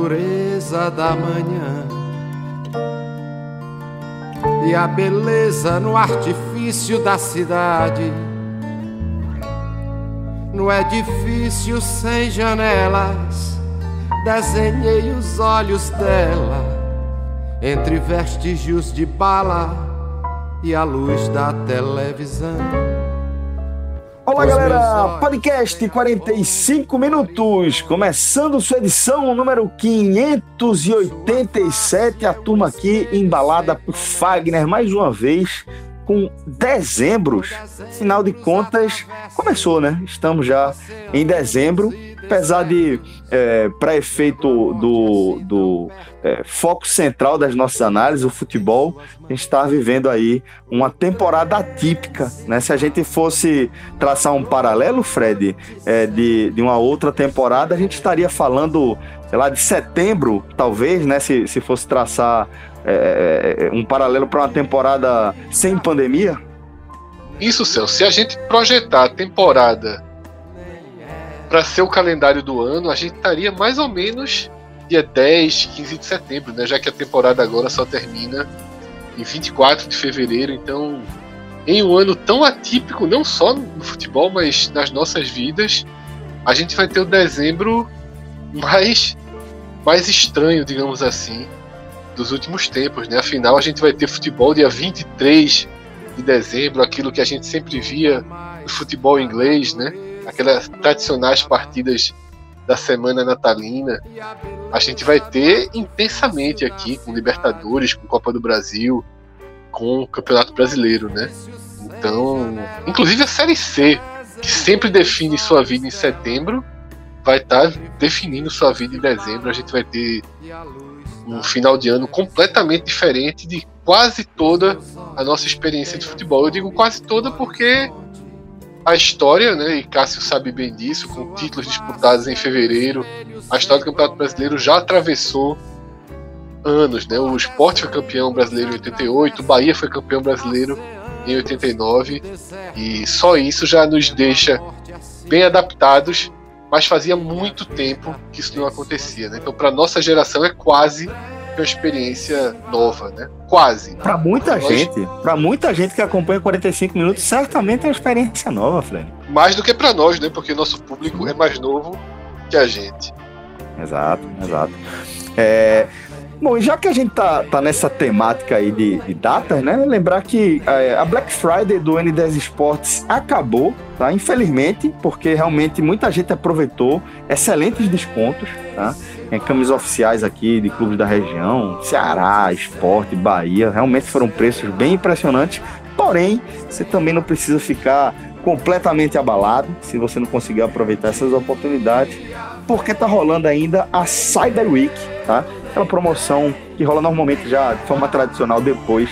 Natureza da manhã e a beleza no artifício da cidade. No edifício sem janelas, desenhei os olhos dela entre vestígios de bala e a luz da televisão. Olá, galera! Podcast 45 minutos, começando sua edição número 587. A turma aqui embalada por Fagner mais uma vez com dezembros. Final de contas, começou, né? Estamos já em dezembro apesar de, é, para efeito do, do é, foco central das nossas análises, o futebol, a gente está vivendo aí uma temporada atípica. Né? Se a gente fosse traçar um paralelo, Fred, é, de, de uma outra temporada, a gente estaria falando, sei lá, de setembro, talvez, né? Se, se fosse traçar é, é, um paralelo para uma temporada sem pandemia. Isso, Celso. Se a gente projetar a temporada para ser o calendário do ano, a gente estaria mais ou menos dia 10, 15 de setembro, né? Já que a temporada agora só termina em 24 de fevereiro, então em um ano tão atípico, não só no futebol, mas nas nossas vidas, a gente vai ter o dezembro mais mais estranho, digamos assim, dos últimos tempos, né? Afinal, a gente vai ter futebol dia 23 de dezembro, aquilo que a gente sempre via no futebol inglês, né? Aquelas tradicionais partidas da semana natalina, a gente vai ter intensamente aqui com Libertadores, com Copa do Brasil, com o Campeonato Brasileiro, né? Então, inclusive a Série C, que sempre define sua vida em setembro, vai estar tá definindo sua vida em dezembro. A gente vai ter um final de ano completamente diferente de quase toda a nossa experiência de futebol. Eu digo quase toda porque a história, né, e Cássio sabe bem disso, com títulos disputados em fevereiro, a história do Campeonato Brasileiro já atravessou anos, né? O Sport foi campeão brasileiro em 88, o Bahia foi campeão brasileiro em 89, e só isso já nos deixa bem adaptados, mas fazia muito tempo que isso não acontecia, né? Então, para nossa geração é quase uma experiência nova, né? Quase. Para muita Nós... gente, para muita gente que acompanha 45 minutos, certamente é uma experiência nova, Fred. Mais do que para nós, né? Porque nosso público é mais novo que a gente. Exato, exato. É, Bom, e já que a gente tá, tá nessa temática aí de, de datas, né? Lembrar que é, a Black Friday do N10 Esportes acabou, tá? Infelizmente, porque realmente muita gente aproveitou excelentes descontos, tá? Em camisas oficiais aqui de clubes da região, Ceará, Esporte, Bahia, realmente foram preços bem impressionantes. Porém, você também não precisa ficar completamente abalado se você não conseguir aproveitar essas oportunidades, porque tá rolando ainda a Cyber Week, tá? Aquela promoção que rola normalmente já de forma tradicional depois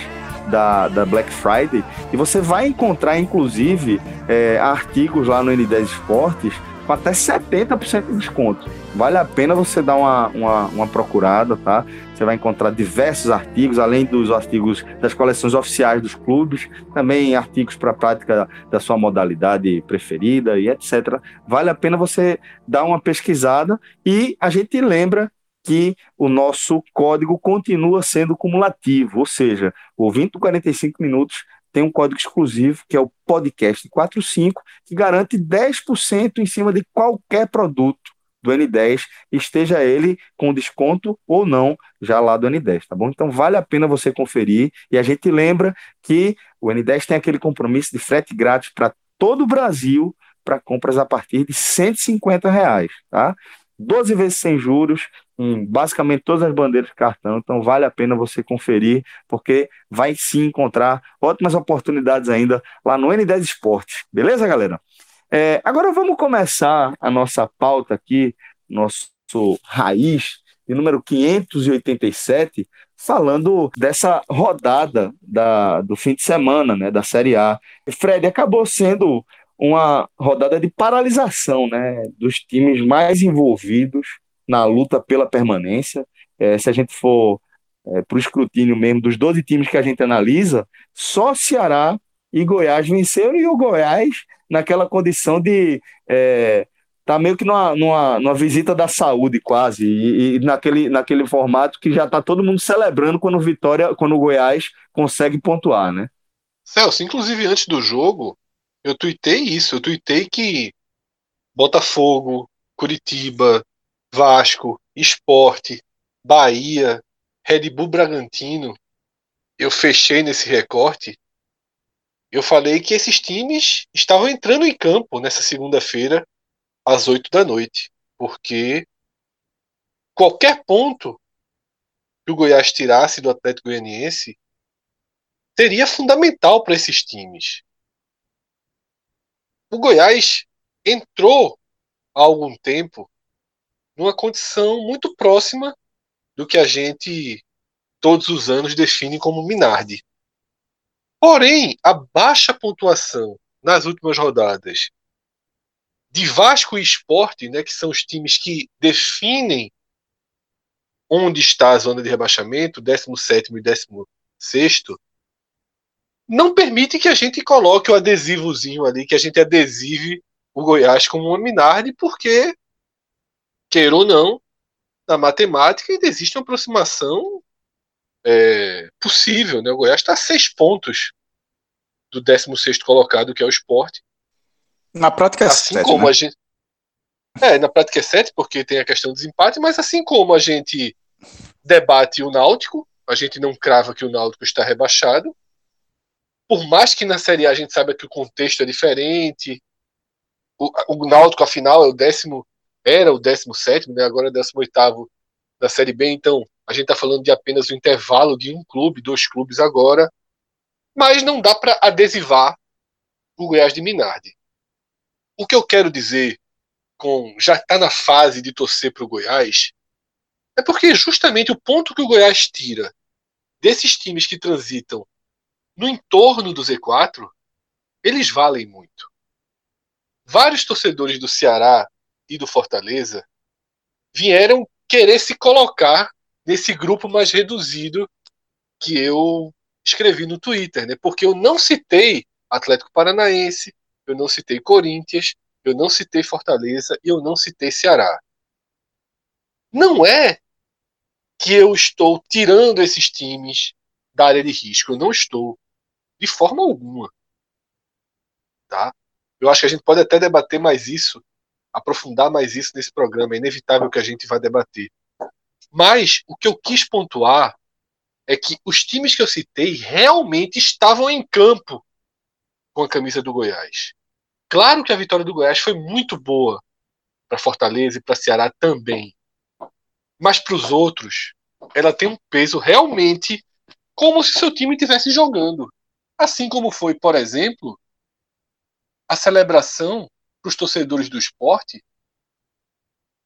da, da Black Friday. E você vai encontrar, inclusive, é, artigos lá no N10 Esportes com até 70% de desconto. Vale a pena você dar uma, uma, uma, procurada, tá? Você vai encontrar diversos artigos, além dos artigos das coleções oficiais dos clubes, também artigos para prática da sua modalidade preferida e etc. Vale a pena você dar uma pesquisada e a gente lembra que o nosso código continua sendo cumulativo, ou seja, o ouvinte 45 minutos tem um código exclusivo, que é o podcast45, que garante 10% em cima de qualquer produto do N10, esteja ele com desconto ou não, já lá do N10, tá bom? Então vale a pena você conferir. E a gente lembra que o N10 tem aquele compromisso de frete grátis para todo o Brasil para compras a partir de 150 reais, tá? 12 vezes sem juros, em basicamente todas as bandeiras de cartão, então vale a pena você conferir, porque vai sim encontrar ótimas oportunidades ainda lá no N10 Esportes. Beleza, galera? É, agora vamos começar a nossa pauta aqui, nosso raiz, de número 587, falando dessa rodada da, do fim de semana, né, da Série A. Fred, acabou sendo uma rodada de paralisação né, dos times mais envolvidos na luta pela permanência. É, se a gente for é, para o escrutínio mesmo dos 12 times que a gente analisa, só Ceará e Goiás venceram e o Goiás naquela condição de é, tá meio que numa, numa, numa, visita da saúde quase e, e, naquele, naquele formato que já tá todo mundo celebrando quando Vitória, quando o Goiás consegue pontuar, né? Celso, inclusive antes do jogo, eu tuitei isso, eu tuitei que Botafogo, Curitiba, Vasco, Esporte, Bahia, Red Bull Bragantino, eu fechei nesse recorte eu falei que esses times estavam entrando em campo nessa segunda-feira, às 8 da noite, porque qualquer ponto que o Goiás tirasse do Atlético Goianiense seria fundamental para esses times. O Goiás entrou há algum tempo numa condição muito próxima do que a gente todos os anos define como Minardi. Porém, a baixa pontuação nas últimas rodadas de Vasco e Esporte, né, que são os times que definem onde está a zona de rebaixamento, 17 e 16, não permite que a gente coloque o adesivozinho ali, que a gente adesive o Goiás como uma Minardi, porque, queira ou não, na matemática ainda existe uma aproximação é, possível. Né? O Goiás está a seis pontos do 16 colocado, que é o esporte. Na prática é assim sete, como né? a gente. É, na prática é 7, porque tem a questão do desempate, mas assim como a gente debate o Náutico, a gente não crava que o Náutico está rebaixado. Por mais que na Série A a gente saiba que o contexto é diferente, o, o Náutico, afinal, é o décimo, era o 17, né? agora é o 18 da Série B, então a gente está falando de apenas o intervalo de um clube, dois clubes agora, mas não dá para adesivar o Goiás de Minardi. O que eu quero dizer com já está na fase de torcer para o Goiás é porque justamente o ponto que o Goiás tira desses times que transitam no entorno do Z4, eles valem muito. Vários torcedores do Ceará e do Fortaleza vieram querer se colocar nesse grupo mais reduzido que eu escrevi no Twitter, né? Porque eu não citei Atlético Paranaense, eu não citei Corinthians, eu não citei Fortaleza e eu não citei Ceará. Não é que eu estou tirando esses times da área de risco, eu não estou de forma alguma. Tá? Eu acho que a gente pode até debater mais isso, aprofundar mais isso nesse programa, é inevitável que a gente vá debater. Mas o que eu quis pontuar é que os times que eu citei realmente estavam em campo com a camisa do Goiás. Claro que a vitória do Goiás foi muito boa para Fortaleza e para Ceará também. Mas para os outros, ela tem um peso realmente como se seu time estivesse jogando. Assim como foi, por exemplo, a celebração para os torcedores do esporte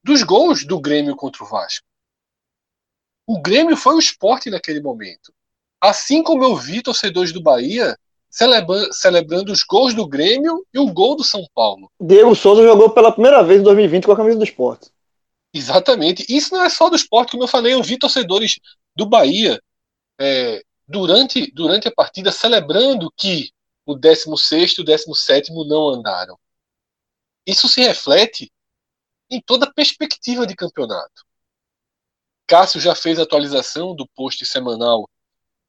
dos gols do Grêmio contra o Vasco. O Grêmio foi o esporte naquele momento. Assim como eu vi torcedores do Bahia celebra celebrando os gols do Grêmio e o gol do São Paulo. Diego Souza jogou pela primeira vez em 2020 com a camisa do esporte. Exatamente. Isso não é só do esporte, como eu falei, eu vi torcedores do Bahia é, durante, durante a partida celebrando que o 16 e o 17 não andaram. Isso se reflete em toda a perspectiva de campeonato. Cássio já fez a atualização do post semanal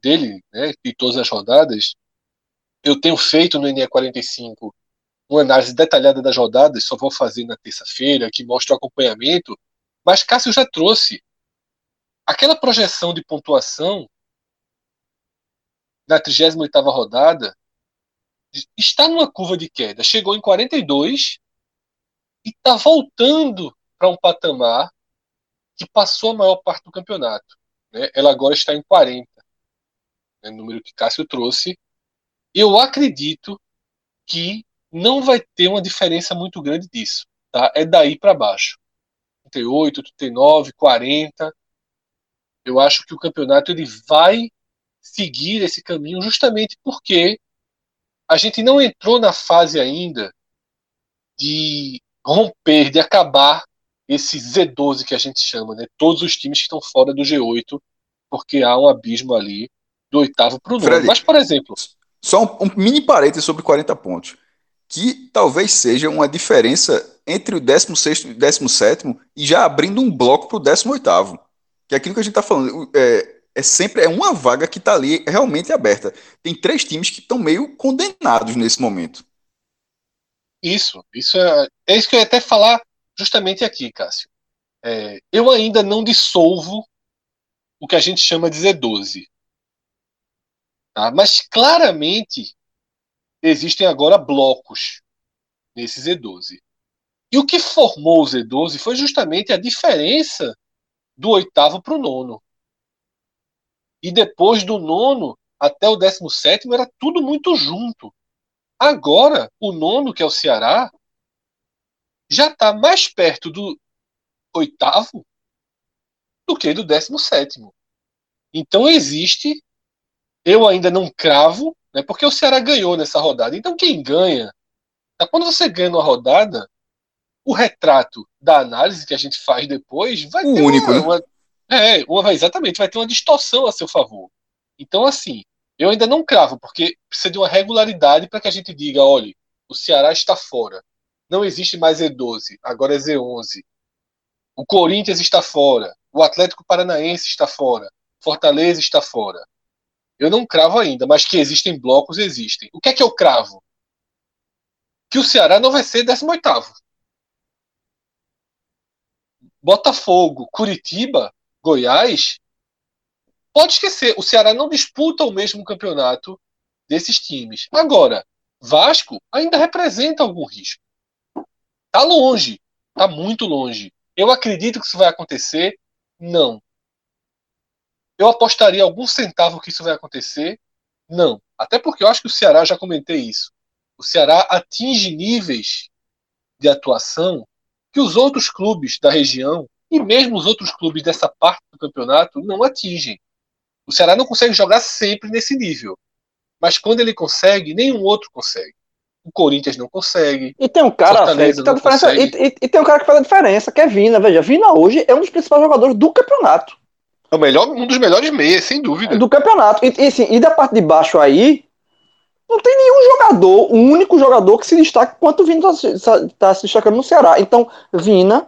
dele, né, de todas as rodadas, eu tenho feito no NE45 uma análise detalhada das rodadas, só vou fazer na terça-feira, que mostra o acompanhamento, mas Cássio já trouxe aquela projeção de pontuação na 38ª rodada está numa curva de queda. Chegou em 42 e está voltando para um patamar que passou a maior parte do campeonato. Né? Ela agora está em 40, né? número que Cássio trouxe. Eu acredito que não vai ter uma diferença muito grande disso. Tá? É daí para baixo. 38, 39, 40. Eu acho que o campeonato ele vai seguir esse caminho justamente porque a gente não entrou na fase ainda de romper, de acabar esse Z12 que a gente chama, né? Todos os times que estão fora do G8, porque há um abismo ali do oitavo para o nono. Mas, por exemplo. Só um, um mini parênteses sobre 40 pontos. Que talvez seja uma diferença entre o 16 e o 17 e já abrindo um bloco para o 18. Que é aquilo que a gente está falando. É, é sempre é uma vaga que está ali realmente aberta. Tem três times que estão meio condenados nesse momento. Isso, isso é, é isso que eu ia até falar justamente aqui, Cássio. É, eu ainda não dissolvo o que a gente chama de Z12. Tá? Mas claramente existem agora blocos nesse Z12. E o que formou o Z12 foi justamente a diferença do oitavo para o nono. E depois do nono até o décimo sétimo era tudo muito junto. Agora, o nono, que é o Ceará, já está mais perto do oitavo do que do décimo sétimo. Então existe, eu ainda não cravo, né, porque o Ceará ganhou nessa rodada. Então quem ganha, tá, quando você ganha uma rodada, o retrato da análise que a gente faz depois vai o ter único, uma, né? uma, é, uma, exatamente, vai ter uma distorção a seu favor. Então, assim, eu ainda não cravo, porque precisa de uma regularidade para que a gente diga: olha, o Ceará está fora. Não existe mais Z12, agora é Z11. O Corinthians está fora. O Atlético Paranaense está fora. Fortaleza está fora. Eu não cravo ainda, mas que existem blocos, existem. O que é que eu cravo? Que o Ceará não vai ser 18. Botafogo, Curitiba Goiás, pode esquecer, o Ceará não disputa o mesmo campeonato desses times. Agora, Vasco ainda representa algum risco. Tá longe, tá muito longe. Eu acredito que isso vai acontecer? Não. Eu apostaria algum centavo que isso vai acontecer? Não. Até porque eu acho que o Ceará, já comentei isso. O Ceará atinge níveis de atuação que os outros clubes da região e mesmo os outros clubes dessa parte do campeonato não atingem. O Ceará não consegue jogar sempre nesse nível. Mas quando ele consegue, nenhum outro consegue. O Corinthians não consegue. E tem um cara, Fred, que tá diferença, e, e, e, tem um cara que faz a diferença, que é Vina. Veja, Vina hoje é um dos principais jogadores do campeonato. É o melhor, um dos melhores meias, sem dúvida. Do campeonato. E, e, assim, e da parte de baixo aí, não tem nenhum jogador, um único jogador que se destaque quanto o Vina está tá se destacando no Ceará. Então, Vina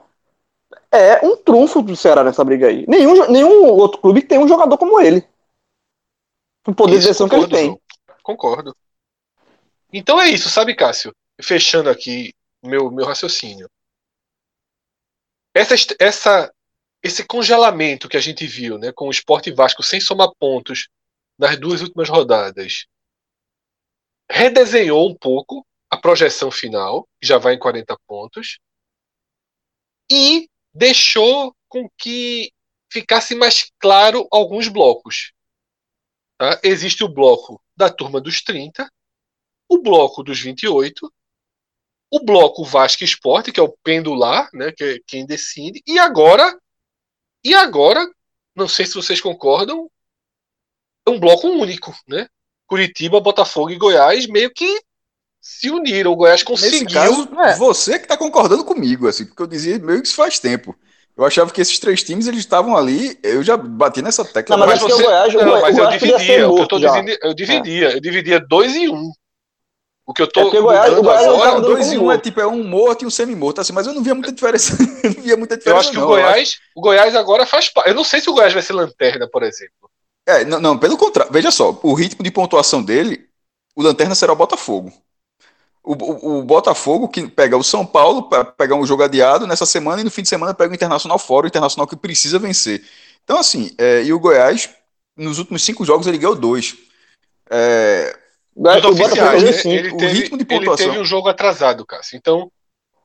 é um trunfo do Ceará nessa briga aí. Nenhum, nenhum outro clube tem um jogador como ele. O poder isso, de decisão que ele tem. João. Concordo. Então é isso, sabe, Cássio? Fechando aqui meu, meu raciocínio. Essa, essa, esse congelamento que a gente viu né, com o Esporte Vasco sem somar pontos nas duas últimas rodadas redesenhou um pouco a projeção final, que já vai em 40 pontos, e deixou com que ficasse mais claro alguns blocos. Tá? Existe o bloco da turma dos 30, o bloco dos 28, o bloco Vasco Esporte, que é o pendular, né, que é quem decide, e agora, e agora, não sei se vocês concordam, é um bloco único, né? Curitiba, Botafogo e Goiás meio que se uniram. O Goiás conseguiu. Nesse caso, é. você que está concordando comigo, assim, porque eu dizia meio que isso faz tempo. Eu achava que esses três times eles estavam ali. Eu já bati nessa tecla. Não, mas, mas você, o Goiás, não, mas eu dividia. eu, tô dizendo, eu dividia. É. Eu dividia dois e um. O que eu tô. É o Goiás, o Goiás agora, dois e um é tipo é um morto e um semi-morto, assim, mas eu não via muita diferença. eu não via muita diferença. Eu acho que não, o Goiás, o Goiás agora faz parte. Eu não sei se o Goiás vai ser lanterna, por exemplo. É, não, não, pelo contrário. Veja só, o ritmo de pontuação dele o Lanterna será o Botafogo. O, o, o Botafogo que pega o São Paulo para pegar um jogo adiado nessa semana e no fim de semana pega o Internacional fora, o Internacional que precisa vencer. Então, assim, é, e o Goiás, nos últimos cinco jogos, ele ganhou dois. É, dos oficiais, né? sim, ele, o teve, ritmo de ele pontuação. teve um jogo atrasado, Cássio. Então,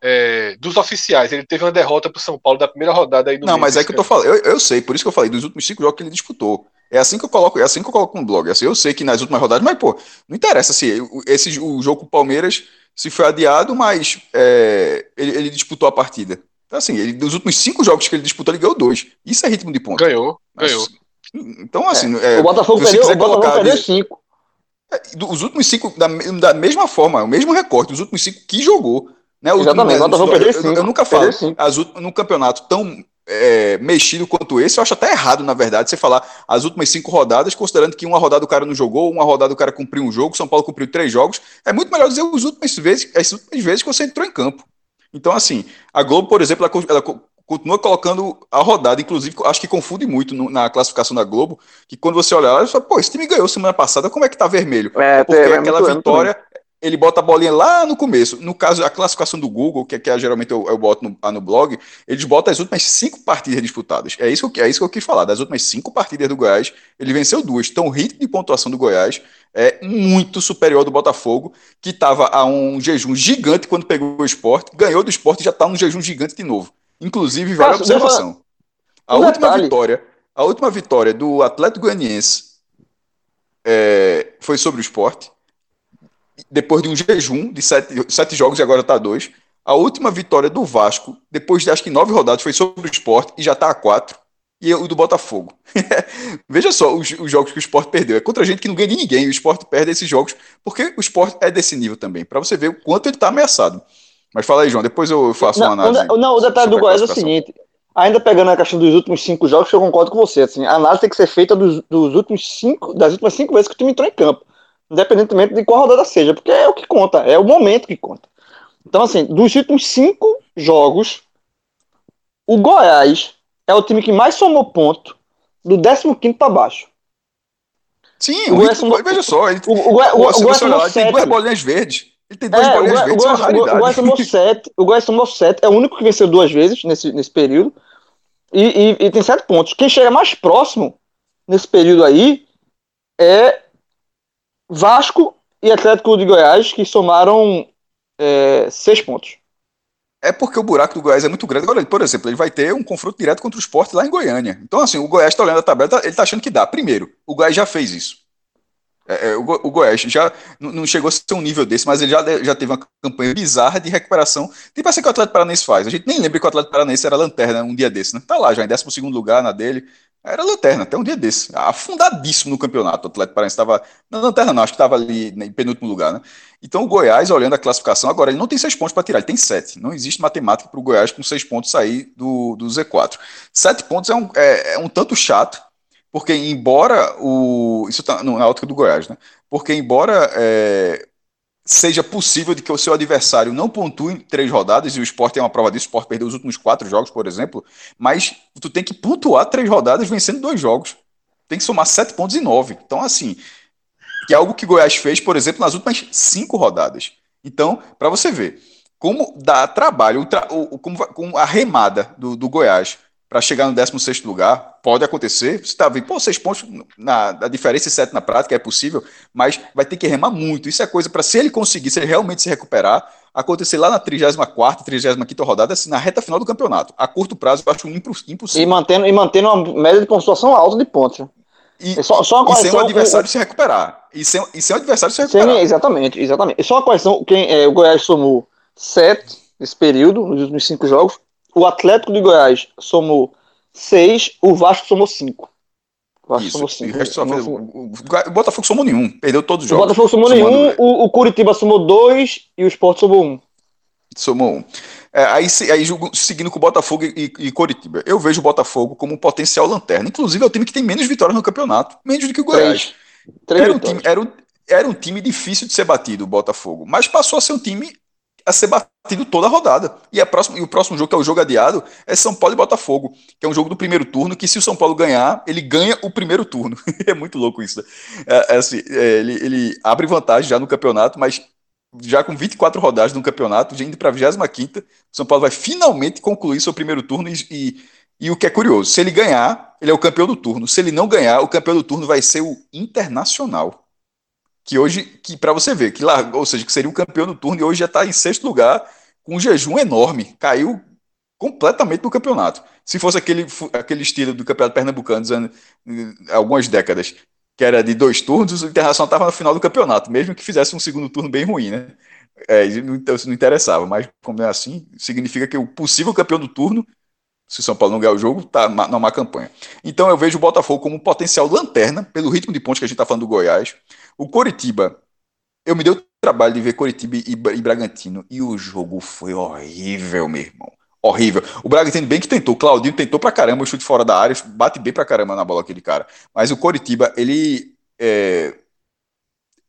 é, dos oficiais, ele teve uma derrota pro São Paulo da primeira rodada aí no Não, mas é que eu tô falando, eu, eu sei, por isso que eu falei, dos últimos cinco jogos que ele disputou. É assim que eu coloco, é assim que eu coloco no blog. Assim, eu sei que nas últimas rodadas, mas pô, não interessa se o- esse o jogo com o Palmeiras se foi adiado, mas é, ele, ele disputou a partida. Então, assim, ele, dos últimos cinco jogos que ele disputou, ele ganhou dois. Isso é ritmo de ponto. Ganhou, Mas- ganhou. Então, assim, é, o Botafogo perdeu, o Botafogo colocar perdeu de- cinco. do- os últimos cinco, da, da mesma forma, o mesmo recorte, os últimos cinco que jogou. Né, os Exatamente, últimos- o Botafogo eu, eu- nunca falo, as, num campeonato tão é, mexido quanto esse, eu acho até errado, na verdade, você falar as últimas cinco rodadas, considerando que uma rodada o cara não jogou, uma rodada o cara cumpriu um jogo, São Paulo cumpriu três jogos, é muito melhor dizer as últimas vezes, as últimas vezes que você entrou em campo. Então, assim, a Globo, por exemplo, ela, ela co- continua colocando a rodada, inclusive, acho que confunde muito no- na classificação da Globo, que quando você olha lá, você fala, pô, esse time ganhou semana passada, como é que tá vermelho? É, Porque é aquela muito- é vitória, ele bota a bolinha lá no começo. No caso, a classificação do Google, que, que é, geralmente eu, eu boto no, lá no blog, eles botam as últimas cinco partidas disputadas. É isso, que, eu- é isso que eu quis falar. Das últimas cinco partidas do Goiás, ele venceu duas. Então, o ritmo de pontuação do Goiás é muito superior ao do Botafogo, que estava a um jejum gigante quando pegou o esporte, ganhou do esporte e já está num jejum gigante de novo. Inclusive, vale a observação. A Um última detalhe. vitória, a última vitória do Atlético Goianiense é, foi sobre o esporte. Depois de um jejum de sete, sete jogos e agora está dois. A última vitória do Vasco, depois de acho que nove rodadas, foi sobre o esporte e já está a quatro. E o do Botafogo. Veja só os, os jogos que o esporte perdeu. É contra gente que não ganha de ninguém. O esporte perde esses jogos porque o esporte é desse nível também. Para você ver o quanto ele está ameaçado. Mas fala aí, João. Depois eu faço uma Não, análise. o, não, o detalhe do Goiás é o seguinte. Ainda pegando a questão dos últimos cinco jogos, eu concordo com você. Assim, a análise tem que ser feita dos, dos últimos cinco, das últimas cinco vezes que o time entrou em campo. Independentemente de qual rodada seja, porque é o que conta, é o momento que conta. Então, assim, dos últimos cinco jogos, o Goiás é o time que mais somou ponto do 15 para baixo. Sim, O o Goiás tomou- veja só. Ele, O, o, Goi- o, o Goiás lá, ele tem duas bolinhas verdes. Ele tem duas É, bolinhas Goiás, verdes, é Goiás- o Goiás tomou sete. O Goiás tomou sete. É o único que venceu duas vezes nesse, nesse período. E, e- e tem sete pontos. Quem chega mais próximo nesse período aí é Vasco e Atlético de Goiás, que somaram é, seis pontos. É porque o buraco do Goiás é muito grande. Agora, por exemplo, ele vai ter um confronto direto contra o esporte lá em Goiânia. Então, assim, o Goiás está olhando a tabela, tá- ele está achando que dá. Primeiro, o Goiás já fez isso. É, é, o, Go- o Goiás já não chegou a ser um nível desse, mas ele já, já teve uma campanha bizarra de recuperação. Tipo assim que o Atlético Paranaense faz. A gente nem lembra que o Atlético Paranaense era lanterna um dia desse, né? Tá lá já, em 12 lugar na dele. Era lanterna, até um dia desse. Afundadíssimo no campeonato. O Atlético Paranaense estava. Na lanterna, não, acho que estava ali né, em penúltimo lugar, né? Então o Goiás, olhando a classificação, agora ele não tem seis pontos para tirar, ele tem sete. Não existe matemática para o Goiás com seis pontos sair do, do Z4. Sete pontos é um, é, é um tanto chato, porque embora o. Isso tá no- na ótica do Goiás, né? Porque embora é, seja possível de que o seu adversário não pontue em três rodadas, e o Sport é uma prova disso, o Sport perdeu os últimos quatro jogos, por exemplo, mas tu tem que pontuar três rodadas vencendo dois jogos. Tem que somar sete pontos e nove. Então, assim, que é algo que Goiás fez, por exemplo, nas últimas cinco rodadas. Então, para você ver como dá trabalho, o tra- o- como a remada do, do Goiás para chegar no 16 lugar, pode acontecer. Você está vendo, pô, seis pontos na, diferença e sete na prática, é possível, mas vai ter que remar muito. Isso é coisa para, se ele conseguir, se ele realmente se recuperar, acontecer lá na 34, 35 rodada, assim, na reta final do campeonato. A curto prazo, eu acho impo- E impossível. mantendo, e mantendo uma média de pontuação alta de pontos. né? E, É só, só e sem o adversário se recuperar. E sem, e sem o adversário se recuperar. exatamente, exatamente. E só uma correção, quem, é, o Goiás somou sete nesse período, nos últimos cinco jogos. O Atlético de Goiás somou seis, o Vasco somou cinco. O Vasco Isso. somou E cinco. o, resto só fez- O o- o- o Botafogo somou nenhum, perdeu todos os o jogos. Botafogo somou Somando- nenhum, o, o Curitiba somou dois e o Sport somou um. Somou um. É, aí, aí seguindo com o Botafogo e, e Coritiba. Eu vejo o Botafogo como um potencial lanterna. Inclusive, é o time que tem menos vitórias no campeonato. Menos do que o Goiás. Três. Três Era um, time, era, um, era um time difícil de ser batido, o Botafogo. Mas passou a ser um time a ser batido toda a rodada. E, a próxima, e o próximo jogo, que é o jogo adiado, é São Paulo e Botafogo, que é um jogo do primeiro turno, que se o São Paulo ganhar, ele ganha o primeiro turno. é muito louco isso. Né? É, é assim, é, ele, ele abre vantagem já no campeonato, mas já com 24 rodadas no campeonato, já indo para a 25 o São Paulo vai finalmente concluir seu primeiro turno e, e, e, o que é curioso, se ele ganhar, ele é o campeão do turno. Se ele não ganhar, o campeão do turno vai ser o Internacional. Que hoje, que para você ver, que largou, ou seja, que seria o campeão do turno e hoje já está em sexto lugar com um jejum enorme. Caiu completamente do campeonato. Se fosse aquele, aquele estilo do campeonato pernambucano dos anos, algumas décadas, que era de dois turnos, o Internacional estava no final do campeonato, mesmo que fizesse um segundo turno bem ruim, né? É, não, não interessava, mas como é assim, significa que o possível campeão do turno, se o São Paulo não ganhar o jogo, está numa má campanha. Então eu vejo o Botafogo como um potencial lanterna, pelo ritmo de pontos que a gente está falando do Goiás. O Coritiba, eu me dei o trabalho de ver Coritiba e, e Bragantino, e o jogo foi horrível, meu irmão horrível. O Bragantino bem que tentou, Claudinho tentou pra caramba o chute fora da área, bate bem pra caramba na bola aquele cara. Mas o Coritiba, ele é,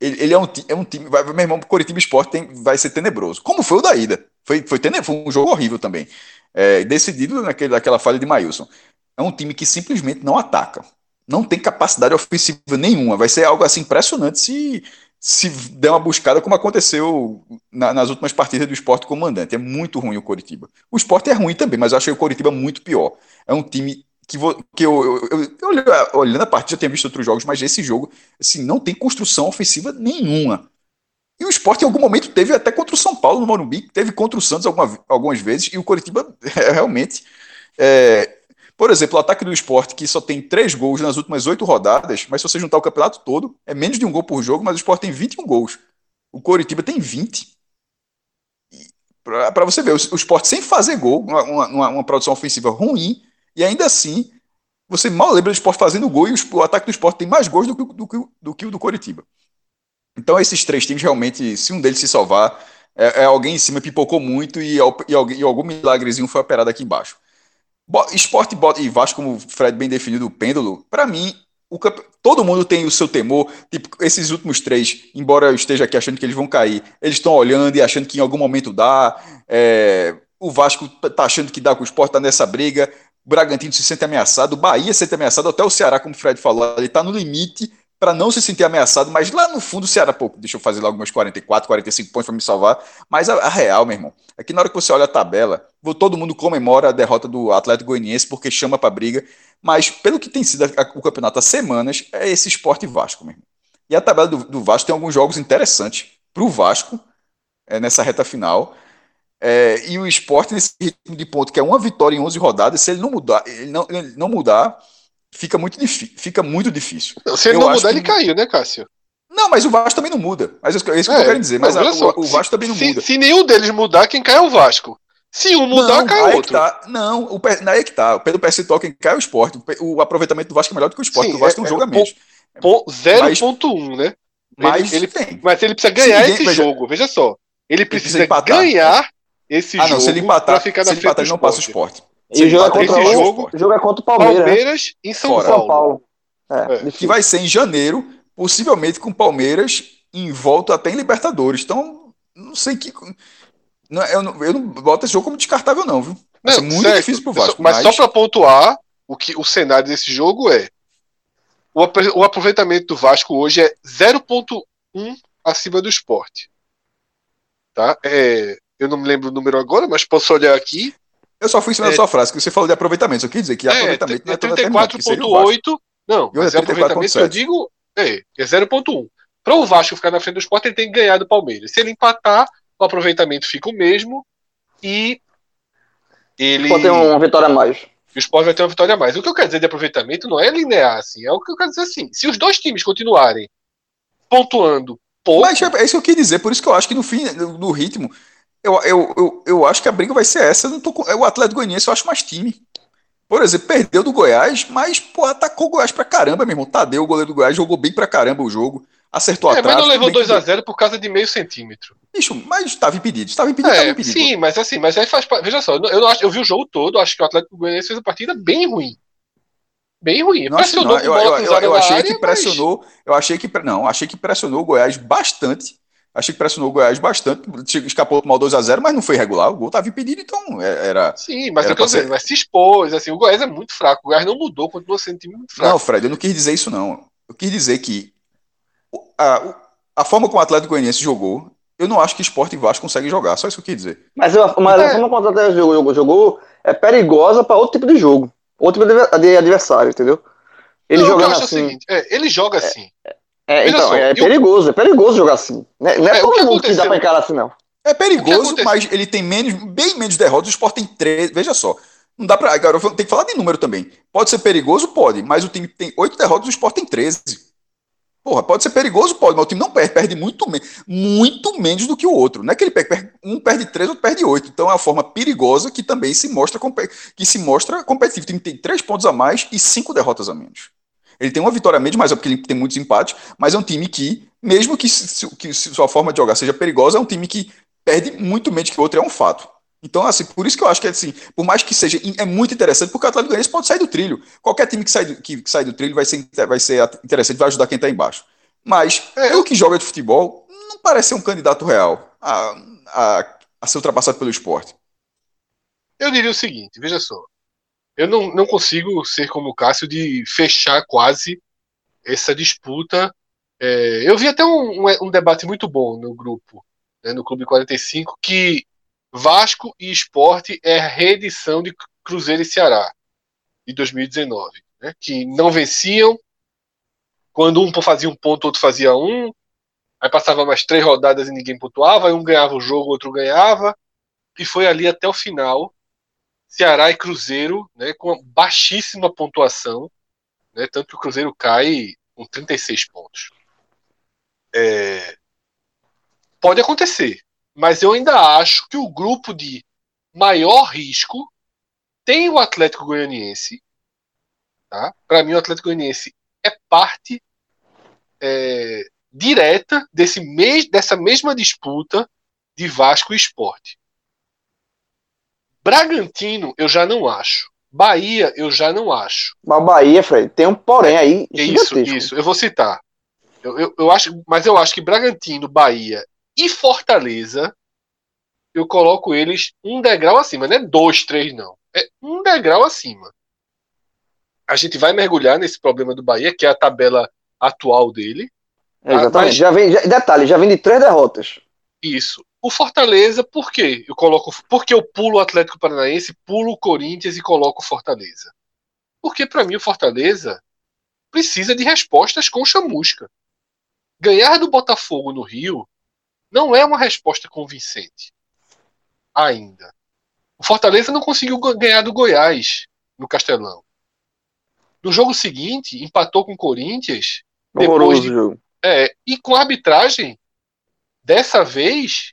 ele, ele é, um, é um time, vai, meu irmão, o Coritiba Esporte tem, vai ser tenebroso. Como foi o da ida. Foi, foi, tenebroso, foi um jogo horrível também. É, decidido naquele, naquela falha de Mailson. É um time que simplesmente não ataca. Não tem capacidade ofensiva nenhuma. Vai ser algo assim impressionante se se der uma buscada, como aconteceu na, nas últimas partidas do esporte comandante. É muito ruim o Coritiba. O esporte é ruim também, mas eu achei o Coritiba muito pior. É um time que, vou, que eu, eu, eu, eu, olhando a partida, já tinha visto outros jogos, mas esse jogo assim, não tem construção ofensiva nenhuma. E o esporte, em algum momento, teve até contra o São Paulo no Morumbi, teve contra o Santos alguma, algumas vezes, e o Coritiba é, realmente é, por exemplo, o ataque do esporte, que só tem três gols nas últimas oito rodadas, mas se você juntar o campeonato todo, é menos de um gol por jogo, mas o esporte tem 21 gols. O Coritiba tem 20. Para você ver, o, o esporte sem fazer gol, uma, uma, uma, produção ofensiva ruim, e ainda assim, você mal lembra do esporte fazendo gol, e o, o ataque do esporte tem mais gols do que, do, do, do que o do Coritiba. Então, esses três times realmente, se um deles se salvar, é, é alguém em cima pipocou muito e, e, e algum milagrezinho foi operado aqui embaixo. Esporte e Vasco, como o Fred bem definido, o pêndulo, para mim, o todo mundo tem o seu temor. Tipo, esses últimos três, embora eu esteja aqui achando que eles vão cair, eles estão olhando e achando que em algum momento dá. É, o Vasco tá achando que dá com o esporte, tá nessa briga. O Bragantino se sente ameaçado, o Bahia se sente ameaçado, até o Ceará, como o Fred falou, ele tá no limite para não se sentir ameaçado, mas lá no fundo o Ceará, pô, deixa eu fazer logo meus 44, 45 pontos para me salvar. Mas a, a, real, meu irmão, é que na hora que você olha a tabela, todo mundo comemora a derrota do Atlético Goianiense porque chama para briga, mas pelo que tem sido a, a, o campeonato há semanas, é esse esporte Vasco, meu irmão. E a tabela do, do Vasco tem alguns jogos interessantes para o Vasco é, nessa reta final. É, e o esporte nesse ritmo de ponto, que é uma vitória em 11 rodadas, se ele não mudar, ele não, ele não mudar fica muito, fica muito difícil. Se ele eu não mudar, que... ele caiu, né, Cássio? Não, mas o Vasco também não muda. Mas é isso que é, eu quero dizer. Mas a, o, o, Vasco também não se, muda. Se nenhum deles mudar, quem cai é o Vasco. Se um mudar, não, cai o outro. Tá. Não, o, aí é que tá. Pelo percentual, quem cai é o esporte. O, o aproveitamento do Vasco é melhor do que o esporte. Sim, o Vasco é, tem um jogo a menos. 0.1, né? Mas ele, ele, mas ele precisa ganhar ninguém, esse veja, jogo. Veja só. Ele precisa, ele precisa ganhar esse ah, não, jogo. Se ele empatar, ficar na se ele empatar, ele não passa o esporte. E o jogo, é contra o jogo, jogo é contra o Palmeiras. Né? Palmeiras em São Fora. Paulo. São Paulo. É, é. que vai ser em janeiro, possivelmente com Palmeiras em volta até em Libertadores. Então, não sei que. Não, eu, não, eu não boto esse jogo como descartável, não, viu? Vai não, muito certo. difícil pro Vasco. Mas, mas... só para pontuar, o, que, o cenário desse jogo é. O, o aproveitamento do Vasco hoje é 0,1 acima do esporte. Tá? É, eu não me lembro o número agora, mas posso olhar aqui. Eu só fui em cima é, da sua frase, que você falou de aproveitamento. Eu quis dizer que é, aproveitamento não é 34,8. Não, e mas é aproveitamento que eu digo é, é 0,1. Para o Vasco ficar na frente do esporte, ele tem que ganhar do Palmeiras. Se ele empatar, o aproveitamento fica o mesmo e ele. Pode ter uma vitória a mais. O esporte vai ter uma vitória a mais. O que eu quero dizer de aproveitamento não é linear, assim. É o que eu quero dizer assim. Se os dois times continuarem pontuando pouco. Mas é, é isso que eu queria dizer, por isso que eu acho que no fim, no ritmo, eu, eu, eu, eu acho que a briga vai ser essa. Eu não tô com, o Atlético Goianiense eu acho mais time. Por exemplo, perdeu do Goiás, mas pô, atacou o Goiás pra caramba, meu irmão. Tadeu, o goleiro do Goiás, jogou bem pra caramba o jogo. Acertou é, atrás. Mas não levou 2x0 por causa de meio centímetro. Bicho, mas estava impedido. Estava impedido, é, impedido. Sim, mas assim, mas aí faz. Veja só, eu, não acho, eu vi o jogo todo, acho que o Atlético Goianiense fez a partida bem ruim. Bem ruim. Não, pressionou não, eu, eu, eu, eu achei área, que pressionou. Mas... Eu achei que. Não, achei que pressionou o Goiás bastante Achei que pressionou o Goiás bastante, escapou mal 2x0, mas não foi regular. O gol estava impedido, então é, era. Sim, mas era eu dizendo, mas se expôs. Assim, o Goiás é muito fraco. O Goiás não mudou, continua sendo um time muito fraco. Não, Fred, eu não quis dizer isso, não. Eu quis dizer que a, a forma como o Atlético Goianiense jogou, eu não acho que Sport e Vasco conseguem jogar. Só isso que eu quis dizer. Mas, eu, mas É. a forma como o Atlético jogou, jogou é perigosa para outro tipo de jogo. Outro tipo de- adversário, entendeu? Ele Não, jogando acho é o assim. seguinte: é, ele joga assim. É, então, só, é eu- perigoso, é perigoso jogar assim. Não é, não é É, todo mundo que dá pra encarar assim, não. É perigoso, mas ele tem menos, bem menos derrotas. O Sport tem 13. Veja só. Não dá pra. Agora, tem que falar de número também. Pode ser perigoso? Pode. Mas o time tem 8 derrotas, o Sport tem 13. Porra, pode ser perigoso? Pode, mas o time não perde. Perde muito, me- muito menos do que o outro. Não é que ele perde, um perde 3, outro perde 8. Então é uma forma perigosa que também se mostra, que se mostra competitivo. O time tem 3 pontos a mais e 5 derrotas a menos. Ele tem uma vitória a menos, mas é porque ele tem muitos empates. Mas é um time que, mesmo que, se- que sua forma de jogar seja perigosa, é um time que perde muito menos que o outro, é um fato. Então, assim, por isso que eu acho que, assim, por mais que seja, é muito interessante, porque o Atlético Goianiense pode sair do trilho. Qualquer time que sai do, que, que sai do trilho vai ser, vai ser interessante, vai ajudar quem está embaixo. Mas, É, pelo que joga de futebol, não parece ser um candidato real a, a, a ser ultrapassado pelo esporte. Eu diria o seguinte: veja só. Eu não, não consigo ser como o Cássio de fechar quase essa disputa. É, eu vi até um, um, debate muito bom no grupo, né, no Clube 45, que Vasco e Esporte é a reedição de Cruzeiro e Ceará de 2019, né, que não venciam. Quando um fazia um ponto, outro fazia um. Aí passava mais três rodadas e ninguém pontuava. Aí um ganhava o jogo, outro ganhava. E foi ali até o final. Ceará e Cruzeiro, né, com baixíssima pontuação, né, tanto que o Cruzeiro cai com 36 pontos. É, pode acontecer, mas eu ainda acho que o grupo de maior risco tem o Atlético Goianiense. Tá? Para mim, o Atlético Goianiense é parte é, direta desse mes dessa mesma disputa de Vasco e Esporte. Bragantino, eu já não acho. Bahia, eu já não acho. Mas Bahia, Fred, tem um porém aí É isso, isso. Eu vou citar. Eu, eu, eu acho, mas eu acho que Bragantino, Bahia e Fortaleza, eu coloco eles um degrau acima. Não é dois, três, não. É um degrau acima. A gente vai mergulhar nesse problema do Bahia, que é a tabela atual dele. É, exatamente. mas- Já vem, já- detalhe, já vem de três derrotas. Isso. O Fortaleza, por quê? Eu coloco, porque eu pulo o Atlético Paranaense, pulo o Corinthians e coloco o Fortaleza. Porque para mim o Fortaleza precisa de respostas com chamusca. Ganhar do Botafogo no Rio não é uma resposta convincente. Ainda. O Fortaleza não conseguiu ganhar do Goiás no Castelão. No jogo seguinte, empatou com o Corinthians Depois Horroroso de- jogo. é, e com a arbitragem, dessa vez,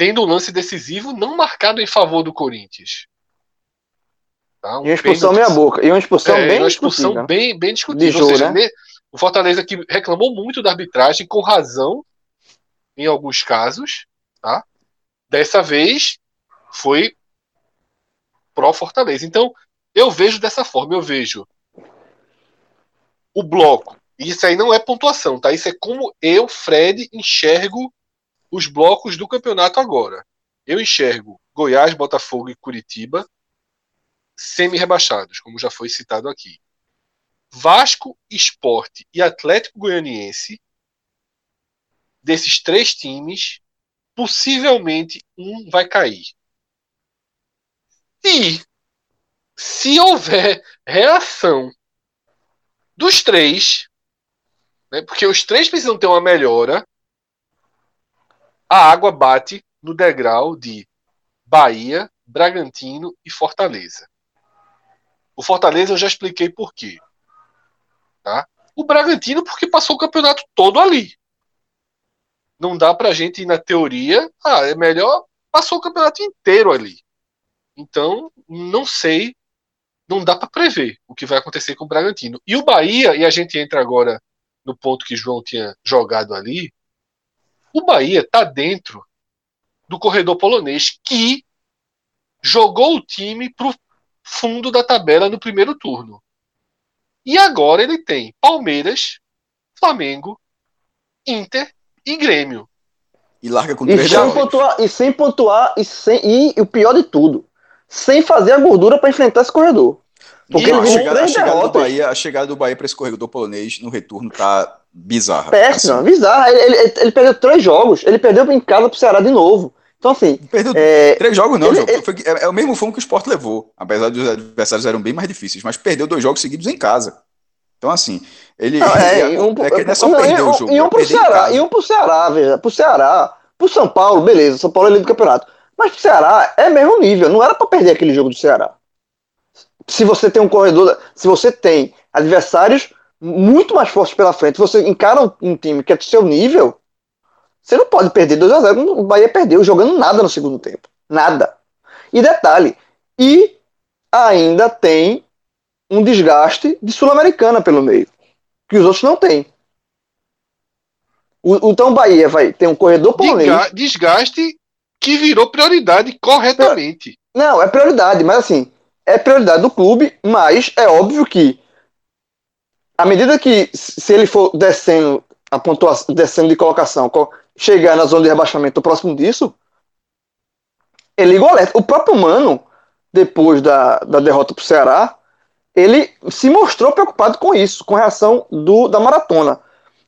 tendo um lance decisivo não marcado em favor do Corinthians. Tá? Um E uma expulsão meia boca. E uma expulsão é, bem uma expulsão discutível. bem, bem discutível. Jogo, Ou seja, né? o Fortaleza que reclamou muito da arbitragem, com razão, em alguns casos. Tá? Dessa vez, foi pró-Fortaleza. Então, eu vejo dessa forma. Eu vejo o bloco. E isso aí não é pontuação, tá? Isso é como eu, Fred, enxergo os blocos do campeonato agora. Eu enxergo Goiás, Botafogo e Curitiba semi-rebaixados, como já foi citado aqui. Vasco, Esporte e Atlético Goianiense, desses três times, possivelmente um vai cair. E se houver reação dos três, né, porque os três precisam ter uma melhora, a água bate no degrau de Bahia, Bragantino e Fortaleza. O Fortaleza eu já expliquei por quê. Tá? O Bragantino porque passou o campeonato todo ali. Não dá pra gente ir na teoria, ah, é melhor passou o campeonato inteiro ali. Então, não sei, não dá pra prever o que vai acontecer com o Bragantino. E o Bahia, e a gente entra agora no ponto que João tinha jogado ali, o Bahia tá dentro do corredor polonês que jogou o time pro fundo da tabela no primeiro turno. E agora ele tem Palmeiras, Flamengo, Inter e Grêmio. E larga com E três sem, derrotas. pontuar, e sem pontuar, e, sem, e o pior de tudo, sem fazer a gordura para enfrentar esse corredor. Porque E ele a chegada, a chegada. Bahia, a chegada do Bahia para esse corredor polonês no retorno tá bizarra. Péssima, Assim, bizarra. Ele, ele, ele perdeu três jogos. Ele perdeu em casa pro Ceará de novo. Então, assim, perdeu é, três jogos, não, ele- ele- Foi é, é o mesmo fumo que o Sport levou, apesar dos adversários eram bem mais difíceis, mas perdeu dois jogos seguidos em casa. Então, assim, ele. Não, é, ele- um, é é só perder o um- jogo. E um é pro perder em Ceará, e um pro Ceará, veja, pro Ceará, pro São Paulo, beleza, São Paulo é líder do campeonato. Mas pro Ceará é mesmo nível, não era pra perder aquele jogo do Ceará. Se você tem um corredor, se você tem adversários muito mais fortes pela frente, você encara um, time que é do seu nível, você não pode perder 2 a 0 O Bahia perdeu jogando nada no segundo tempo. Nada. E detalhe, e ainda tem um desgaste de Sul-Americana pelo meio, que os outros não têm. O, então o Bahia vai ter um corredor polonês. Desga- Desgaste que virou prioridade corretamente. Não, é prioridade, mas assim, é prioridade do clube, mas é óbvio que à medida que se ele for descendo a pontuação, descendo de colocação, co- chegar na zona de rebaixamento próximo disso, ele liga o. O próprio Mano, depois da, da derrota pro Ceará, ele se mostrou preocupado com isso, com a reação do, da maratona.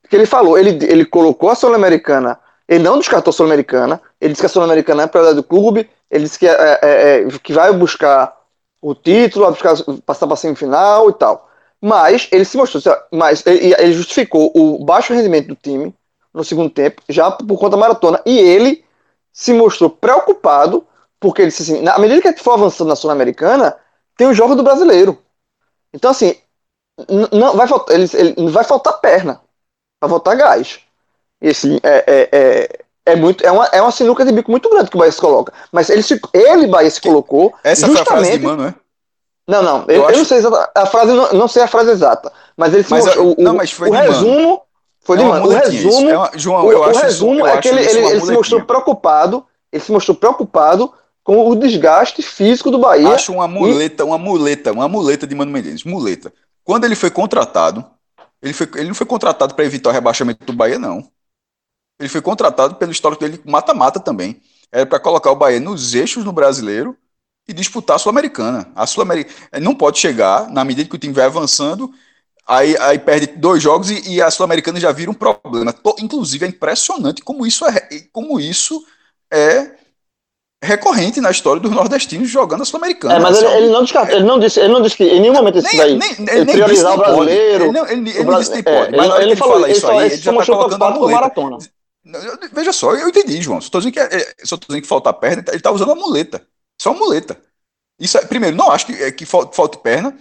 Que ele falou, ele, ele colocou a Sul-Americana, ele não descartou a Sul-Americana, ele disse que a Sul-Americana é prioridade do clube, ele disse que, é, é, é, que vai buscar o título, vai buscar, passar para a semifinal e tal. Mas ele se mostrou, mas ele, ele justificou o baixo rendimento do time no segundo tempo, já por conta da maratona, e ele se mostrou preocupado, porque ele disse assim, na medida que ele for avançando na Sul-Americana, tem o jogo do brasileiro. Então, assim, não vai faltar, ele, ele- vai faltar perna, vai faltar gás. E assim, é, é, é, é muito, é uma, é uma sinuca de bico muito grande que o Bahia se coloca. Mas ele, se, ele Bahia, se colocou Essa foi a frase justamente. de Mano, é? Não, não, eu, Eu eu acho- não sei a frase, não, não sei a frase exata, mas ele Mas, mostrou, o, não, o- mas foi o Mano. resumo foi de É mano. O isso. resumo, É uma- João, o, eu o isso- resumo eu é que ele, isso ele, ele se mostrou preocupado, ele se mostrou preocupado com o desgaste físico do Bahia. Acho uma muleta, uma muleta, uma muleta de Mano Menezes. Muleta. Quando ele foi contratado, ele, foi, ele não foi contratado para evitar o rebaixamento do Bahia, não. Ele foi contratado pelo histórico dele mata-mata também. Era para colocar o Bahia nos eixos no brasileiro e disputar a Sul-Americana. A Sul-Americana não pode chegar, na medida que o time vai avançando, aí, aí perde dois jogos e, e a Sul-Americana já vira um problema. To- Inclusive, é impressionante como isso é, como isso é recorrente na história dos nordestinos jogando a Sul-Americana. É, mas ele, Assim, ele não descartou, ele não disse, ele não disse que em nenhum momento isso daí. nem, ele ele priorizar o brasileiro, Ele não, ele, não disse nem pode. é, mas ele, ele falou, fala ele isso aí, ele já tá mostrou colocando a muleta. maratona. Veja só, eu entendi, João. Só tô dizendo que, é- só tô dizendo que falta perna, ele tá- ele tá usando a muleta. Só muleta. Isso, é- primeiro, não acho que, é, que fal- falte perna.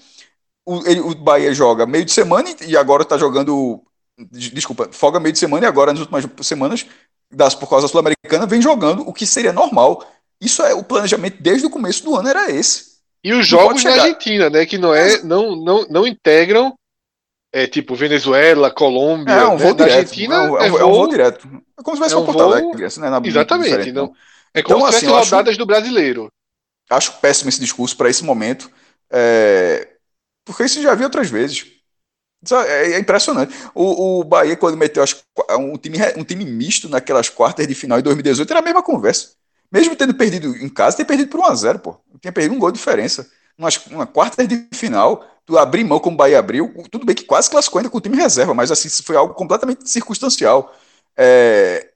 O, ele- o Bahia joga meio de semana e, e agora tá jogando. des- Desculpa, folga meio de semana e agora, nas últimas semanas, das, por causa da Sul-Americana, vem jogando, o que seria normal. Isso é o planejamento desde o começo do ano, era esse. E os Não jogos chegar. Argentina, né? Que não é, não, não, não integram é tipo Venezuela, Colômbia. É um né? voo Na direto. Argentina é, um, é um- é é um voo voo- direto. É como se tivesse é um Porto voo- Alegre, assim, né? Na- Exatamente. Não. não. É como Então, se assim, eu acho- rodadas do brasileiro. Acho péssimo esse discurso para esse momento, é, porque isso já vi outras vezes. É, é impressionante. O, o Bahia, quando meteu as um, time, um time misto naquelas quartas de final em 2018, era a mesma conversa. Mesmo tendo perdido em casa, tinha perdido por 1x0, pô. Tinha perdido um gol de diferença. Umas, uma quarta de final, tu abrir mão como o Bahia abriu, tudo bem que quase classificou ainda com o time reserva, mas assim, foi algo completamente circunstancial. É,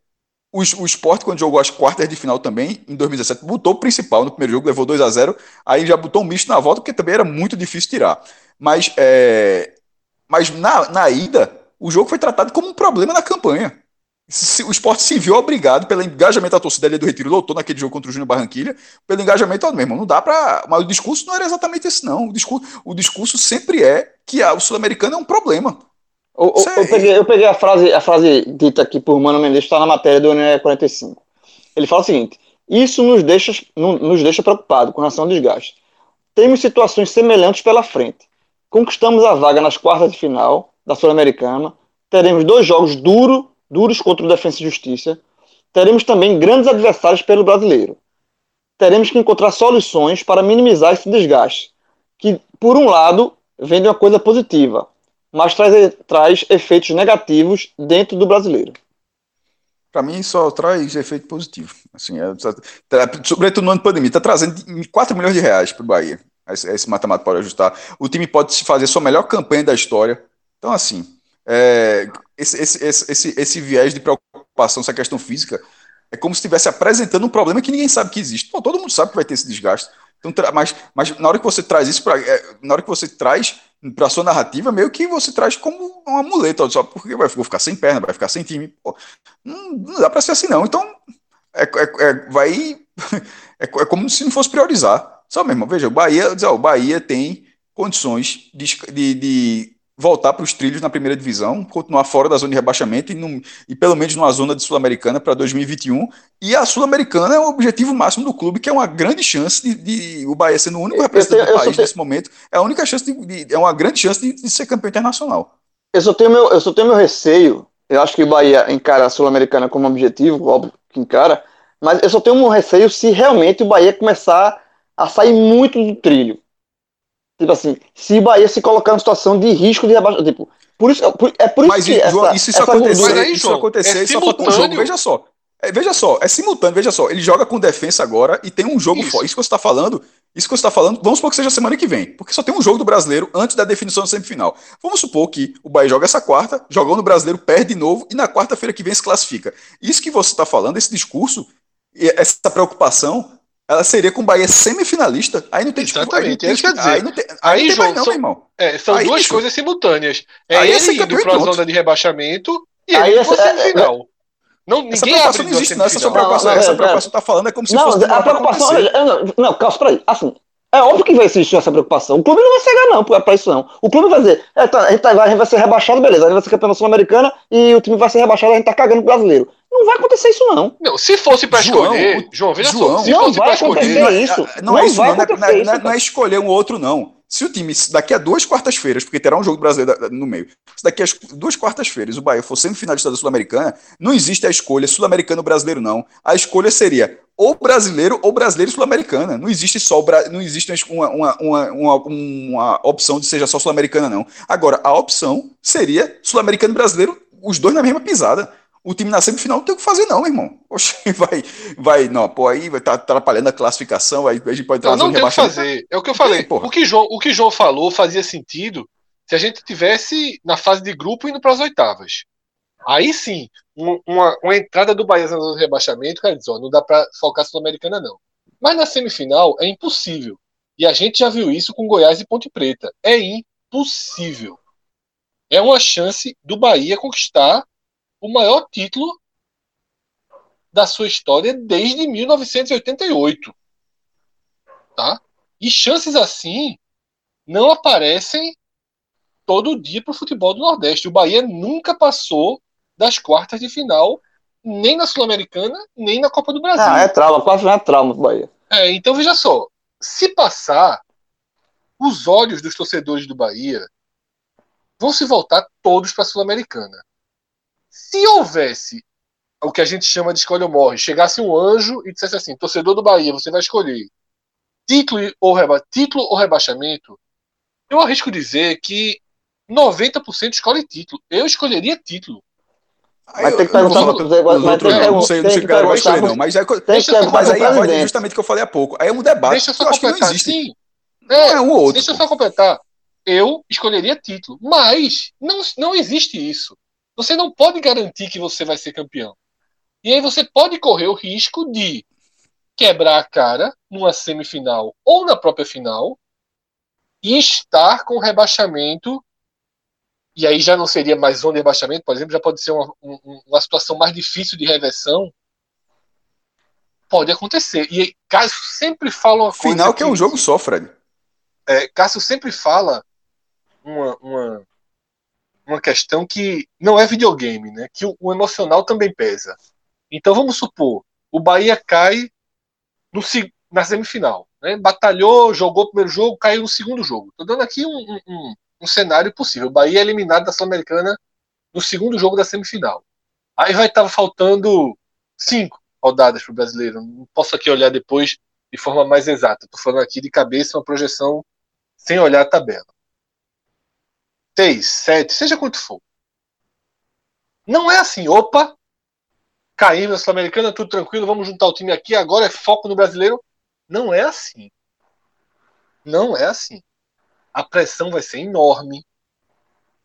o, o Sport, quando jogou as quartas de final também, em 2017, botou o principal no primeiro jogo, levou 2 a 0 aí já botou um misto na volta, porque também era muito difícil tirar. Mas, é, mas na, na ida, o jogo foi tratado como um problema na campanha. O Sport se viu obrigado, pelo engajamento da torcida ali do Retiro, lotou naquele jogo contra o Júnior Barranquilha, pelo engajamento, irmão, não dá pra. Mas o discurso não era exatamente esse, não. O discurso, o discurso sempre é que a, o Sul-Americano é um problema. Eu, eu- eu peguei, eu peguei a, frase, a frase dita aqui por Mano Mendes, está na matéria do NE 45. Ele fala o seguinte: Isso nos deixa, nos deixa preocupados com relação ao desgaste. Temos situações semelhantes pela frente. Conquistamos a vaga nas quartas de final da Sul-Americana. Teremos dois jogos duro, duros contra o Defensa e Justiça. Teremos também grandes adversários pelo brasileiro. Teremos que encontrar soluções para minimizar esse desgaste, que, por um lado, vem de uma coisa positiva, mas traz, traz efeitos negativos dentro do brasileiro. Para mim, só traz efeito positivo. Assim, é, sobretudo no ano de pandemia, está trazendo 4 milhões de reais para o Bahia. Esse, esse matemático pode ajustar. O time pode fazer sua melhor campanha da história. Então, assim, é, esse, esse, esse, esse, esse viés de preocupação, essa questão física, é como se estivesse apresentando um problema que ninguém sabe que existe. Todo mundo sabe que vai ter esse desgaste. Então, mas, mas na hora que você traz isso para, é, na hora que você traz para sua narrativa, meio que você traz como uma muleta, só porque vai ficar sem perna, vai ficar sem time. Pô, não, não, dá para ser assim não. Então, é, é, é vai é, é, como se não fosse priorizar. Só mesmo, veja, o Bahia, o Bahia tem condições de, de, de voltar para os trilhos na primeira divisão, continuar fora da zona de rebaixamento e, num, e pelo menos numa zona de Sul-Americana para 2021. E a Sul-Americana é o objetivo máximo do clube, que é uma grande chance de, de o Bahia sendo o único representante do país nesse momento, é a única chance de, de, é uma grande chance de, de, ser campeão internacional. Eu só tenho meu, eu só tenho meu receio. Eu acho que o Bahia encara a Sul-Americana como objetivo, óbvio que encara, mas eu só tenho um receio se realmente o Bahia começar a sair muito do trilho. Tipo assim, se o Bahia se colocar em situação de risco de rebaixamento. Tipo, por isso, é por isso mas, que. João, essa, isso, isso acontecer, aí, isso João, acontecer, é só falta um jogo. Veja só. É, veja só, é simultâneo, veja só. Ele joga com defesa agora e tem um jogo isso. fora. Isso que você está falando, isso que você está falando, vamos supor que seja semana que vem, porque só tem um jogo do brasileiro antes da definição da semifinal. Vamos supor que o Bahia joga essa quarta, jogou no brasileiro, perde de novo e na quarta-feira que vem se classifica. Isso que você está falando, esse discurso, essa preocupação, ela seria com o Bahia semifinalista, aí não tem Exatamente, tipo, aí, é aí, não tem, aí, aí, João, não, são, irmão. É, são aí, duas isso. coisas simultâneas. É aí ele indo para a zona de rebaixamento e aí ele para é, semifinal. É, não, ninguém essa preocupação não existe, não. Essa sua preocupação, não, não, essa preocupação tá falando é como se não, fosse. A preocupação. Não, não, calça pra aí. Assim, é óbvio que vai existir essa preocupação. O clube não vai cegar, não, pra, isso não. O clube vai dizer, é, tá, a, gente tá, a gente vai ser rebaixado, beleza. A gente vai ser campeão sul-americana e o time vai ser rebaixado, a gente tá cagando pro brasileiro. Não vai acontecer isso, não. Não, se fosse pra escolher. João, João veja João, só. Se não fosse vai pra escolher. Não, isso. não, não é isso, não, não, é, isso, não é escolher um outro, não. Se o time, daqui a duas quartas-feiras, porque terá um jogo brasileiro no meio, se daqui a duas quartas-feiras o Bahia for semifinalista da Sul-Americana, não existe a escolha sul-americano brasileiro, não. A escolha seria ou brasileiro ou brasileiro sul-americana. Não existe só não existe uma, uma, uma, uma, uma opção de seja só sul-americana, não. Agora, a opção seria sul-americano e brasileiro, os dois na mesma pisada o time na semifinal não tem o que fazer, não, irmão. Oxe, vai, vai, não, pô, aí vai estar tá atrapalhando a classificação, aí a gente pode trazer não, não tem o que fazer. É o que eu falei. É, o, que João, o que João falou fazia sentido se a gente tivesse na fase de grupo indo para as oitavas. Aí sim, um, uma, uma, entrada do Bahia na zona de rebaixamento, cara, diz, ó, não dá para focar Sul-Americana, não. Mas na semifinal é impossível. E a gente já viu isso com Goiás e Ponte Preta. É impossível. É uma chance do Bahia conquistar o maior título da sua história desde 1988. Tá? E chances assim não aparecem todo dia para o futebol do Nordeste. O Bahia nunca passou das quartas de final, nem na Sul-Americana, nem na Copa do Brasil. Ah, é trauma, quase não é trauma do Bahia. É, então veja só, se passar, os olhos dos torcedores do Bahia vão se voltar todos para a Sul-Americana. Se houvesse o que a gente chama de escolha ou morre, chegasse um anjo e dissesse assim: torcedor do Bahia, você vai escolher título ou, reba título ou rebaixamento, eu arrisco dizer que 90% escolhe título. Eu escolheria título. Mas tem que perguntar para os Não sei, não sei o que cara vai escolher, não. Mas, é, mas aí é justamente o que eu falei há pouco. Aí é um debate deixa eu só que completar, não existe. Sim. É, não é um ou outro. Deixa eu só completar. Eu escolheria título. Mas não, não existe isso você não pode garantir que você vai ser campeão. E aí você pode correr o risco de quebrar a cara numa semifinal ou na própria final e estar com rebaixamento. E aí já não seria mais zona de rebaixamento, por exemplo, já pode ser uma, uma situação mais difícil de reversão. Pode acontecer. E Cássio sempre fala uma coisa. Final que, que é um jogo só, Fred. É, Cássio sempre fala uma, uma, uma questão que não é videogame, né? Que o, o emocional também pesa. Então vamos supor, o Bahia cai no, na semifinal, né? Batalhou, jogou o primeiro jogo, caiu no segundo jogo. Estou dando aqui um, um, um, cenário possível. O Bahia é eliminado da Sul-Americana no segundo jogo da semifinal. Aí vai estar faltando cinco rodadas para o brasileiro. Não posso aqui olhar depois de forma mais exata. Estou falando aqui de cabeça uma projeção sem olhar a tabela seis, sete, seja quanto for. Não é assim, opa, caímos na Sul-Americana, tudo tranquilo, vamos juntar o time aqui, agora é foco no brasileiro. Não é assim. Não é assim. A pressão vai ser enorme.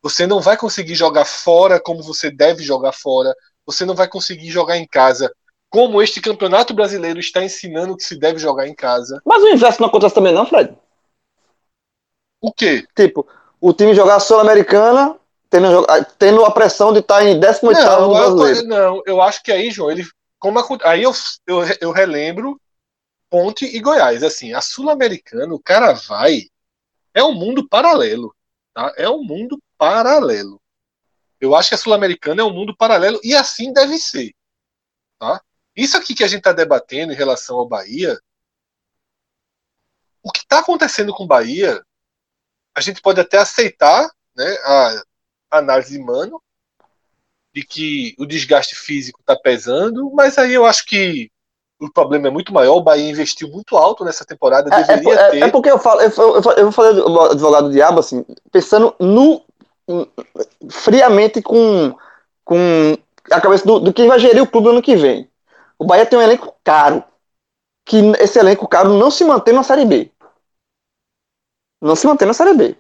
Você não vai conseguir jogar fora como você deve jogar fora. Você não vai conseguir jogar em casa como este campeonato brasileiro está ensinando que se deve jogar em casa. Mas o inverso não acontece também, não, Fred? O quê? Tipo, o time jogar a Sul-Americana, tendo, tendo a pressão de estar em 18 Não, no eu, brasileiro. não, eu acho que aí, João, ele. Como acon- aí eu, eu, eu relembro Ponte e Goiás. Assim, a Sul-Americana, o cara vai. É um mundo paralelo. Tá? É um mundo paralelo. Eu acho que a Sul-Americana é um mundo paralelo e assim deve ser. Tá? Isso aqui que a gente está debatendo em relação ao Bahia. O que está acontecendo com o Bahia, a gente pode até aceitar né, a análise de mano, de que o desgaste físico está pesando, mas aí eu acho que o problema é muito maior. O Bahia investiu muito alto nessa temporada, É, é, deveria é- ter. é porque eu falo, eu, eu, eu vou falar do advogado do diabo, assim, pensando no friamente com, com a cabeça do, do quem vai gerir o clube no ano que vem. O Bahia tem um elenco caro. Que esse elenco caro não se mantém na Série B. Não se mantém na Série B.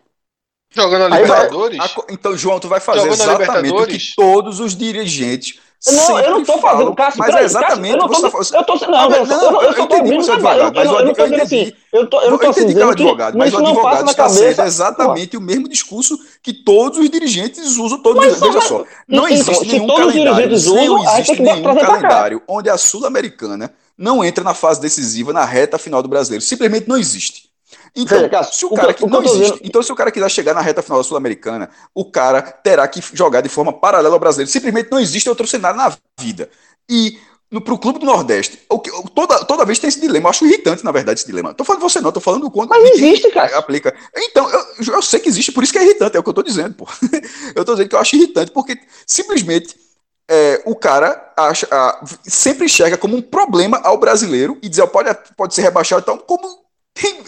Jogando a Aí vai- Libertadores. A Então, João, tu vai fazer na exatamente o Libertadores? que todos os dirigentes Não, sempre eu não tô falam, fazendo, Cássio, mas peraí, é exatamente Cássio, eu não tô, falando. eu tô, não, Não, eu, não, eu, não- eu eu só tô ouvindo o seu advogado, eu, mas eu o não tô advogado- dizendo eu assim, eu, tô, eu não tô eu assim entendi que é o advogado, mas o não advogado na está cabeça. sendo exatamente o mesmo discurso que todos os dirigentes usam todos Mas os Veja só- só, não então, existe nenhum calendário, não existe nenhum calendário onde a Sul-Americana não entra na fase decisiva, na reta final do brasileiro. Simplesmente não existe. Então, Veja, se o o cara que- que o que não existe, dizendo- então se o cara quiser chegar na reta final da Sul-Americana, o cara terá que jogar de forma paralela ao brasileiro. Simplesmente não existe outro cenário na vida. E no, pro clube do Nordeste, o que, o- toda, toda vez tem esse dilema. Eu acho irritante, na verdade, esse dilema. Tô falando de você não, tô falando do quanto Mas existe, cara. aplica. Então, eu, eu sei que existe, por isso que é irritante, é o que eu tô dizendo, pô. Eu tô dizendo que eu acho irritante, porque simplesmente é, o cara acha, ah, sempre enxerga como um problema ao brasileiro e dizer, ó, pode, pode ser rebaixado, então, como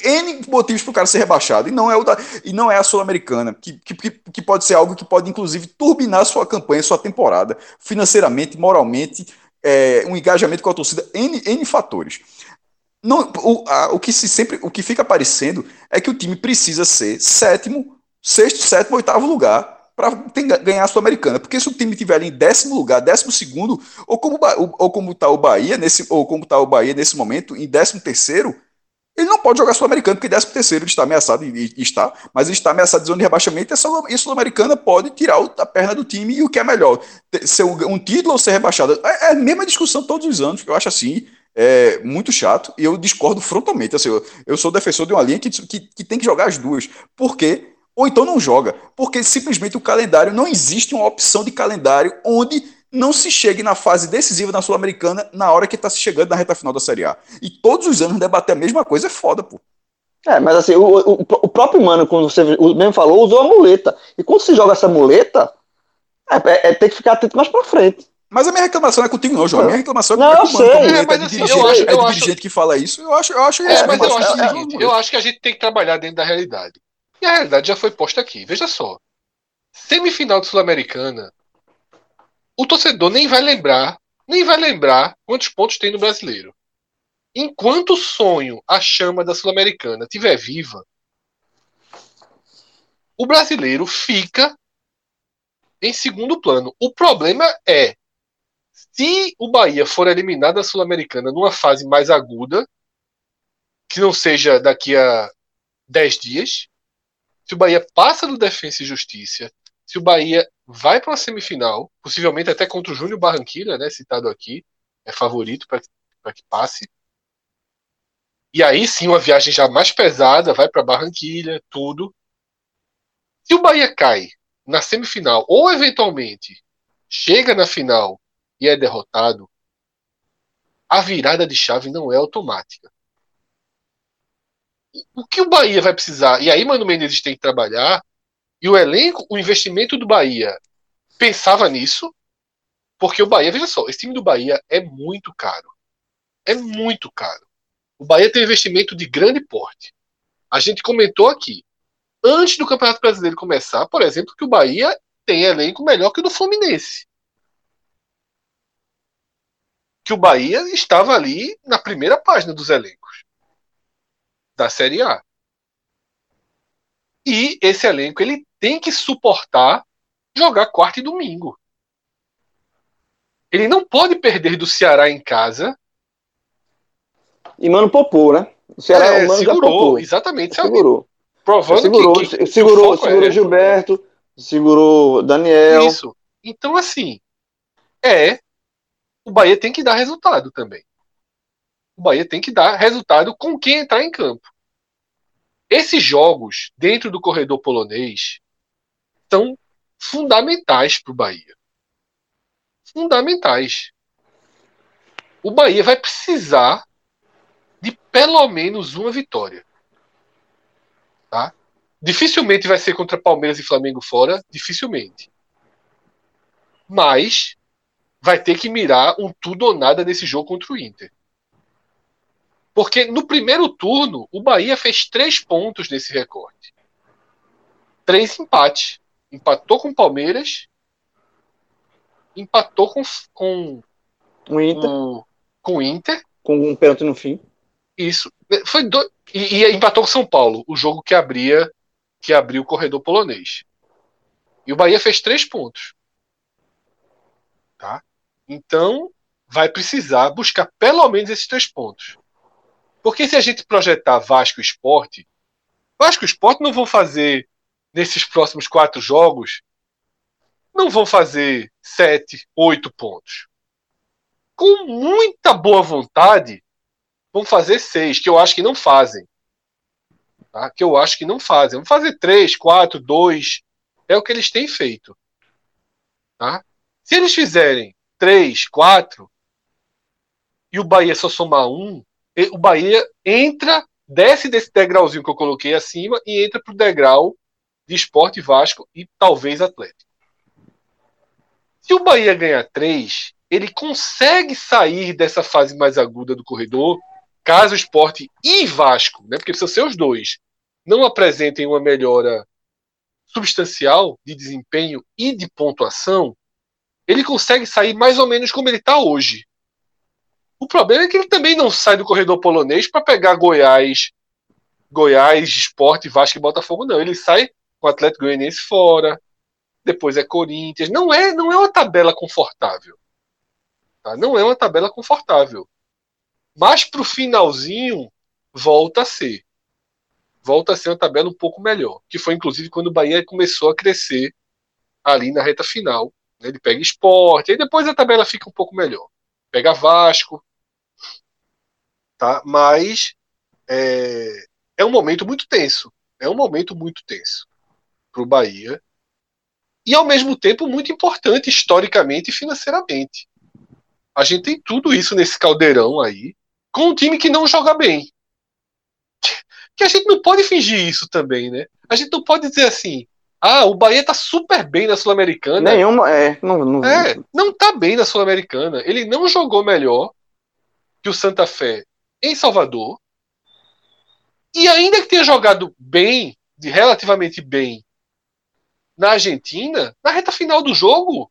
N motivos para o cara ser rebaixado, e não é, o da, e não é a Sul-Americana, que, que, que- pode ser algo que pode, inclusive, turbinar sua campanha, sua temporada, financeiramente, moralmente, é, um engajamento com a torcida, N, N fatores. Não, o, a- o que se sempre, o que fica aparecendo é que o time precisa ser sétimo, sexto, sétimo, oitavo lugar para ganhar a Sul-Americana. Porque se o time tiver ali em décimo lugar, décimo segundo, ou como, ou, ou como tá o Bahia nesse, ou como tá o Bahia nesse momento, em décimo terceiro, ele não pode jogar Sul-Americano, porque décimo terceiro ele está ameaçado, e, está, mas está ameaçado de zona de rebaixamento, e a Sul- a Sul-Americana pode tirar a perna do time, e o que é melhor, ser um, título ou ser rebaixado? É, é a mesma discussão todos os anos, eu acho assim, é muito chato, e eu discordo frontalmente, assim, eu, eu sou defensor de uma linha que, que, que tem que jogar as duas, porque ou então não joga, porque simplesmente o calendário, não existe uma opção de calendário onde não se chegue na fase decisiva da Sul-Americana na hora que está se chegando na reta final da Série A. E todos os anos debater a mesma coisa é foda, pô. É, mas assim, o, o, o próprio Mano, quando você o mesmo falou, usou a muleta. E quando se joga essa muleta, é, é, é ter que ficar atento mais pra frente. Mas a minha reclamação não é contigo, não, João. A minha reclamação Não, é eu com o Mano, sei. como É, é, mas de assim, dirigente, eu acho- é eu acho- dirigente que fala isso. Eu acho, eu acho, É, mas eu acho seguinte, eu acho que a gente tem que trabalhar dentro da realidade. E a realidade já foi posta aqui. Veja só. Semifinal de Sul-Americana, o torcedor nem vai lembrar, nem vai lembrar quantos pontos tem no brasileiro. Enquanto o sonho, a chama da Sul-Americana estiver viva, o brasileiro fica em segundo plano. O problema é se o Bahia for eliminado da Sul-Americana numa fase mais aguda, que não seja daqui a 10 dias, se o Bahia passa do Defensa e Justiça, se o Bahia vai para uma semifinal, possivelmente até contra o Júnior Barranquilla, né, citado aqui, é favorito para que passe. E aí sim, uma viagem já mais pesada, vai para Barranquilha, tudo. Se o Bahia cai na semifinal, ou eventualmente chega na final e é derrotado, a virada de chave não é automática. O que o Bahia vai precisar, e aí Mano Menezes tem que trabalhar, e o elenco, o investimento do Bahia pensava nisso, porque o Bahia, veja só, esse time do Bahia é muito caro. É muito caro. O Bahia tem um investimento de grande porte. A gente comentou aqui, antes do Campeonato Brasileiro começar, por exemplo, que o Bahia tem elenco melhor que o do Fluminense. que o Bahia estava ali na primeira página dos elencos da Série A. E esse elenco ele tem que suportar jogar quarta e domingo. Ele não pode perder do Ceará em casa. E Mano Popô, né? O Ceará É, o Mano já segurou, popou. exatamente. Segurou. Provando segurou, que, que- segurou, é segurou Gilberto, segurou Daniel. Isso. Então, assim, é. O Bahia tem que dar resultado também. O Bahia tem que dar resultado com quem entrar em campo. Esses jogos dentro do corredor polonês são fundamentais para o Bahia. Fundamentais. O Bahia vai precisar de pelo menos uma vitória. Tá? Dificilmente vai ser contra Palmeiras e Flamengo fora, dificilmente. Mas vai ter que mirar um tudo ou nada nesse jogo contra o Inter. Porque no primeiro turno, o Bahia fez três pontos nesse recorte. Três empates. Empatou com o Palmeiras, empatou com, com, O Inter, o, com o Inter, com um pênalti no fim. isso. Foi do... e, e empatou com São Paulo, o jogo que abria que abriu o corredor polonês. E o Bahia fez três pontos. Tá? Então, vai precisar buscar pelo menos esses três pontos. Porque se a gente projetar Vasco e Esporte, Vasco e Esporte não vão fazer nesses próximos quatro jogos, não vão fazer sete, oito pontos. Com muita boa vontade, vão fazer seis, que eu acho que não fazem. Tá? Que eu acho que não fazem. Vão fazer três, quatro, dois. É o que eles têm feito. Tá? Se eles fizerem três, quatro, e o Bahia só somar um, o Bahia entra, desce desse degrauzinho que eu coloquei acima e entra pro degrau de esporte Vasco e talvez Atlético. Se o Bahia ganhar três, ele consegue sair dessa fase mais aguda do corredor, caso o esporte e Vasco, né, porque precisam ser os dois, não apresentem uma melhora substancial de desempenho e de pontuação, ele consegue sair mais ou menos como ele está hoje. O problema é que ele também não sai do corredor polonês para pegar Goiás, Goiás, Esporte, Vasco e Botafogo, não. Ele sai o Atlético Goianiense fora, depois é Corinthians. Não é, não é uma tabela confortável. Tá? Não é uma tabela confortável. Mas para o finalzinho, volta a ser. Volta a ser uma tabela um pouco melhor. Que foi inclusive quando o Bahia começou a crescer ali na reta final. né? Ele pega esporte, aí depois a tabela fica um pouco melhor. Pega Vasco. Tá? Mas é, é um momento muito tenso. É um momento muito tenso para o Bahia. E ao mesmo tempo muito importante historicamente e financeiramente. A gente tem tudo isso nesse caldeirão aí, com um time que não joga bem. Que a gente não pode fingir isso também, né? A gente não pode dizer assim, ah, o Bahia tá super bem na Sul-Americana. Nenhuma, é. Não, não, É, não tá bem na Sul-Americana. Ele não jogou melhor que o Santa Fé em Salvador. E ainda que tenha jogado bem, relativamente bem, na Argentina, na reta final do jogo,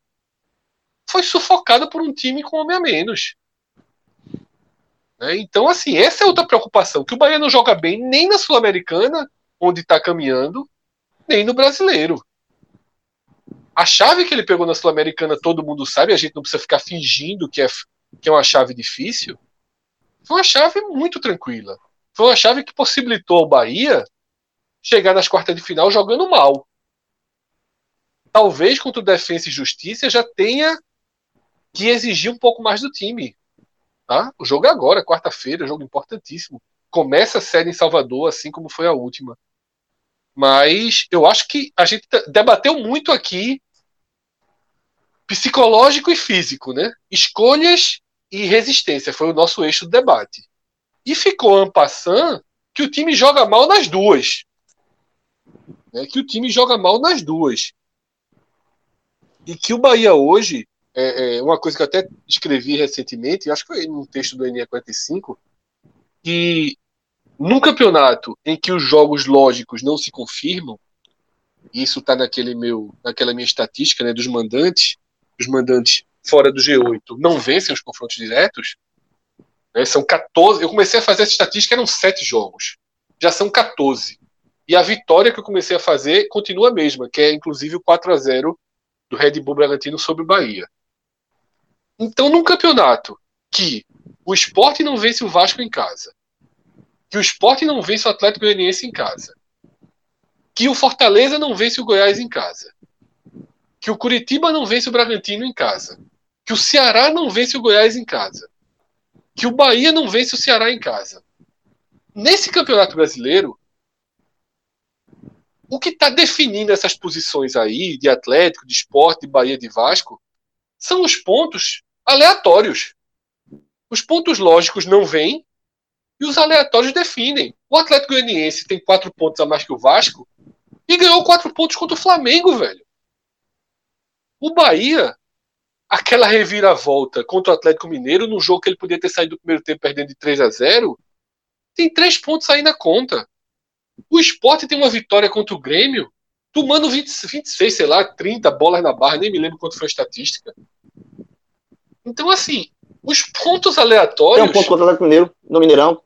foi sufocado por um time com homem a menos. Né? Então, assim, essa é outra preocupação, que o Bahia não joga bem nem na Sul-Americana, onde está caminhando, nem no brasileiro. A chave que ele pegou na Sul-Americana, todo mundo sabe, a gente não precisa ficar fingindo que é, que é uma chave difícil. Foi uma chave muito tranquila. Foi uma chave que possibilitou ao Bahia chegar nas quartas de final jogando mal. Talvez contra o Defensa e Justiça já tenha que exigir um pouco mais do time. Tá? O jogo é agora, quarta-feira, jogo importantíssimo. Começa a série em Salvador, assim como foi a última. Mas eu acho que a gente debateu muito aqui psicológico e físico, né? Escolhas e resistência foi o nosso eixo do debate. E ficou ampassando que o time joga mal nas duas. Né? Que o time joga mal nas duas. E que o Bahia hoje, é, é uma coisa que eu até escrevi recentemente, acho que foi num texto do NE45, que num campeonato em que os jogos lógicos não se confirmam, isso está naquele meu, naquela minha estatística né, dos mandantes, os mandantes fora do G8 não vencem os confrontos diretos, né, são 14. Eu comecei a fazer essa estatística, eram 7 jogos. Já são 14. E a vitória que eu comecei a fazer continua a mesma, que é inclusive o 4 a 0 do Red Bull Bragantino sobre o Bahia. Então, num campeonato que o esporte não vence o Vasco em casa, que o esporte não vence o Atlético Goianiense em casa, que o Fortaleza não vence o Goiás em casa, que o Curitiba não vence o Bragantino em casa, que o Ceará não vence o Goiás em casa, que o Bahia não vence o Ceará em casa. Nesse campeonato brasileiro, o que está definindo essas posições aí de Atlético, de Esporte, de Bahia, de Vasco, são os pontos aleatórios. Os pontos lógicos não vêm e os aleatórios definem. O Atlético Goianiense tem quatro pontos a mais que o Vasco e ganhou quatro pontos contra o Flamengo, velho. O Bahia, aquela reviravolta contra o Atlético Mineiro, no jogo que ele podia ter saído do primeiro tempo perdendo de 3 a 0 tem três pontos aí na conta. O esporte tem uma vitória contra o Grêmio, tomando 20, 26, sei lá, 30 bolas na barra, nem me lembro quanto foi a estatística. Então, assim, os pontos aleatórios. Tem um ponto contra o Atlético Mineiro, no Mineirão.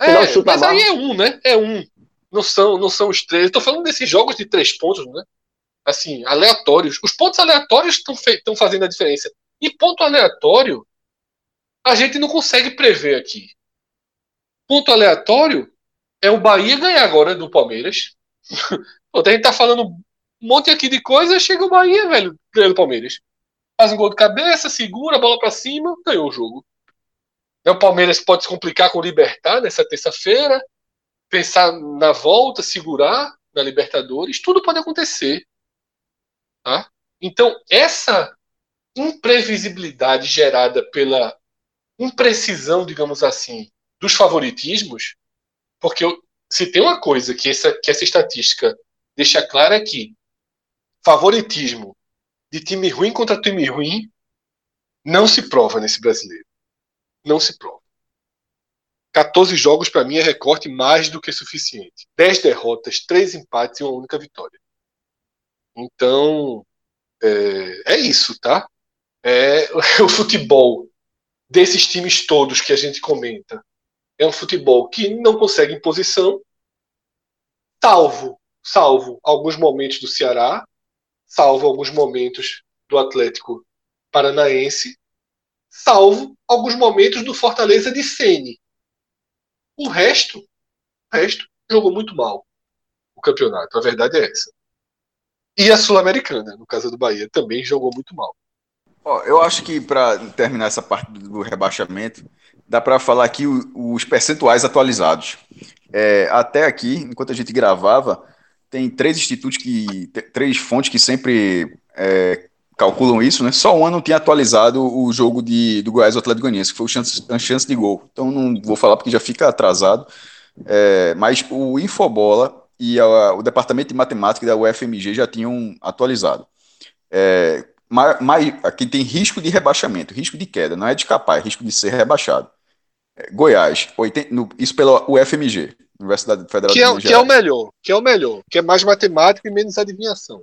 É, um mas aí é um, né? É um. Não são, não são os três. Estou falando desses jogos de três pontos, né? Assim, aleatórios. Os pontos aleatórios estão fazendo a diferença. E ponto aleatório, a gente não consegue prever aqui. Ponto aleatório é o Bahia ganhar agora do Palmeiras. A gente tá falando um monte aqui de coisa, chega o Bahia, velho, ganhando do Palmeiras faz um gol de cabeça, segura a bola para cima, ganhou o jogo. O Palmeiras pode se complicar com o Libertar nessa terça-feira, pensar na volta, segurar na Libertadores, tudo pode acontecer. Tá? Então, essa imprevisibilidade gerada pela imprecisão, digamos assim, dos favoritismos, porque eu, se tem uma coisa que essa, que essa estatística deixa clara é que favoritismo de time ruim contra time ruim não se prova nesse brasileiro. Não se prova. 14 jogos para mim é recorte mais do que suficiente. 10 derrotas, 3 empates e uma única vitória. Então, é, é isso, tá? É, o futebol desses times todos que a gente comenta é um futebol que não consegue imposição, salvo, salvo alguns momentos do Ceará, salvo alguns momentos do Atlético Paranaense, salvo alguns momentos do Fortaleza de Sene. O resto, o resto jogou muito mal o campeonato. A verdade é essa. E a Sul-Americana, no caso do Bahia, também jogou muito mal. Ó, eu acho que para terminar essa parte do rebaixamento, dá para falar aqui os percentuais atualizados. É, até aqui, enquanto a gente gravava, tem três institutos que. três fontes que sempre é, calculam isso, né? Só um ano tinha atualizado o jogo de, do Goiás Atlético Goianiense, que foi o chance, a chance de gol. Então não vou falar porque já fica atrasado. É, mas o Infobola e a, o Departamento de Matemática da UFMG já tinham atualizado. É, mas, aqui tem risco de rebaixamento, risco de queda, não é de escapar, é risco de ser rebaixado. É, Goiás, 80, no, isso pela UFMG. Universidade Federal que é, de Que é o melhor, que é o melhor, que é mais matemática e menos adivinhação.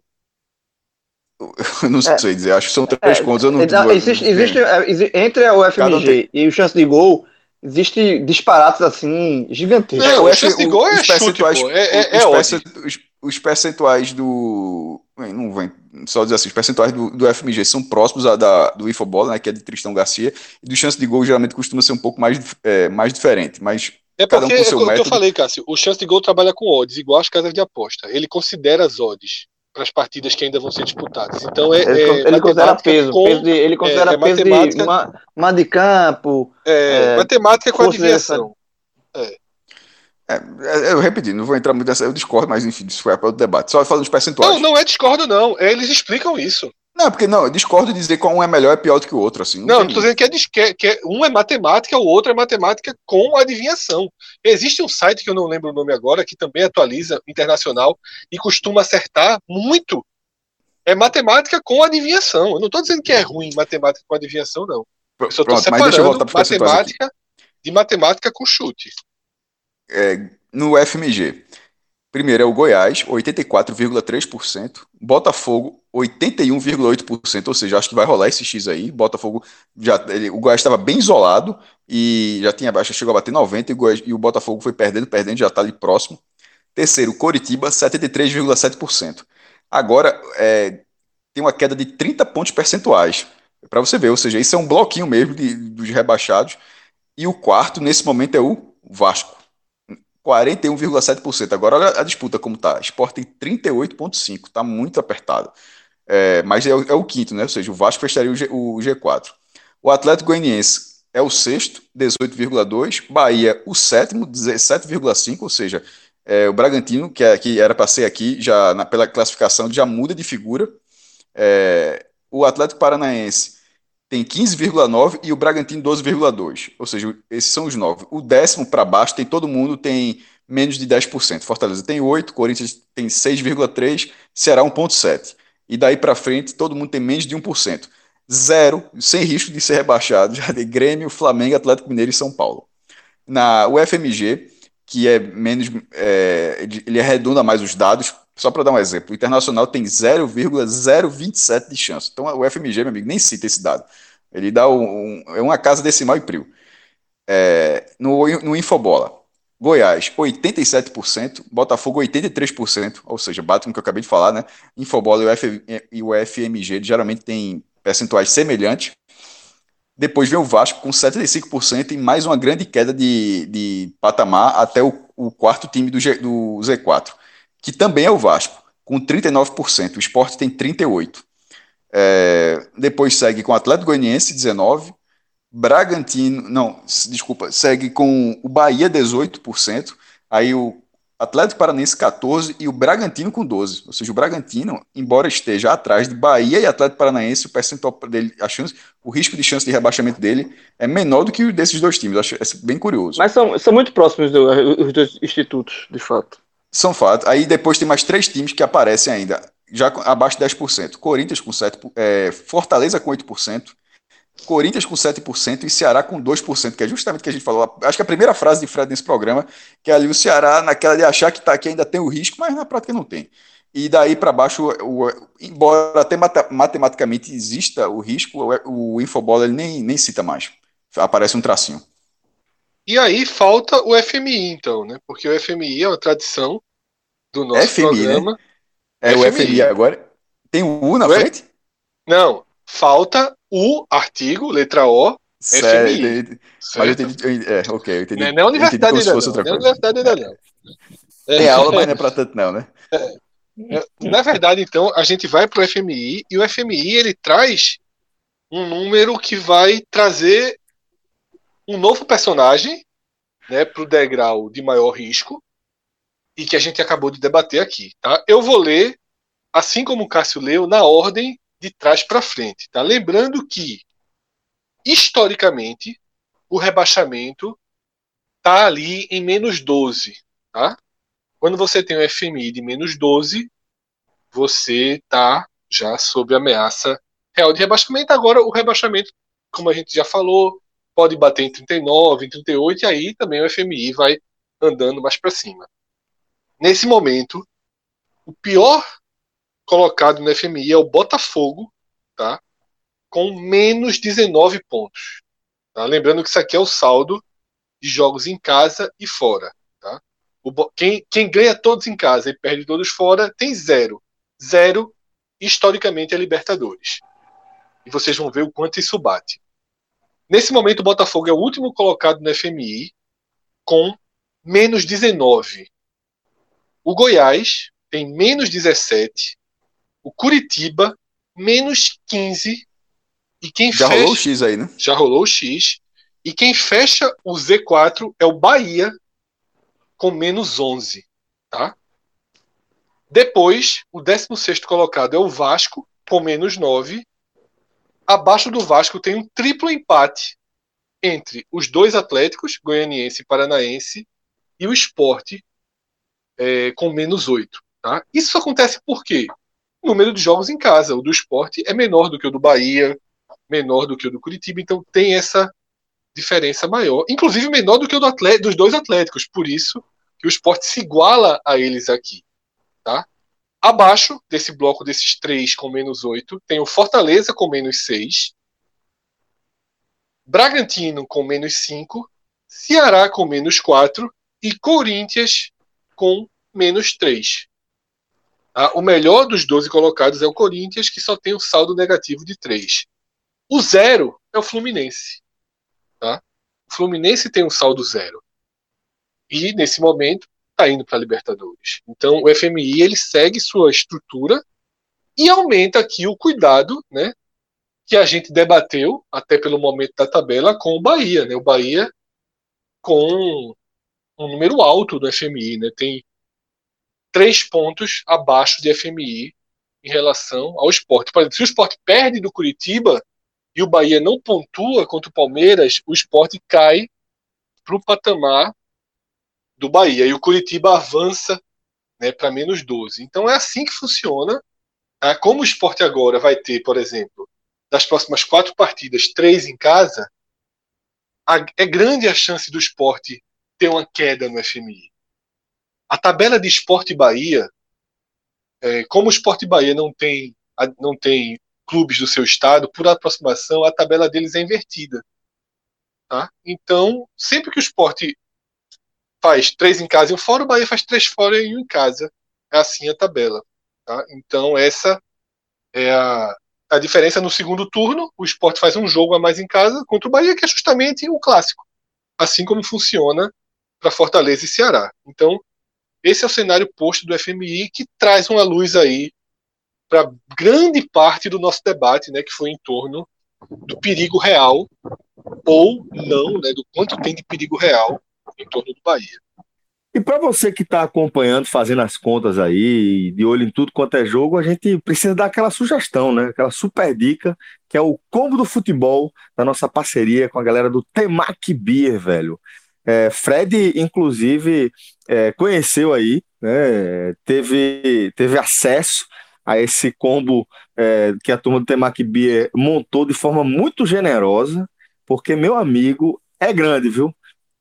Eu não sei dizer, acho que são três é, contas. Eu não, não existe, existe, é, entre a UFMG e o chance de gol, existe disparates assim gigantescos. Não, o chance de gol é chute, pô. É, é, é os, os, os, percentuais do. Não vem só dizer assim, os percentuais do, do FMG são próximos a da, do Infobola, né, que é de Tristão Garcia, e do chance de gol geralmente costuma ser um pouco mais, é, mais diferente, mas é porque um é o que eu falei, Cássio. O chance de gol trabalha com odds, igual as casas de aposta. Ele considera as odds para as partidas que ainda vão ser disputadas. Então é. Ele, é ele considera peso. Com, peso de, ele considera é, é peso matemática, de uma, uma de campo. É, é matemática com adivinhação. É. É, eu repeti, não vou entrar muito nessa, eu discordo, mas enfim, isso foi para o debate. Só falando dos percentuais. Não, não é discordo, não. Eles explicam isso. Não, porque não, eu discordo de dizer qual um é melhor e pior do que o outro, assim. Não, não tô dizendo que, é, que, é, um é matemática, o outro é matemática com adivinhação. Existe um site que eu não lembro o nome agora, que também atualiza internacional e costuma acertar muito. É matemática com adivinhação. Eu não estou dizendo que é ruim matemática com adivinhação, não. Eu só estou separando matemática de matemática com chute. É, no FMG, primeiro é o Goiás, 84,3%, Botafogo, 81,8%, ou seja, acho que vai rolar esse X aí. Botafogo já ele, o Goiás estava bem isolado e já tinha baixa, chegou a bater 90 e o, Goiás, e o Botafogo foi perdendo, perdendo, já está ali próximo. Terceiro, Coritiba, 73,7%. Agora é, tem uma queda de 30 pontos percentuais. Para você ver, ou seja, isso é um bloquinho mesmo de, dos rebaixados. E o quarto, nesse momento, é o Vasco. 41,7%. Agora olha a disputa como tá. Sport tem 38,5%. Tá muito apertado. É, mas é, é, o quinto, né? Ou seja, o Vasco fecharia o, G, o G4. O Atlético Goianiense é o sexto, 18,2%. Bahia, o sétimo, 17,5%. Ou seja, é, o Bragantino, que, é, que era para ser aqui, já na, pela classificação, já muda de figura. É, o Atlético Paranaense tem 15,9 e o Bragantino 12,2. Ou seja, esses são os nove. O décimo para baixo tem todo mundo tem menos de 10%. Fortaleza tem 8, Corinthians tem 6,3, Ceará 1,7. E daí para frente, todo mundo tem menos de 1%. Zero, sem risco de ser rebaixado, já de Grêmio, Flamengo, Atlético Mineiro e São Paulo. Na UFMG, que é menos. É, ele arredonda mais os dados, só para dar um exemplo, o Internacional tem 0,027 de chance. Então o FMG, meu amigo, nem cita esse dado. Ele dá um, um, é uma casa decimal e prio. É, no, no Infobola, Goiás, 87%, Botafogo, 83%, ou seja, bate com o que eu acabei de falar, né? Infobola e o, e o FMG geralmente tem percentuais semelhantes. Depois vem o Vasco com 75% e mais uma grande queda de, de patamar até o, o quarto time do, G, do Z4, que também é o Vasco, com 39%. O esporte tem 38%. É, depois segue com o Atlético Goianiense, 19%. Bragantino, não, desculpa, segue com o Bahia 18%, aí o Atlético Paranense 14 e o Bragantino com 12. Ou seja, o Bragantino, embora esteja atrás de Bahia e Atlético Paranaense, o percentual dele, a chance, o risco de chance de rebaixamento dele é menor do que o desses dois times. Acho é bem curioso. Mas são, são muito próximos do, os dois institutos, de fato. São fatos. Aí depois tem mais três times que aparecem ainda, já abaixo de 10%. Corinthians com 7%, é, Fortaleza com 8%, Corinthians com 7% e Ceará com 2%, que é justamente o que a gente falou. Acho que a primeira frase de Fred nesse programa, que é ali o Ceará, naquela de achar que está aqui ainda tem o risco, mas na prática não tem. E daí para baixo, o, embora até matematicamente exista o risco, o, Infobola ele nem, nem cita mais. Aparece um tracinho. E aí falta o FMI, então, né? Porque o FMI é uma tradição do nosso FMI, né? programa. Né? É FMI. o FMI agora. Tem o U na o frente? Não, falta o artigo, letra O, certo, FMI. Mas eu entendi, é, ok, eu entendi. Não é, não é universidade ainda não, não é universidade ainda não. Tem aula, mas não é para tanto não, né? É, na verdade, então, a gente vai para o FMI e o FMI ele traz um número que vai trazer um novo personagem né, para o degrau de maior risco e que a gente acabou de debater aqui. Tá? Eu vou ler, assim como o Cássio leu, na ordem de trás para frente. Tá? Lembrando que, historicamente, o rebaixamento está ali em menos 12. Tá? Quando você tem um FMI de menos 12, você está já sob ameaça real de rebaixamento. Agora, o rebaixamento, como a gente já falou, pode bater em 39, em 38, e aí também o FMI vai andando mais para cima. Nesse momento, o pior colocado no FMI é o Botafogo, tá? com menos 19 pontos. Tá? Lembrando que isso aqui é o saldo de jogos em casa e fora. Tá? O, quem, quem ganha todos em casa e perde todos fora tem zero. Zero, historicamente, é Libertadores. E vocês vão ver o quanto isso bate. Nesse momento, o Botafogo é o último colocado no FMI com menos 19. O Goiás tem menos 17 o Curitiba, menos 15. E quem Já fecha, rolou o X aí, né? Já rolou o X. E quem fecha o Z4 é o Bahia, com menos 11. Tá? Depois, o 16 colocado é o Vasco, com menos 9. Abaixo do Vasco tem um triplo empate entre os dois Atléticos, Goianiense e Paranaense, e o Esporte, é, com menos 8. Tá? Isso acontece por quê? Número de jogos em casa. O do esporte é menor do que o do Bahia, menor do que o do Curitiba, então tem essa diferença maior, inclusive menor do que o do dos dois Atléticos, por isso que o esporte se iguala a eles aqui. Tá? Abaixo desse bloco desses três com menos 8, tem o Fortaleza com menos 6, Bragantino com menos 5, Ceará com menos 4 e Corinthians com menos 3. Ah, o melhor dos 12 colocados é o Corinthians, que só tem um saldo negativo de 3. O zero é o Fluminense. Tá? O Fluminense tem um saldo zero. E, nesse momento, está indo para a Libertadores. Então, o FMI ele segue sua estrutura e aumenta aqui o cuidado né, que a gente debateu, até pelo momento da tabela, com o Bahia. Né? O Bahia com um número alto do FMI. Né? Tem três pontos abaixo de FMI em relação ao esporte. Por exemplo, se o esporte perde do Curitiba e o Bahia não pontua contra o Palmeiras, o esporte cai para o patamar do Bahia. E o Curitiba avança né, para menos 12. Então é assim que funciona. Tá? Como o esporte agora vai ter, por exemplo, das próximas quatro partidas, três em casa, é grande a chance do esporte ter uma queda no FMI. A tabela de Esporte Bahia, é, como o Esporte Bahia não tem, não tem clubes do seu estado, por aproximação, a tabela deles é invertida. Tá? Então, sempre que o esporte faz três em casa e um fora, o Bahia faz três fora e um em casa. É assim a tabela. Tá? Então, essa é a, a diferença no segundo turno. O esporte faz um jogo a mais em casa contra o Bahia, que é justamente o clássico. Assim como funciona para Fortaleza e Ceará. Então, esse é o cenário posto do FMI que traz uma luz aí para grande parte do nosso debate, né, que foi em torno do perigo real ou não, né, do quanto tem de perigo real em torno do Bahia. E para você que está acompanhando, fazendo as contas aí, de olho em tudo quanto é jogo, a gente precisa dar aquela sugestão, né? Aquela super dica, que é o combo do futebol da nossa parceria com a galera do Temac Beer, velho. É, Fred, inclusive, é, conheceu aí, né? Teve, teve acesso a esse combo é, que a turma do Temac Beer montou de forma muito generosa, porque, meu amigo, é grande, viu?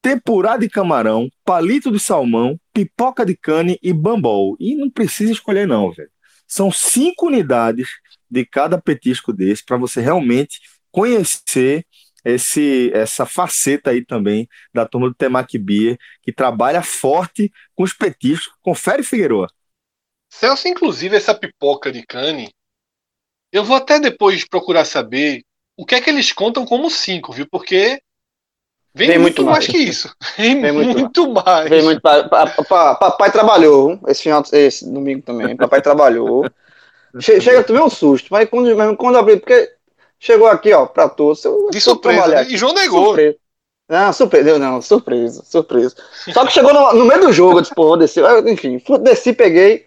tempurá de camarão, palito de salmão, pipoca de cane e bambol. E não precisa escolher, não, velho. São cinco unidades de cada petisco desse para você realmente conhecer esse, essa faceta aí também da turma do Temac Beer, que trabalha forte com os petiscos. Confere, Figueroa. Celso, inclusive, essa pipoca de cane, eu vou até depois procurar saber o que é que eles contam como cinco, viu? Porque Vem, Vem muito, muito mais. mais. que isso. Vem, Vem muito, muito mais. mais. Vem muito pa, pa, pa, papai trabalhou esse final, esse domingo também. Papai trabalhou. che, chega, tu vê um susto, mas quando, mas quando abri, porque chegou aqui, ó, pra todos. Eu, De surpresa. Né? E João negou. Surpresa. Não, surpresa, não, surpresa, surpresa. Só que chegou no, no meio do jogo, eu disse, pô, desci. Enfim, desci, peguei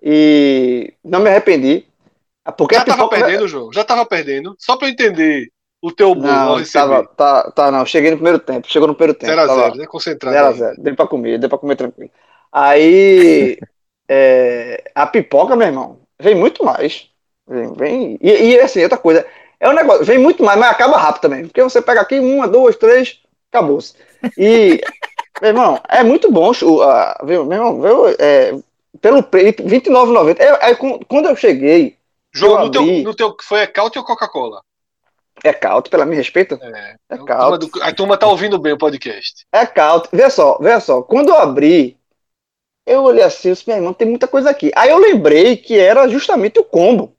e não me arrependi. Porque já tava perdendo o jogo, já tava perdendo. Só pra eu entender o teu bolo não, tava, tá, tá, não, cheguei no primeiro tempo, chegou no primeiro tempo. 0x0, né? Concentrado. 0x0, deu pra comer, deu pra comer tranquilo. Aí, é, a pipoca, meu irmão, vem muito mais. Vem, vem e, e, assim, outra coisa, é um negócio, vem muito mais, mas acaba rápido também. Porque você pega aqui, uma, duas, três, acabou-se. E, meu irmão, é muito bom, uh, viu, meu irmão, viu, é, pelo preço, R$29,90. É, é, quando eu cheguei. João, no, abri, teu, no teu, foi a Caute ou Coca-Cola? É caute, pela minha respeito? É, é caute. A turma tá ouvindo bem o podcast. É caute. Vê só, vê só. Quando eu abri, eu olhei assim, eu disse, meu irmão, tem muita coisa aqui. Aí eu lembrei que era justamente o combo.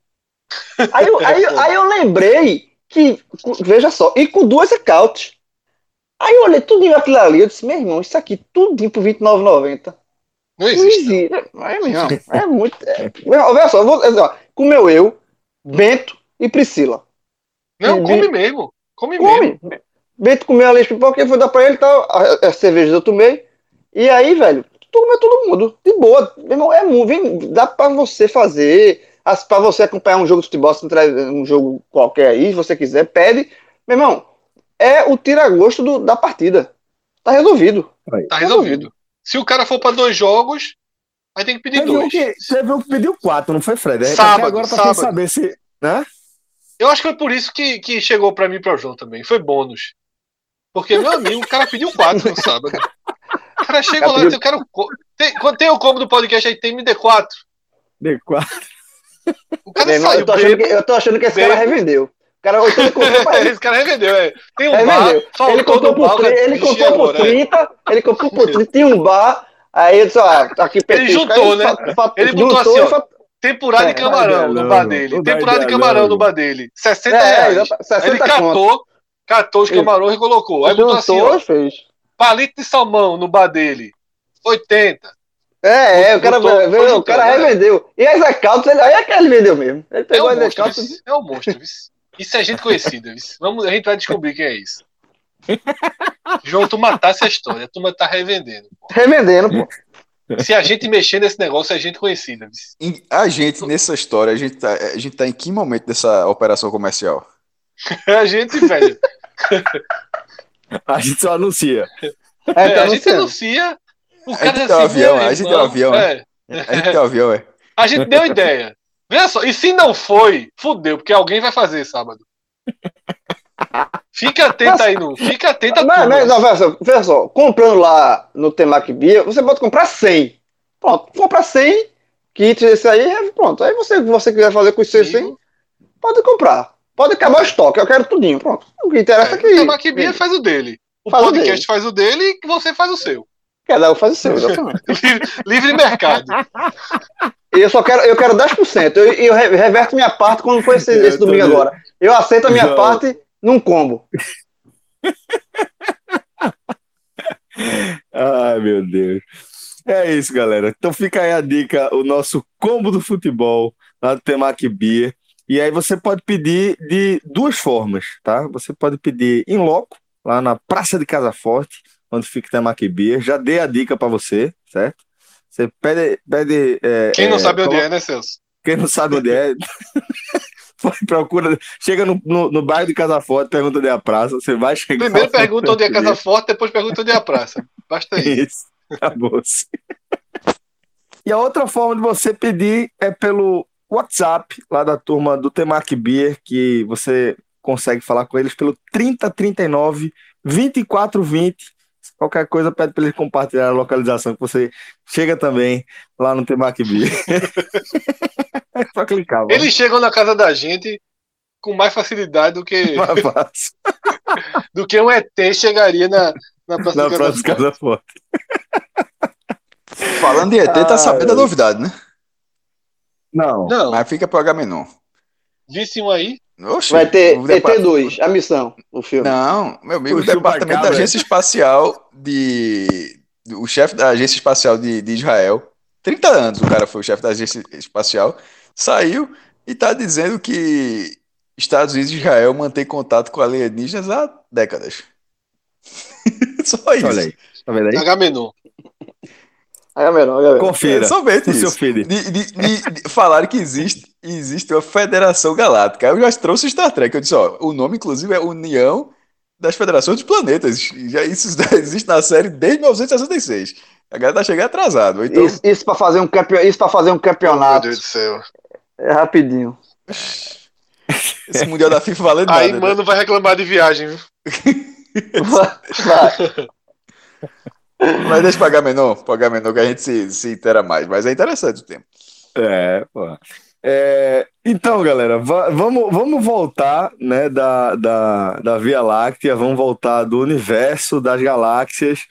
Aí eu, aí, aí eu lembrei que, veja só, e com duas é caute. Aí eu olhei tudo aquilo ali, eu disse, meu irmão, isso aqui tudinho por R$29,90. Não existe. Não existe. É, meu irmão, é muito. É, olha só, vou, comeu eu, Bento e Priscila. Não, come mesmo. Come, come. mesmo. Bento comeu ali as pipoca, eu fui dar pra ele tal. A, a cerveja eu tomei. E aí, velho, tu comeu todo mundo. De boa. Meu irmão, é muito. Dá pra você fazer. Pra você acompanhar um jogo de futebol, se um jogo qualquer aí, se você quiser, pede. Meu irmão, é o tira-gosto da partida. Tá resolvido. Aí. Tá resolvido. Se o cara for pra dois jogos, aí tem que pedir teve dois. Um que, teve um que pediu quatro, não foi, Fred? Sábado, agora tá sábado. saber se. Né? Eu acho que foi por isso que, que chegou para mim e para o João também. Foi bônus. Porque, meu amigo, o cara pediu quatro no sábado. O cara chegou lá e disse, eu quero. Tem, tem o combo do podcast aí, tem me dê quatro. D4. O cara Meu saiu eu, tô achando que, eu tô achando que esse cara revendeu. O cara, então ele comprou pra ele. Esse cara revendeu, é. Tem um Revendeu. bar, Ele comprou bar, por, tri- ele comprou por agora, é. 30, ele comprou por 30, tinha um bar, aí ele disse, ó, aqui petisco, juntou, aí né? fa- fa- Ele botou assim, ó, Temporada É, de camarão não, no bar dele. Temporada de camarão no bar dele. 60 É, reais. exato, 60 Ele catou, catou os Ele- camarões e colocou. Aí botou assim, ó, palito de salmão no bar dele. 80. É, é, o cara, Botou- veio, botou o cara né? revendeu. E as ele, aí é que ele vendeu mesmo. Ele É pegou um as monstro, vice. é um monstro. Isso é gente conhecida. Vamos, a gente vai descobrir quem é isso. João, tu matasse a história. Tu tá revendendo. pô. Revendendo, pô. Se a gente mexer nesse negócio, é gente conhecida. Em- A gente, nessa história, a gente, tá, a gente tá em que momento dessa operação comercial? É a gente, velho. A gente só anuncia. É, É, tá a gente anuncia. O A cara gente é tem um assim, avião, a gente tem um irmão. avião, É. A gente tem um avião, é. A gente deu ideia. Veja só, e se não foi, fudeu, porque alguém vai fazer sábado. Fica atento aí, no. Fica atento a Não, tudo. não, não, veja só, veja só, comprando lá no Temac Bia, você pode comprar 100. Pronto, compra 100 kits desse aí, é, pronto. Aí você, você quiser fazer com os seus 100, pode comprar. Pode acabar o estoque, eu quero tudinho, pronto. O que interessa é, que... O Maquibia faz o dele. O Faz o podcast dele. faz o dele e você faz o seu. Cada um faz o seu, exatamente. Livre, livre mercado. Eu só quero, eu quero 10%. Eu, eu re- reverto minha parte quando for esse, esse domingo também. agora. Eu aceito a minha Já. parte num combo. Ai, meu Deus. É isso, galera. Então fica aí a dica, o nosso combo do futebol lá do Temac Beer. E aí você pode pedir de duas formas, tá? Você pode pedir em loco, lá na Praça de Casa Forte, onde fica o Temac Beer. Já dei a dica para você, certo? Você pede... pede é, Quem não é, sabe onde é, né, Celso? Quem não sabe onde é... Procura, chega no, no, no bairro de Casa Forte, pergunta onde é a praça, você vai chegar... Primeiro pergunta onde é. Casa Forte, depois pergunta onde é a praça. Basta isso. Isso, acabou-se. E a outra forma de você pedir é pelo WhatsApp, lá da turma do Temac Beer, que você consegue falar com eles pelo 3039 2420. Qualquer coisa, pede para eles compartilhar a localização, que você chega também lá no Temac Beer. é só clicar, vamos. Eles chegam na casa da gente com mais facilidade do que, Mais fácil. do que um ET chegaria na, na Praça Na do próxima Casa Casa Forte. Falando em ET, tá sabendo da novidade, né? Não. Não, Mas fica pro Agamenon. visse um aí. Oxe, Vai ter o depa- ET2, a missão, o filme. Não, meu amigo, O o Departamento da. Agência Espacial de. O chefe da Agência Espacial de, de Israel, 30 anos o cara foi o chefe da Agência Espacial, saiu e tá dizendo que Estados Unidos e Israel mantêm contato com alienígenas há décadas. Só isso. Olha aí. Tá vendo aí? H-Menon. Aí é melhor, aí é. Confira É somente seu isso. De, de- de- de- falaram que existe, existe uma Federação Galáctica. Eu já trouxe Star Trek. Eu disse, ó, o nome, inclusive, é União das Federações dos Planetas. Já isso existe na série desde 1966. A galera tá chegando atrasado. Então, Isso, isso para fazer um campe... fazer um Meu campeonato Deus do céu. é rapidinho. esse Mundial da FIFA valendo Aí, nada. né? mano, vai reclamar de viagem, viu? Vai. Mas deixa pagar menor, pagar menor que a gente se, se intera mais. Mas é interessante o tempo. É, pô. É, então, galera, va- vamos, vamos voltar né, da, da, da Via Láctea, vamos voltar do universo das galáxias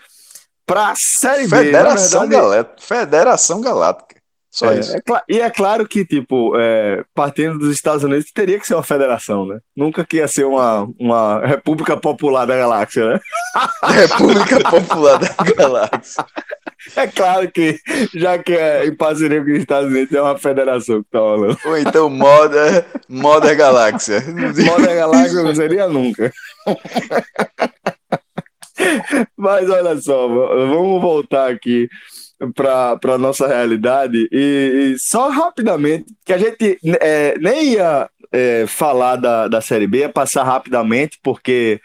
para a Série B. Federação, Na verdade, Galé- Federação Galáctica. Só é, isso. é e é claro que, tipo, é, partindo dos Estados Unidos, teria que ser uma federação, né? Nunca que ia ser uma, uma República Popular da Galáxia, né? República Popular da Galáxia. É claro que, já que é em parceria com os Estados Unidos, é uma federação que tá rolando. Ou então Moda, Moda Galáxia. Moda Galáxia não seria nunca. Mas olha só, vamos voltar aqui para a nossa realidade. E, e só rapidamente, que a gente é, nem ia é, falar da, da Série B, ia passar rapidamente, porque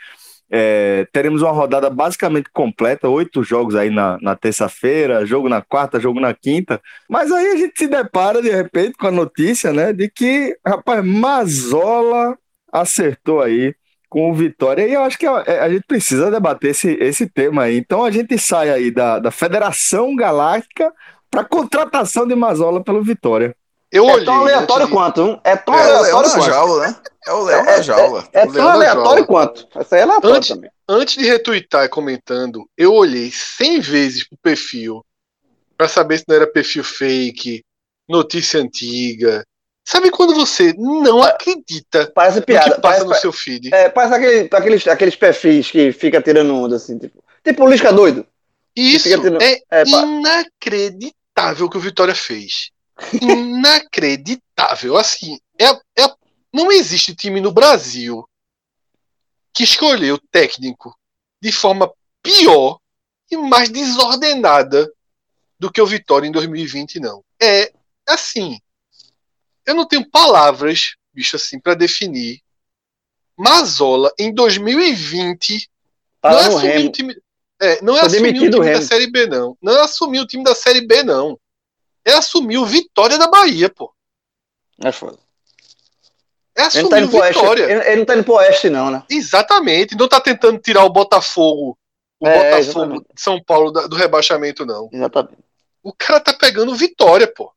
é, teremos uma rodada basicamente completa, oito jogos aí na, na terça-feira, jogo na quarta, jogo na quinta, mas aí a gente se depara de repente com a notícia, né, de que, rapaz, Mazola acertou aí com o Vitória. E eu acho que a, a gente precisa debater esse, esse tema aí. Então a gente sai aí da, da Federação Galáctica para contratação de Mazola pelo Vitória. Eu É olhei. tão aleatório antes de- quanto, hein? É tão É o leão aleatório quanto. jaula, né? É o leão É- na jaula. É O tão leão na aleatório jaula. quanto. Essa aí é aleatório Antes- também. Antes de retweetar e comentando, eu olhei 100 vezes pro perfil pra saber se não era perfil fake, notícia antiga. Sabe quando você não acredita Parece piada. que passa Parece, no seu feed? é, parece aquele, aqueles, aqueles perfis que fica tirando onda, assim, tipo. Tipo o Lisca doido. Isso fica tendo- é É, inacreditável o que o Vitória fez. Inacreditável. Assim, é, é- não existe time no Brasil que escolheu técnico de forma pior e mais desordenada do que o Vitória em 2020, não. É assim. Eu não tenho palavras, bicho, assim, para definir. Mazola em 2020 tava não é Remo. o time. É, não é assumir o time o da. Série B, não. Não é assumir o time da Série B, não. É assumir o Vitória da Bahia, pô. É foda. É Ele não, tá assumir indo o oeste, Vitória. ele, ele não tá indo pro oeste, não, né? Exatamente. Não tá tentando tirar o Botafogo, o É, Botafogo exatamente. de São Paulo do rebaixamento, não. Exatamente. O cara tá pegando Vitória, pô.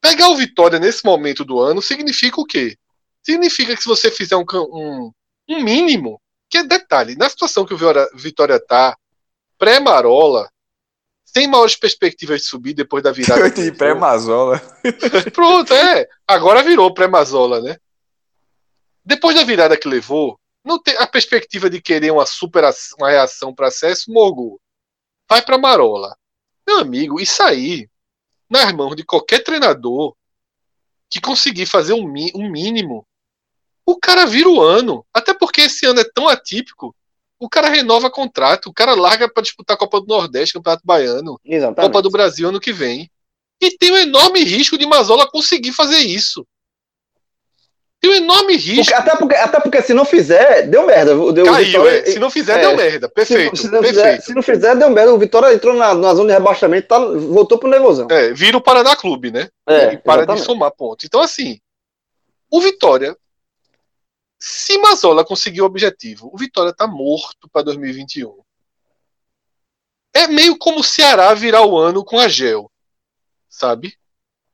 Pegar o Vitória nesse momento do ano significa o quê? Significa que se você fizer um, um, um mínimo, que é detalhe, na situação que o Vitória tá, pré-Marola, sem maiores perspectivas de subir depois da virada. Eu levou. pré-mazola. Pronto, é. Agora virou pré-Mazola, né? Depois da virada que levou, não tem a perspectiva de querer uma super uma reação para acesso, morgou. Vai para Marola. Meu amigo, isso aí, nas mãos de qualquer treinador que conseguir fazer um, um mínimo, o cara vira o ano. Até porque esse ano é tão atípico. O cara renova contrato, o cara larga para disputar a Copa do Nordeste, Campeonato Baiano. Exatamente. Copa do Brasil ano que vem. E tem um enorme risco de Mazola conseguir fazer isso. Tem um enorme Porque- risco. até, porque, até porque se não fizer, deu merda. Deu, Caiu, Vitória- é. Se não fizer, é. deu merda. Perfeito, se, se não perfeito. Fizer, se não fizer, deu merda. O Vitória entrou na, na zona de rebaixamento, tá, voltou pro nervosão. É, vira o Paraná Clube, né? É, e para exatamente. de somar pontos. Então, assim, o Vitória, se Mazola conseguir o objetivo, o Vitória tá morto para 2021. É meio como o Ceará virar o ano com a Gel, sabe?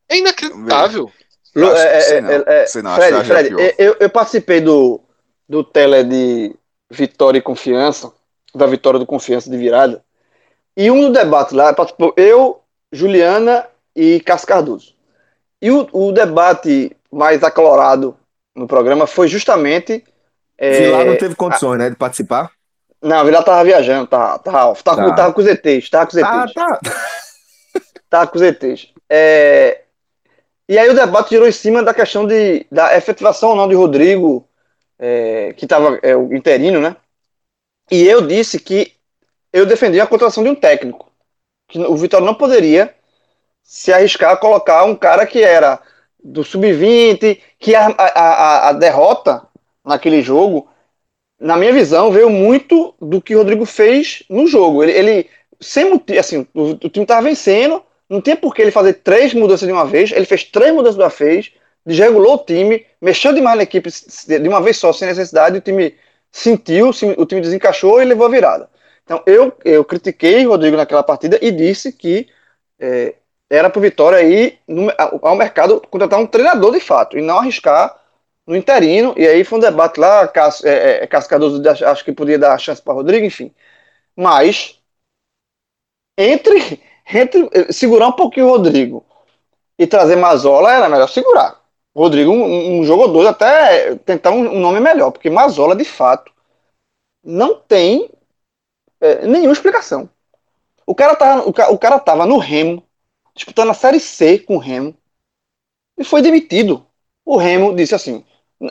É inacreditável. Lu- Acho- é, sei é, não. é, é, Sei não, Fred, acho que é Fred, eu, eu participei do, do tele de Vitória e Confiança, da vitória do Confiança de virada, e um do debate lá, participou eu, Juliana e Cássio Cardoso. E o, o debate mais acalorado no programa foi justamente. é, Vilar não teve condições, né, de participar. Não, Vilar tava viajando, tava, tava, tava, com- Tá. tava com os ETs, tava com os ETs. Ah, tá. Tá com os ETs. É, E aí o debate girou em cima da questão de, da efetivação ou não de Rodrigo, é, que estava é, o interino, né? E eu disse que eu defendia a contratação de um técnico. Que o Vitória não poderia se arriscar a colocar um cara que era do sub-20, que a, a, a- derrota naquele jogo, na minha visão, veio muito do que o Rodrigo fez no jogo. Ele, ele sem assim, o, o time estava vencendo, não tinha por que ele fazer três mudanças de uma vez, ele fez três mudanças de uma vez, desregulou o time, mexeu demais na equipe de uma vez só, sem necessidade, o time sentiu, se- o time desencaixou e levou a virada. Então eu, eu critiquei Rodrigo naquela partida e disse que é, era para Vitória ir no- ao mercado contratar um treinador de fato e não arriscar no interino. E aí foi um debate lá, Cássio, é, é, Cardoso ach- acho que podia dar chance para Rodrigo, enfim. Mas entre, eh, segurar um pouquinho o Rodrigo e trazer Mazola era melhor segurar. Rodrigo, um, um jogo ou dois, até tentar um, um nome melhor, porque Mazola, de fato, não tem é, nenhuma explicação. O cara, tava, o, o cara tava no Remo, disputando a Série C com o Remo, e foi demitido. O Remo disse assim: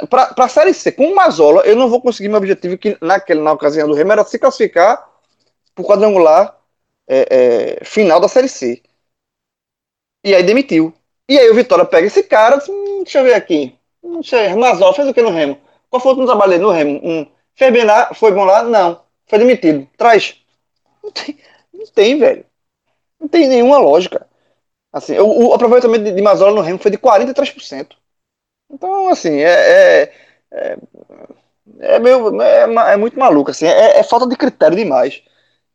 para a Série C, com o Mazola, eu não vou conseguir meu objetivo, que naquele, na ocasião do Remo era se classificar para o quadrangular é, é, final da Série C. E aí demitiu. E aí o Vitória pega esse cara, diz, hum, deixa eu ver aqui. Não sei, Mazola fez o que no Remo? Qual foi o último trabalho no Remo? Hum, fez bem lá? Foi bom lá? Não. Foi demitido. Traz. Não tem, não tem velho. Não tem nenhuma lógica. Assim, o, o aproveitamento de, de Mazola no Remo foi de 43%. Então, assim, é. é, é, é meio, é, é muito maluco, assim, é, é falta de critério demais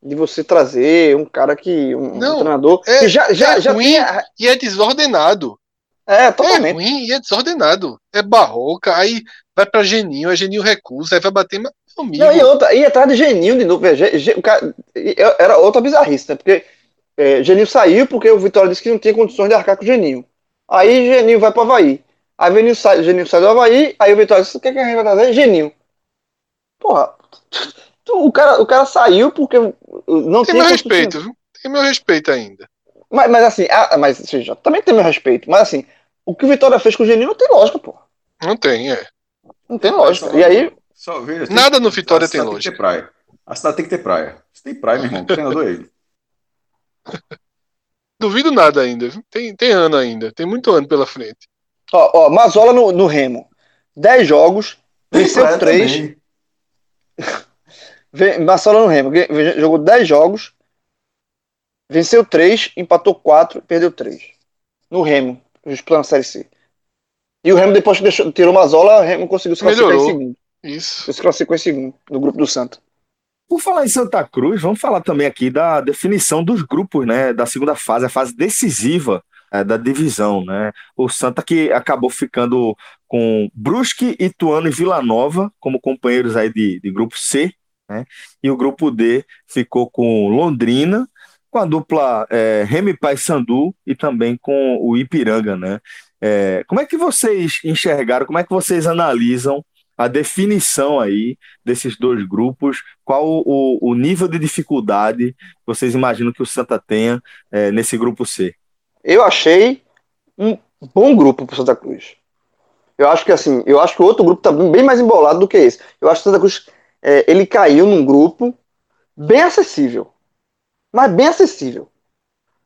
de você trazer um cara que. um, um Não, treinador é- que já, já, é já ruim. E é desordenado. É, É totalmente. ruim e é desordenado. É barroca, aí vai pra Geninho, aí Geninho recusa, aí vai bater. Mas, amigo, Não, e outra, e atrás de Geninho de novo. é, Ge- Ge- o cara- é- era outra bizarrice, né? Porque é, Geninho saiu porque o Vitória disse que não tinha condições de arcar com o Geninho. Aí Geninho vai pro Havaí. Aí Geninho sai, Geninho sai do Havaí, aí o Vitória disse: o que, que a gente vai trazer? Geninho. Porra, o cara, o cara saiu porque não tem meu respeito, viu? Tem meu respeito ainda. Mas, mas assim, ah, mas seja, também tem meu respeito. Mas assim, o que o Vitória fez com o Geninho não tem lógica, pô. Não tem, é. Não tem lógica. E aí, Só tem- Nada no Vitória a cidade tem que ter lógica. praia. A cidade tem que ter praia. Se tem praia, meu irmão, o treinador é ele. Duvido nada ainda. Tem, tem ano ainda. Tem muito ano pela frente. ó, ó Mazola no, no Remo. 10 jogos, Tem venceu praia 3. Barcelona no Remo jogou 10 jogos, venceu 3, empatou 4, perdeu 3. No Remo, disputando a Série C. E o Remo, depois que deixou, tirou Mazola, o Remo conseguiu se classificar Melhorou. em segundo. Isso. Se classificou em segundo, no grupo do Santa. Por falar em Santa Cruz, vamos falar também aqui da definição dos grupos, né? Da segunda fase, a fase decisiva é, da divisão, né? O Santa que acabou ficando com Brusque, Ituano e Vila Nova como companheiros aí de, de grupo C, né? E o grupo D ficou com Londrina, com a dupla é, Remy Paysandu e também com o Ipiranga, né? É, como é que vocês enxergaram, como é que vocês analisam a definição aí desses dois grupos? Qual o, o nível de dificuldade vocês imaginam que o Santa tenha é, nesse grupo C? Eu achei um bom grupo pro Santa Cruz. Eu acho que assim, eu acho que o outro grupo tá bem mais embolado do que esse. Eu acho que o Santa Cruz é, ele caiu num grupo bem acessível. Mas bem acessível.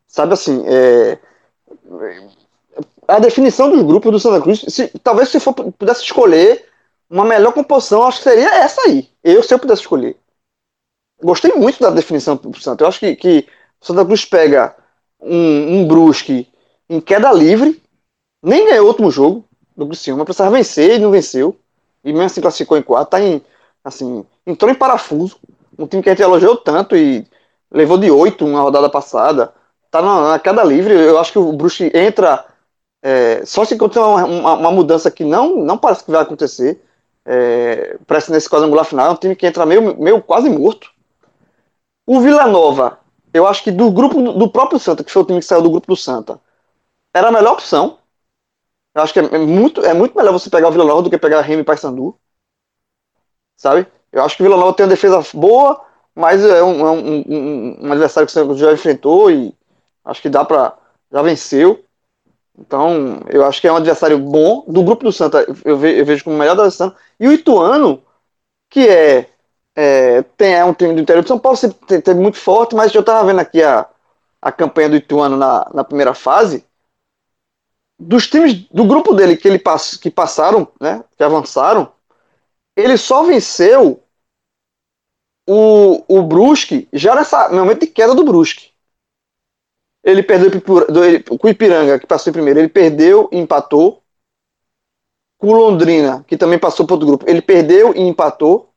Sabe assim, é, a definição dos grupos do Santa Cruz, se, talvez se for, pudesse escolher uma melhor composição, acho que seria essa aí. Eu, se eu pudesse escolher. Gostei muito da definição do Santa. Eu acho que, que o Santa Cruz pega um, um Brusque em queda livre, nem ganhou o último jogo do Criciúma, precisava vencer e não venceu. E mesmo assim classificou em quarto, tá em, assim, entrou em parafuso. Um time que a gente elogiou tanto e levou de oito uma rodada passada. Tá na, na queda livre. Eu acho que o Brusque entra. é, só se acontecer uma, uma, uma mudança que não, não parece que vai acontecer. É, parece nesse quadrangular final. É um time que entra meio, meio quase morto. O Vila Nova, eu acho que do grupo do, próprio Santa, que foi o time que saiu do grupo do Santa, era a melhor opção. Eu acho que é, é muito, é muito melhor você pegar o Vila Nova do que pegar Remy e Paysandu. Sabe? Eu acho que o Vila Nova tem uma defesa boa, mas é um, é um, um, um adversário que o já enfrentou e acho que dá pra. já venceu. Então, eu acho que é um adversário bom. Do grupo do Santa, eu, ve, eu vejo como o melhor da Santa. E o Ituano, que é, é, tem, é um time do interior de São Paulo, sempre teve muito forte, mas eu tava vendo aqui a, a campanha do Ituano na, na primeira fase dos times do grupo dele que ele pass, que passaram, né, que avançaram, ele só venceu o, o Brusque já nessa no momento de queda do Brusque. Ele perdeu com o Ipiranga, que passou em primeiro, ele perdeu e empatou. Com o Londrina, que também passou para outro grupo, ele perdeu e empatou.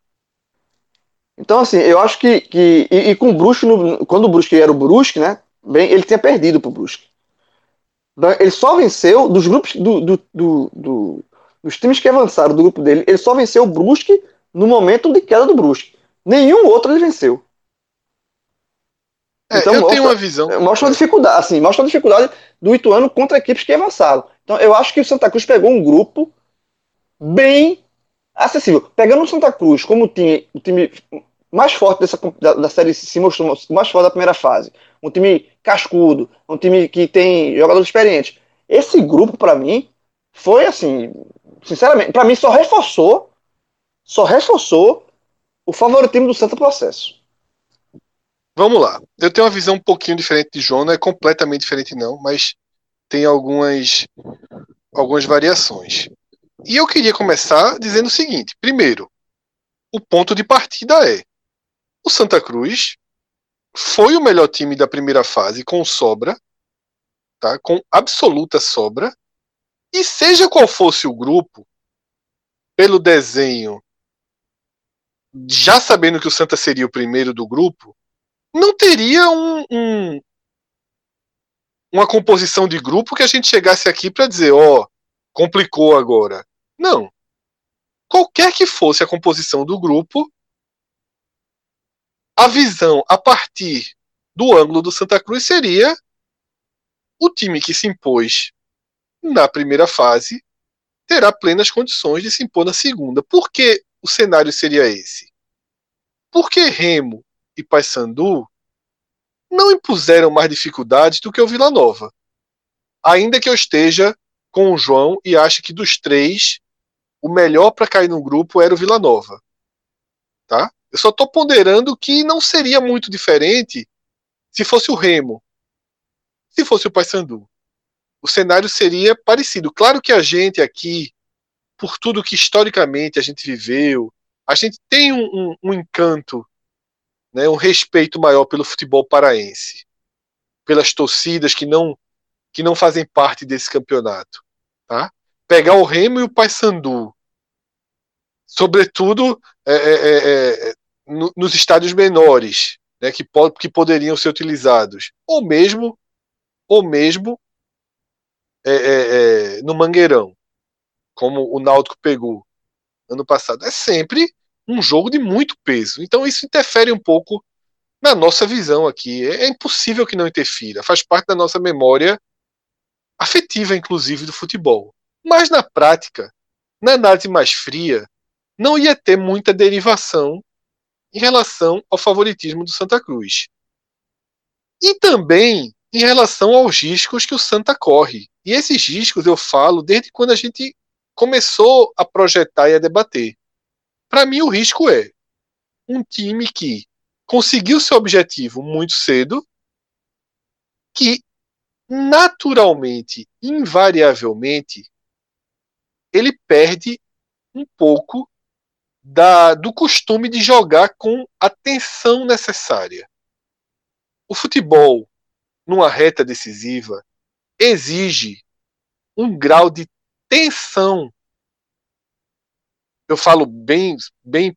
Então, assim, eu acho que. que e, e com o Brusque, no, quando o Brusque era o Brusque, né? Bem, ele tinha perdido pro Brusque. Ele só venceu dos grupos do, do, do, dos times que avançaram do grupo dele. Ele só venceu o Brusque no momento de queda do Brusque. Nenhum outro ele venceu. É, então, eu mostra, tenho uma visão. Mostra uma dificuldade, assim, mostra uma dificuldade do Ituano contra equipes que avançaram. Então, eu acho que o Santa Cruz pegou um grupo bem acessível. Pegando o Santa Cruz como o time, o time mais forte dessa, da, da série se mostrou mais forte da primeira fase. Um time cascudo, um time que tem jogadores experientes. Esse grupo, para mim, foi assim, sinceramente, para mim só reforçou, só reforçou o favoritismo do Santa processo. Vamos lá. Eu tenho uma visão um pouquinho diferente de João, não é completamente diferente não, mas tem algumas algumas variações. E eu queria começar dizendo o seguinte: primeiro, o ponto de partida é o Santa Cruz foi o melhor time da primeira fase com sobra, tá? Com absoluta sobra. E seja qual fosse o grupo, pelo desenho, já sabendo que o Santa seria o primeiro do grupo, não teria um, um, uma composição de grupo que a gente chegasse aqui para dizer, ó, oh, complicou agora. Não. Qualquer que fosse a composição do grupo, a visão a partir do ângulo do Santa Cruz seria o time que se impôs na primeira fase terá plenas condições de se impor na segunda. Por que o cenário seria esse? Porque Remo e Paysandu não impuseram mais dificuldades do que o Vila Nova. Ainda que eu esteja com o João e ache que dos três, o melhor para cair no grupo era o Vila Nova. Tá? Eu só estou ponderando que não seria muito diferente se fosse o Remo, se fosse o Paysandu. O cenário seria parecido. Claro que a gente aqui, por tudo que historicamente a gente viveu, a gente tem um, um, um encanto né, um respeito maior pelo futebol paraense, pelas torcidas que não que não fazem parte desse campeonato, tá? Pegar o Remo e o Paysandu, sobretudo é, é, é, é no, nos estádios menores, né, que, pod que poderiam ser utilizados, ou mesmo ou mesmo é, é, no Mangueirão, como o Náutico pegou ano passado. É sempre um jogo de muito peso. Então isso interfere um pouco na nossa visão aqui. É, é impossível que não interfira. Faz parte da nossa memória afetiva, inclusive, do futebol. Mas na prática, na análise mais fria, não ia ter muita derivação em relação ao favoritismo do Santa Cruz. E também em relação aos riscos que o Santa corre. E esses riscos eu falo desde quando a gente começou a projetar e a debater. Para mim, o risco é um time que conseguiu seu objetivo muito cedo, que naturalmente, invariavelmente, ele perde um pouco da, do costume de jogar com a tensão necessária. O futebol, numa reta decisiva, exige um grau de tensão eu falo bem, bem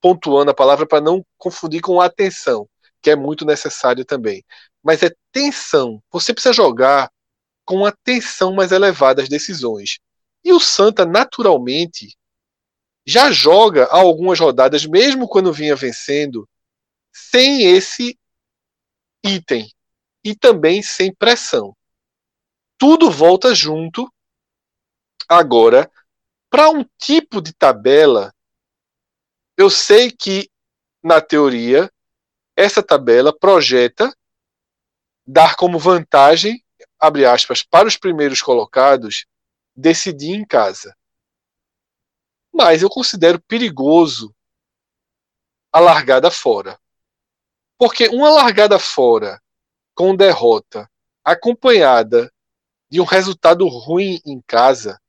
pontuando a palavra para não confundir com atenção, que é muito necessário também. Mas é tensão. Você precisa jogar com a tensão mais elevada as decisões. E o Santa, naturalmente, já joga algumas rodadas, mesmo quando vinha vencendo, sem esse item. E também sem pressão. Tudo volta junto agora para um tipo de tabela, eu sei que, na teoria, essa tabela projeta dar como vantagem, abre aspas, para os primeiros colocados, decidir em casa. Mas eu considero perigoso a largada fora. Porque uma largada fora com derrota acompanhada de um resultado ruim em casa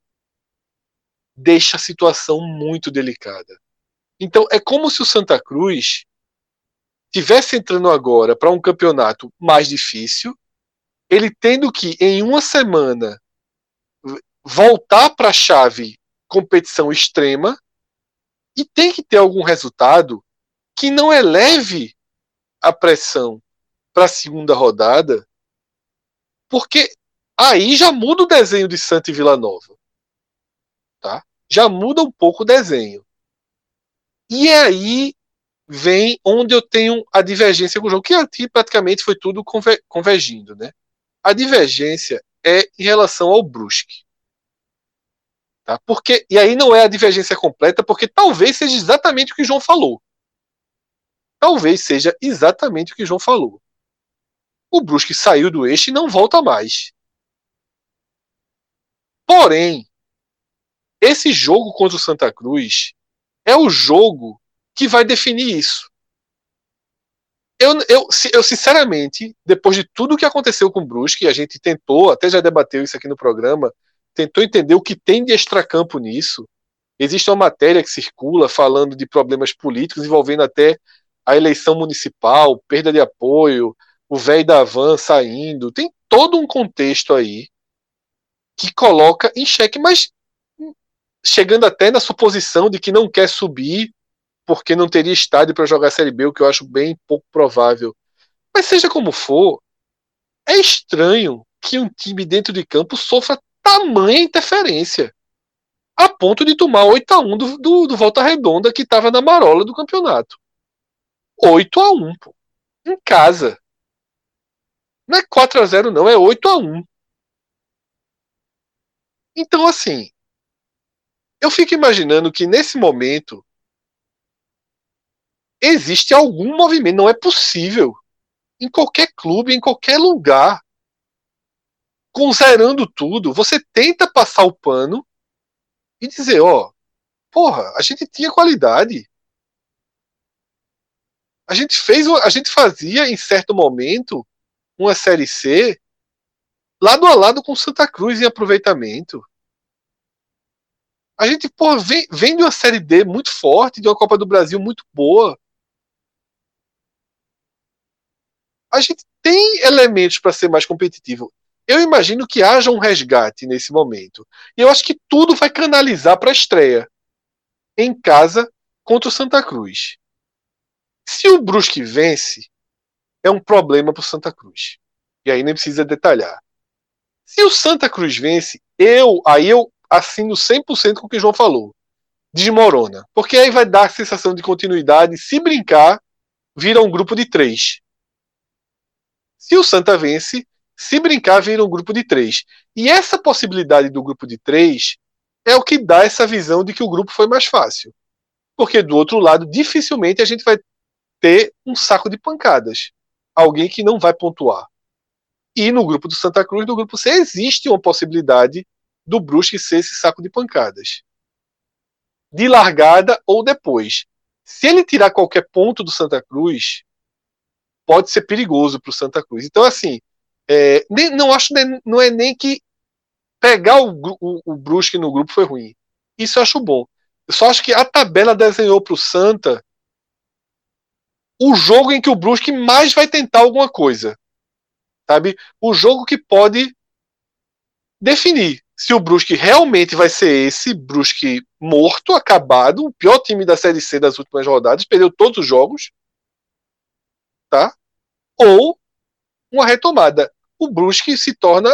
deixa a situação muito delicada. Então é como se o Santa Cruz tivesse entrando agora para um campeonato mais difícil, ele tendo que em uma semana voltar para a chave competição extrema e tem que ter algum resultado que não eleve a pressão para a segunda rodada, porque aí já muda o desenho de Santa e Vila Nova tá? Já muda um pouco o desenho. E aí vem onde eu tenho a divergência com o jogo, que aqui praticamente foi tudo convergindo, né? A divergência é em relação ao Brusque. Tá? Porque, e aí não é a divergência completa, porque talvez seja exatamente o que o João falou. Talvez seja exatamente o que o João falou. O Brusque saiu do eixo e não volta mais. Porém, esse jogo contra o Santa Cruz é o jogo que vai definir isso. Eu, eu, eu sinceramente, depois de tudo que aconteceu com o Brusque, a gente tentou, até já debateu isso aqui no programa, tentou entender o que tem de extracampo nisso. Existe uma matéria que circula falando de problemas políticos envolvendo até a eleição municipal, perda de apoio, o velho da van saindo. Tem todo um contexto aí que coloca em xeque, mas chegando até na suposição de que não quer subir porque não teria estádio para jogar a Série B, o que eu acho bem pouco provável. Mas seja como for, é estranho que um time dentro de campo sofra tamanha interferência a ponto de tomar 8 a 1 do, do, do Volta Redonda que estava na marola do campeonato. 8 a 1 pô. Em casa. Não é 4 a 0 não, é 8 a 1 Então, assim, eu fico imaginando que nesse momento existe algum movimento, não é possível. Em qualquer clube, em qualquer lugar, considerando tudo, você tenta passar o pano e dizer, ó, porra, a gente tinha qualidade. A gente fez, a gente fazia em certo momento uma série C lado a lado com Santa Cruz em aproveitamento. A gente, porra, vem, vem de uma série D muito forte, de uma Copa do Brasil muito boa. A gente tem elementos para ser mais competitivo. Eu imagino que haja um resgate nesse momento. E eu acho que tudo vai canalizar para a estreia em casa contra o Santa Cruz. Se o Brusque vence, é um problema para o Santa Cruz. E aí nem precisa detalhar. Se o Santa Cruz vence, eu aí eu assino 100% com o que o João falou. Desmorona. Porque aí vai dar a sensação de continuidade. Se brincar, vira um grupo de três. Se o Santa vence, se brincar, vira um grupo de três. E essa possibilidade do grupo de três é o que dá essa visão de que o grupo foi mais fácil. Porque do outro lado, dificilmente a gente vai ter um saco de pancadas. Alguém que não vai pontuar. E no grupo do Santa Cruz, no grupo C, existe uma possibilidade do Brusque ser esse saco de pancadas. De largada ou depois. Se ele tirar qualquer ponto do Santa Cruz, pode ser perigoso para o Santa Cruz. Então, assim, é, nem, não acho não é nem que pegar o, o, o Brusque no grupo foi ruim. Isso eu acho bom. Eu só acho que a tabela desenhou para o Santa o jogo em que o Brusque mais vai tentar alguma coisa. Sabe? O jogo que pode definir se o Brusque realmente vai ser esse Brusque morto, acabado, o pior time da Série C das últimas rodadas, perdeu todos os jogos, tá? Ou uma retomada. O Brusque se torna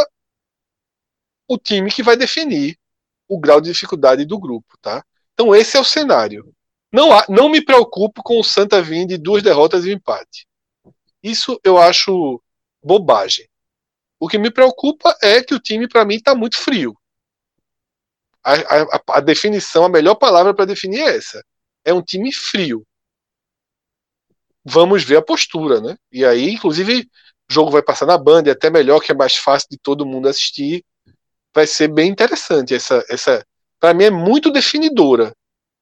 o time que vai definir o grau de dificuldade do grupo, tá? Então esse é o cenário. Não, não me preocupo com o Santa vindo de duas derrotas e um empate. Isso eu acho bobagem. O que me preocupa é que o time, para mim, está muito frio. A, a, a, definição, a melhor palavra para definir é essa. É um time frio. Vamos ver a postura, né? E aí, inclusive, o jogo vai passar na Band, é até melhor, que é mais fácil de todo mundo assistir. Vai ser bem interessante essa, essa. Para mim é muito definidora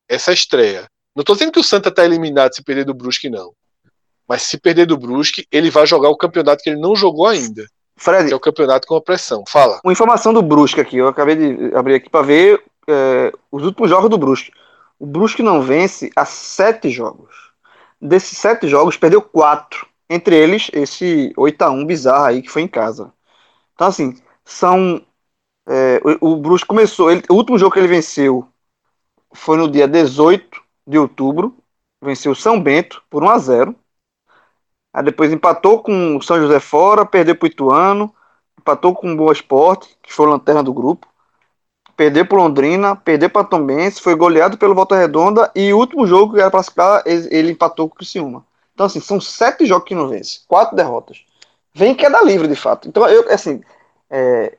essa estreia. Não estou dizendo que o Santa está eliminado se perder do Brusque, não. Mas se perder do Brusque, ele vai jogar o campeonato que ele não jogou ainda. Fred, que é o campeonato com a pressão. Fala. Uma informação do Brusque aqui. Eu acabei de abrir aqui para ver é, os últimos jogos do Brusque. O Brusque não vence há sete jogos. Desses sete jogos, perdeu quatro. Entre eles, esse 8x1 bizarro aí que foi em casa. Então, assim, são. É, o, o Brusque começou. Ele, o último jogo que ele venceu foi no dia 18 de outubro. Venceu São Bento por 1 a 0 Aí depois empatou com o São José fora, perdeu para o Ituano, empatou com o Boa Esporte, que foi lanterna do grupo. Perdeu para Londrina, perdeu para Tombense, foi goleado pelo Volta Redonda e o último jogo que era para classificar, ele empatou com o Criciúma. Então, assim, são sete jogos que não vence, quatro derrotas. Vem queda livre, de fato. Então, eu, assim, é,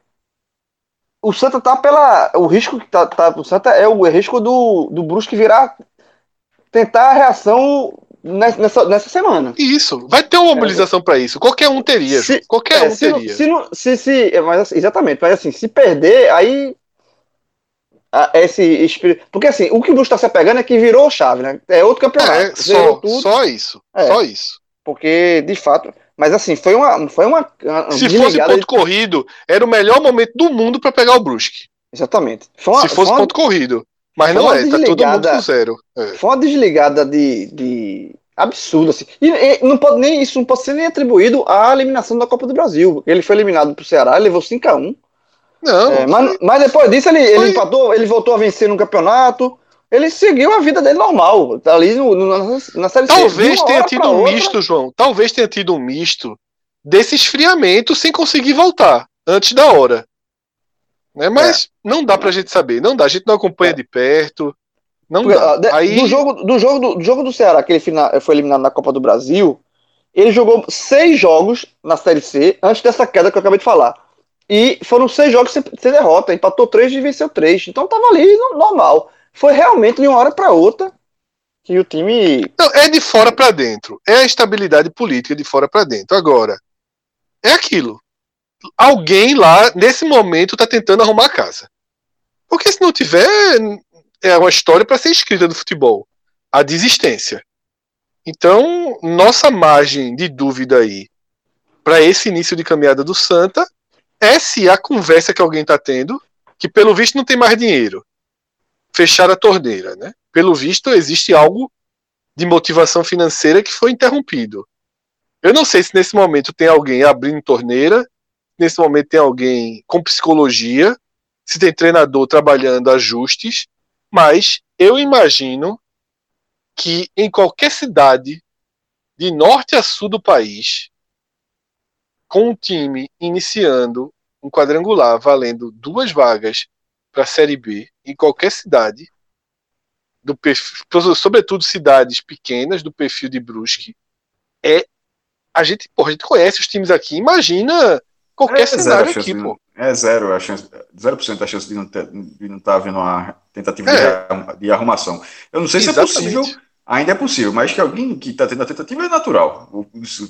o Santa tá pela. O risco que tá, tá o Santa é o risco do, do Brusque virar. Tentar a reação nessa, nessa semana. Isso, vai ter uma mobilização é, para isso. Qualquer um teria, se, qualquer é, um se teria. se, se, se, é, mas, assim, exatamente, mas assim, se perder, aí esse espírito. Porque assim, o que o Brusque está se pegando é que virou chave, né? É outro campeonato. É, só, só isso. É, só isso. Porque, de fato. Mas assim, foi uma. Foi uma, uma Se fosse ponto de... corrido, era o melhor momento do mundo para pegar o Brusque. Exatamente. Uma, Se fosse uma, ponto corrido. Mas não é, tá todo mundo com zero. É. Foi uma desligada de. de absurdo assim. E, e, não pode nem isso não pode ser nem atribuído à eliminação da Copa do Brasil. Ele foi eliminado pro Ceará, levou 5 a 1 não. É, mas, mas depois disso ele, ele empatou, ele voltou a vencer no campeonato. Ele seguiu a vida dele normal, tá ali no, no, na série Talvez tenha tido um outra. misto, João. Talvez tenha tido um misto desse esfriamento sem conseguir voltar. antes da hora. Né? Mas não dá pra gente saber. Não dá. A gente não acompanha É. de perto. Não Porque, dá. de- Aí, do, jogo, do, jogo do, do jogo do Ceará, que ele fina- foi eliminado na Copa do Brasil, ele jogou seis jogos na Série C antes dessa queda que eu acabei de falar. E foram seis jogos sem, sem derrota. Empatou três e venceu três. Então tava ali no- normal. Foi realmente de uma hora para outra que o time. Não, é de fora pra dentro. É a estabilidade política de fora pra dentro. Agora, é aquilo. Alguém lá, nesse momento, tá tentando arrumar a casa. Porque se não tiver, é uma história para ser escrita do futebol. A desistência. Então, nossa margem de dúvida aí para esse início de caminhada do Santa é se a conversa que alguém tá tendo, que pelo visto não tem mais dinheiro, fechar a torneira, né? Pelo visto existe algo de motivação financeira que foi interrompido. Eu não sei se nesse momento tem alguém abrindo torneira, nesse momento tem alguém com psicologia, se tem treinador trabalhando ajustes, mas eu imagino que em qualquer cidade de norte a sul do país, com um time iniciando um quadrangular valendo duas vagas para a Série B, em qualquer cidade, do perfil, sobretudo cidades pequenas do perfil de Brusque, é a gente, porra, a gente conhece os times aqui, imagina qualquer É cenário aqui, de pô. É zero a chance, 0% a chance de não ter, de não estar havendo uma tentativa É. de, arrum- de arrumação. Eu não sei se é Exatamente. possível, ainda é possível, mas que alguém que está tendo a tentativa é natural.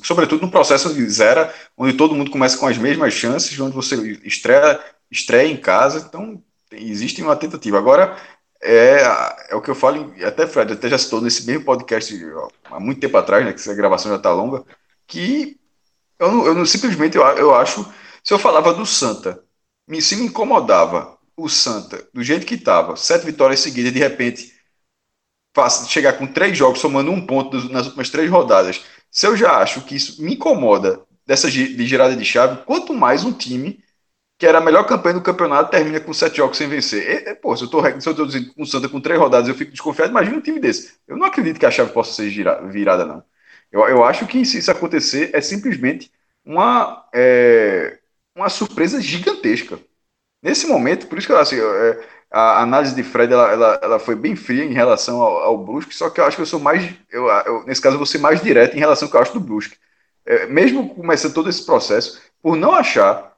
Sobretudo no processo de zero, onde todo mundo começa com as mesmas chances, onde você estreia, estreia em casa, então existe uma tentativa. Agora, é, é o que eu falo, até Fred, até já citou nesse mesmo podcast há muito tempo atrás, né, que essa gravação já está longa, que eu, não, eu não- simplesmente eu, eu acho, se eu falava do Santa, se me incomodava o Santa, do jeito que estava, sete vitórias seguidas, de repente chegar com três jogos, somando um ponto nas últimas três rodadas, se eu já acho que isso me incomoda dessa de girada de chave, quanto mais um time que era a melhor campanha do campeonato termina com sete jogos sem vencer. É, pô, se eu tô dizendo com o Santa com três rodadas eu fico desconfiado, imagina um time desse. Eu não acredito que a chave possa ser gira- virada, não. Eu, eu acho que se isso acontecer é simplesmente uma, é, uma surpresa gigantesca. Nesse momento, por isso que eu, assim, é, a análise de Fred ela, ela, ela foi bem fria em relação ao, ao Brusque, só que eu acho que eu sou mais, eu, eu- nesse caso, eu vou ser mais direto em relação ao que eu acho do Brusque. É, mesmo começando todo esse processo, por não achar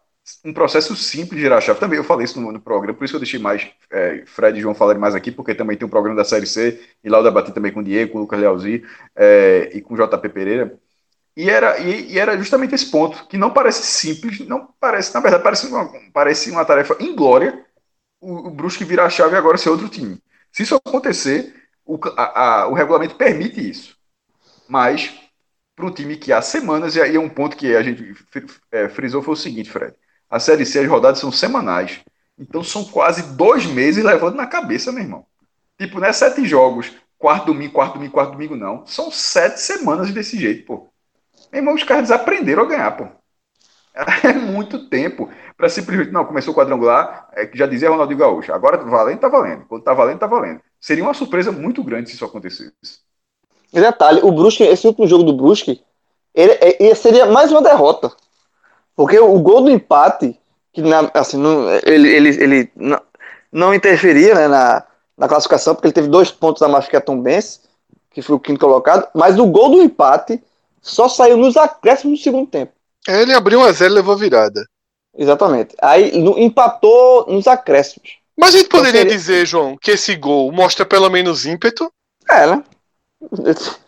um processo simples de girar a chave, também eu falei isso no, no programa, por isso que eu deixei mais é, Fred e João falarem mais aqui, porque também tem um programa da Série C, e lá eu debati também com o Diego, com o Lucas Lealzi é, e com o JP Pereira, e era, e, e era justamente esse ponto, que não parece simples, não parece, na verdade, parece uma, parece uma tarefa inglória o, o Brusque virar a chave e agora ser outro time. Se isso acontecer, o, a- a- o regulamento permite isso. Mas, para um time que há semanas, e aí é um ponto que a gente é, frisou, foi o seguinte, Fred. A Série C, as rodadas são semanais. Então são quase dois meses levando na cabeça, meu irmão. Tipo, não é sete jogos, quarto domingo, quarto domingo, quarto domingo, não. São sete semanas desse jeito, pô. Meu irmão, os caras desaprenderam a ganhar, pô. É muito tempo para simplesmente. Não, começou o quadrangular, é, que já dizia Ronaldinho Gaúcho. Agora valendo, tá valendo. Quando tá valendo, tá valendo. Seria uma surpresa muito grande se isso acontecesse. Detalhe, o Brusque, esse último jogo do Brusque, ele, ele seria mais uma derrota. Porque o gol do empate, que na- assim, não, ele, ele, ele não, não interferia né, na, na classificação, porque ele teve dois pontos a mais que a Tom Benz, que foi o quinto colocado, mas o gol do empate só saiu nos acréscimos do segundo tempo. Ele abriu 1 a 0 e levou virada. Exatamente. Aí no- empatou nos acréscimos. Mas a gente poderia seria- dizer, João, que esse gol mostra pelo menos ímpeto É, né?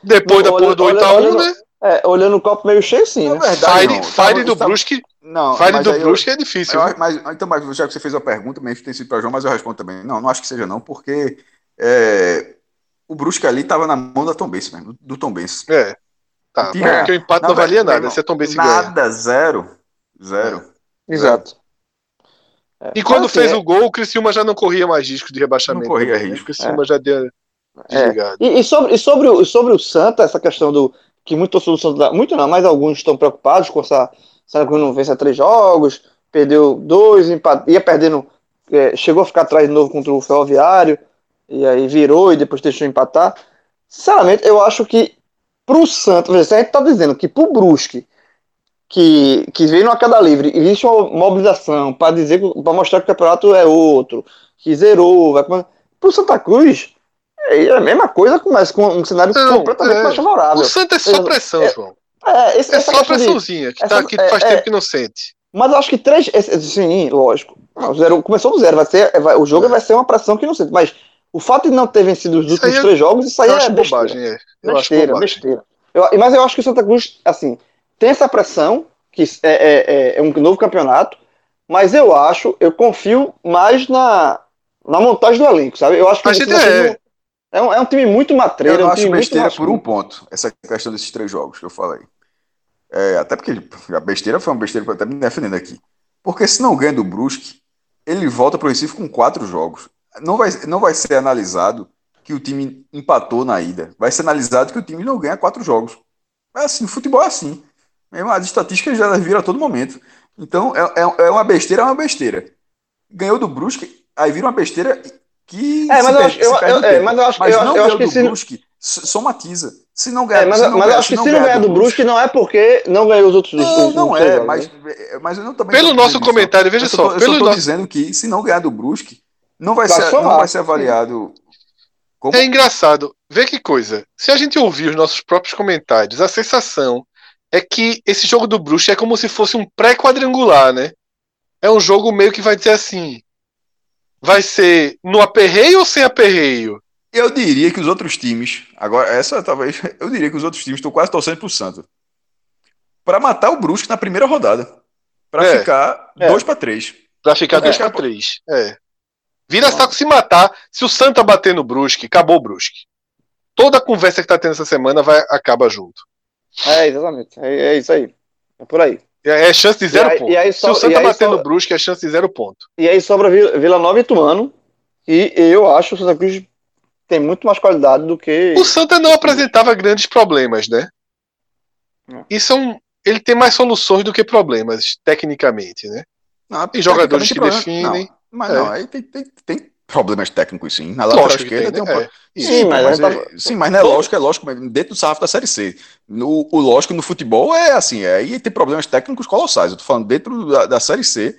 depois da Olha- porra do olha- 8x1, olha- né? É, olhando o copo meio cheio, sim, né? verdade, Fire, do Brusque, Não, fire do Brusque é difícil. eu- mas, então, mas já que você fez a pergunta, mesmo tem sido para João, mas eu respondo também. Não, não acho que seja não, porque é, o Brusque ali estava na mão da Tom Benz mesmo, do Tom Benz. É. Tá, Tinha- porque o empate Não, não valia nada, se a Tom Benz ganha. Nada, zero. Zero. Exato. É, E quando assim, fez é- o gol, o Criciúma já não corria mais risco de rebaixamento. Não corria né? risco, O Criciúma já deu É. desligado. E, e sobre, e sobre, o, sobre o Santa, essa questão do. Que muito torcedor do Santa. Muito não, mas alguns estão preocupados com essa. Sabe que não vence a três jogos, perdeu dois, empat, ia perdendo. é, chegou a ficar atrás de novo contra o Ferroviário, e aí virou e depois deixou empatar. Sinceramente, eu acho que pro Santa, se a gente tá dizendo que pro Brusque, que, que vem numa queda livre, existe uma mobilização para dizer, para mostrar que o campeonato é outro, que zerou, vai pro Santa Cruz, é a mesma coisa, mas com um cenário Não, completamente é. mais favorável. O Santa é só pressão, É, João. É, esse, É essa só questão de- pressãozinha, que, essa- tá, que é, faz é. tempo que não sente. Mas eu acho que três. esse- Sim, lógico. Não, o zero, começou do zero, vai ser, vai- o jogo vai ser uma pressão que não sente. Mas o fato de não ter vencido os últimos é- três jogos, isso aí Eu é acho besteira. bobagem, é. Eu acho Besteira, besteira. Eu- mas eu acho que o Santa Cruz, assim, tem essa pressão, que é, é- é- é um novo campeonato, mas eu acho, eu confio mais na, na montagem do elenco, sabe? Eu acho que A o gente Santa Cruz é. não- é, um, é um time muito matreiro, Eu é um acho besteira por um ponto, essa questão desses três jogos que eu falei. É, até porque a besteira foi uma besteira para até me defendendo aqui. Porque se não ganha do Brusque, ele volta para o Recife com quatro jogos. Não vai, não vai ser analisado que o time empatou na ida. Vai ser analisado que o time não ganha quatro jogos. É assim, futebol é assim. As estatísticas já viram a todo momento. Então, é, é, é uma besteira, é uma besteira. Ganhou do Brusque, aí vira uma besteira que. É, mas se eu perde- acho- eu- se perde eu- no é, mas eu acho- Mas eu não acho- eu acho ganhou que do se- Brusque, somatiza. Se não ganhar, É, mas, não mas eu ganhar- acho que se não ganhar ganhar do Brusque, não é porque não ganhou os outros não, os- não é, jogos, mas, né? mas eu não também Pelo nosso comentário, não. veja só, eu pelo só tô nosso- dizendo que se não ganhar do Brusque, não vai, ser, não vai ser avaliado como. É engraçado. Vê que coisa. Se a gente ouvir os nossos próprios comentários, a sensação é que esse jogo do Bruxa é como se fosse um pré-quadrangular, né? É um jogo meio que vai dizer assim: vai ser no aperreio ou sem aperreio? Eu diria que os outros times, agora, essa talvez, eu diria que os outros times estão quase torcendo pro Santos. Pra matar o Brusque na primeira rodada. Pra É. ficar É. 2 para 3. Pra ficar É. 2 para 3. É. Vira saco se matar. Se o Santa bater no Brusque, acabou o Brusque. Toda a conversa que tá tendo essa semana vai, acaba junto. É, exatamente. É, é isso aí. É por aí. É, é chance de zero aí- ponto. aí Se o Santa bater só- no Brusque, é chance de zero ponto. E aí sobra Vila, Vila Nova e Tuano. E eu acho que o Santa Cruz tem muito mais qualidade do que. O Santa não apresentava grandes problemas, né? Isso é um. Ele tem mais soluções do que problemas, tecnicamente, né? Tem jogadores que definem. Não, mas É. não, aí tem, tem, tem problemas técnicos sim. Na lateral esquerda tem, tem, um É. Sim, Sim, mas mas, eu é, sim, mas não é lógico, é lógico, dentro do sarrafo da Série C. No, o lógico no futebol é assim, é, aí tem problemas técnicos colossais. Eu tô falando dentro da, da Série C,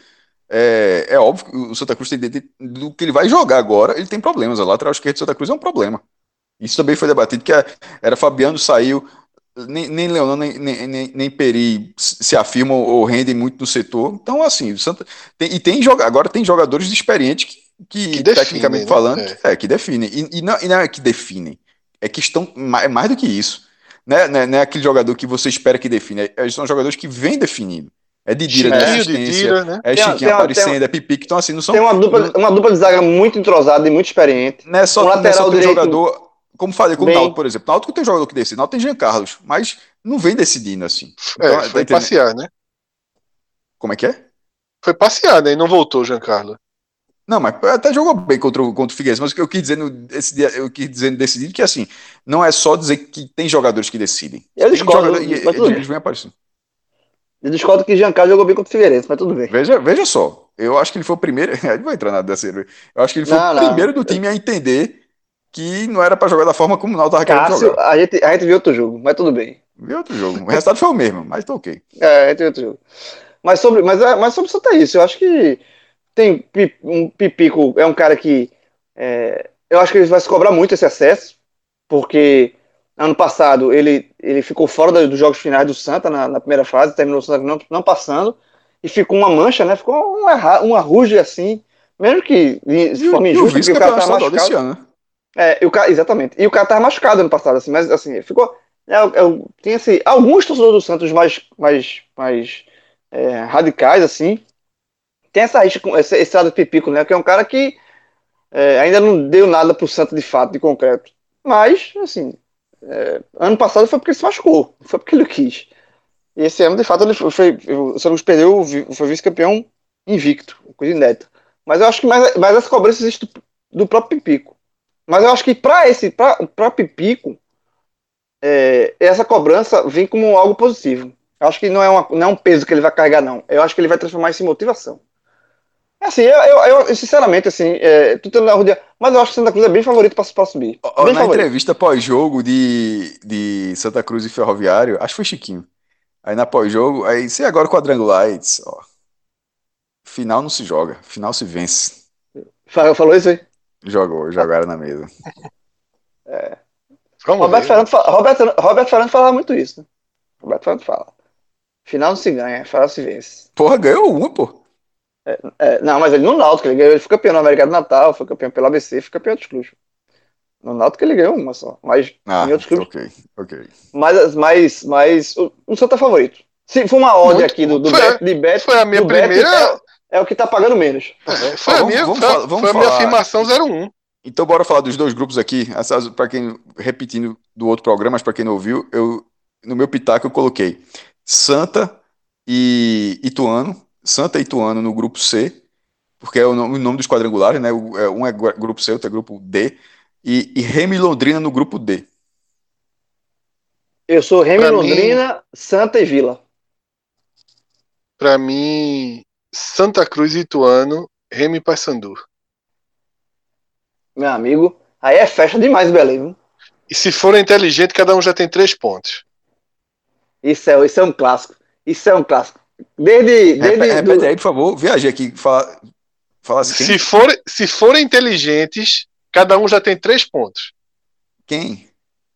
é, é óbvio que o Santa Cruz tem, do que ele vai jogar agora, ele tem problemas. A lateral esquerda do Santa Cruz é um problema. Isso também foi debatido, que era Fabiano saiu, nem, nem Leonão, nem, nem, nem, nem Peri se afirmam ou rendem muito no setor. Então, assim, o Santa. Tem, e tem joga, agora tem jogadores experientes que, que, Que definem, tecnicamente né? falando, É. é, que definem. E, e não, e não é que definem, é que estão ma- é mais do que isso. Não é, não é- não é aquele jogador que você espera que define, é, são jogadores que vêm definindo. É de Dira de tira, né? é Tem Chiquinho tem aparecendo, é Pipi, que estão assim, não são. Tem uma dupla, uma dupla de zaga muito entrosada e muito experiente. Não é só, Um não é lateral só ter direito jogador, como falei com o bem- Náutico, por exemplo. Náutico tem jogador que decide, Náutico tem Jean Carlos, mas não vem decidindo assim. É, Então, tá foi entendendo? passear, né? Como é que é? Foi passear, né? E não voltou, Giancarlo. Não, mas até jogou bem contra o, contra o Figueirense, mas o que eu quis dizer, no- esse dia, eu quis dizer decidido que assim, não é só dizer que tem jogadores que decidem. Eu discordo, jogador- e- mas tudo eles vêm aparecendo. Eu discordo que Giancarlo jogou bem contra o Figueirense, mas tudo bem. Veja, veja só, eu acho que ele foi o primeiro, ele vai entrar na dessa, eu acho que ele foi Não, o não. primeiro do time a entender que não era pra jogar da forma como o Náutico tava querendo Cássio, jogar. a gente, a gente viu outro jogo, mas tudo bem. Viu outro jogo. O resultado foi o mesmo, mas tá ok. É, a gente viu outro jogo. Mas sobre, mas, é- mas sobre o Santa isso. Eu acho que tem um Pipico, é um cara que é, eu acho que ele vai se cobrar muito esse acesso, porque ano passado ele, ele ficou fora dos jogos finais do Santa na, na primeira fase, terminou o Santa não, não passando, e ficou uma mancha, né? Ficou um, erra- um arruge assim, mesmo que de forma E injusta, porque o cara tá machucado. ano, né? É, e o cara, exatamente. E o cara tava machucado ano passado, assim, mas assim, ficou. É, é, tem assim, alguns torcedores do Santos mais, mais, mais é, radicais, assim, tem essa esse, esse lado do Pipico, né? Que é um cara que é, ainda não deu nada pro Santos de fato, de concreto. Mas, assim, é, ano passado foi porque ele se machucou, foi porque ele quis. E esse ano, de fato, ele foi, foi, o Santos perdeu, foi vice-campeão invicto, coisa inédita. Mas eu acho que mais, mais essa cobrança existe do, do próprio Pipico. Mas eu acho que para esse, para Pipico, é, essa cobrança vem como algo positivo. Eu acho que não é, uma, não é um peso que ele vai carregar, não. Eu acho que ele vai transformar isso em motivação. Assim, eu, eu, eu, sinceramente, assim, é, tô tendo mas eu acho que Santa Cruz é bem favorito para subir. Bem Na favorito. entrevista pós-jogo de, de Santa Cruz e Ferroviário, acho que foi Chiquinho. Aí na pós-jogo, aí se agora quadrangular, aí disse, ó. Final não se joga, final se vence. Fa- Falou isso aí? Jogou, jogaram na mesa. Vamos Roberto ver. Fernando, Roberto, Roberto Fernando falava muito isso, né? Roberto Fernando fala. Final não se ganha, final se vence. Porra, ganhou uma, pô. É, não, mas ele no Náutico, ele ganhou, ele foi campeão no América do Natal, foi campeão pelo ABC, foi campeão outros clubes. No Náutico ele ganhou uma só, mas Ah, em outros clubes, ok, ok. mas, mas, mas o, o Santa é favorito. Se for uma odd Muito. aqui do, do Foi- Bet, de Bet, Foi a minha Bet, primeira. É, é o que tá pagando menos. é, foi a minha, vamos foi, a- vamos foi a minha afirmação 01. Então bora falar dos dois grupos aqui. Para quem repetindo do outro programa, mas para quem não ouviu, eu no meu pitaco eu coloquei Santa e Ituano, Santa e Ituano no grupo C, porque é o nome, o nome dos quadrangulares, né? É- Um é grupo C, outro é grupo D, e, e Remy Londrina no grupo D. Eu sou Remy Pra mim- Londrina, Santa e Vila. Pra mim, Santa Cruz e Ituano, Remy e Paysandu. Meu amigo, aí é festa demais, Belém. viu? E se for inteligente, cada um já tem três pontos. Isso é, isso é um clássico. Isso é um clássico. Desde, desde Repete, do- repete aí, por favor. Viajei aqui. Fala, fala assim? Se, for, se forem inteligentes, cada um já tem três pontos. quem?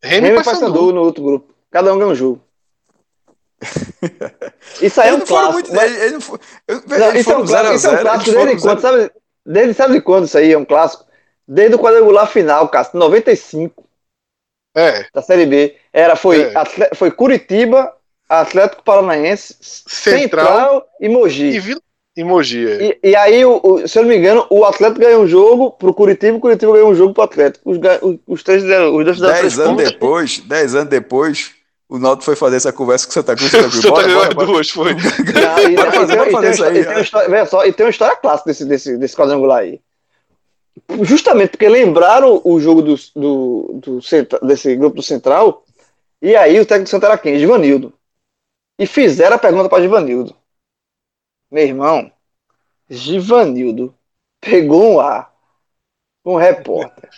Remy e Remy Paysandu. Paysandu no outro grupo. Cada um ganha um jogo. Isso aí é um clássico. mas- Eles, eles eu- Não, isso é um foram 0 clássico, isso é um 0 clássico desde quando? Sabe, desde, sabe de quando isso aí é um clássico? Desde o quadrangular final, Cássio, 95 É, da Série B. Era, foi, É. Foi Curitiba, Atlético Paranaense, Central, Central, e Mogi. e, Vila, e Mogi. é. E, e aí, o, o- se eu não me engano, o Atlético ganhou um jogo pro Curitiba, o Curitiba ganhou um jogo pro Atlético. Os, os, os três deram, os dois deram Dez anos pontos. depois, dez anos depois, o Náutico foi fazer essa conversa com o Santa Cruz. Santa Cruz. Santa Bora, Cruz bora, é bora. duas, foi. Não, e, fazer, e tem- e isso aí, e história- veja só, e tem uma história clássica desse, desse, desse quadrangular aí. Justamente porque lembraram o jogo do, do, do Centra- desse grupo do Central, e aí o técnico do Santa era quem? Givanildo. E fizeram a pergunta para Givanildo. Meu irmão, Givanildo pegou um ar com um repórter.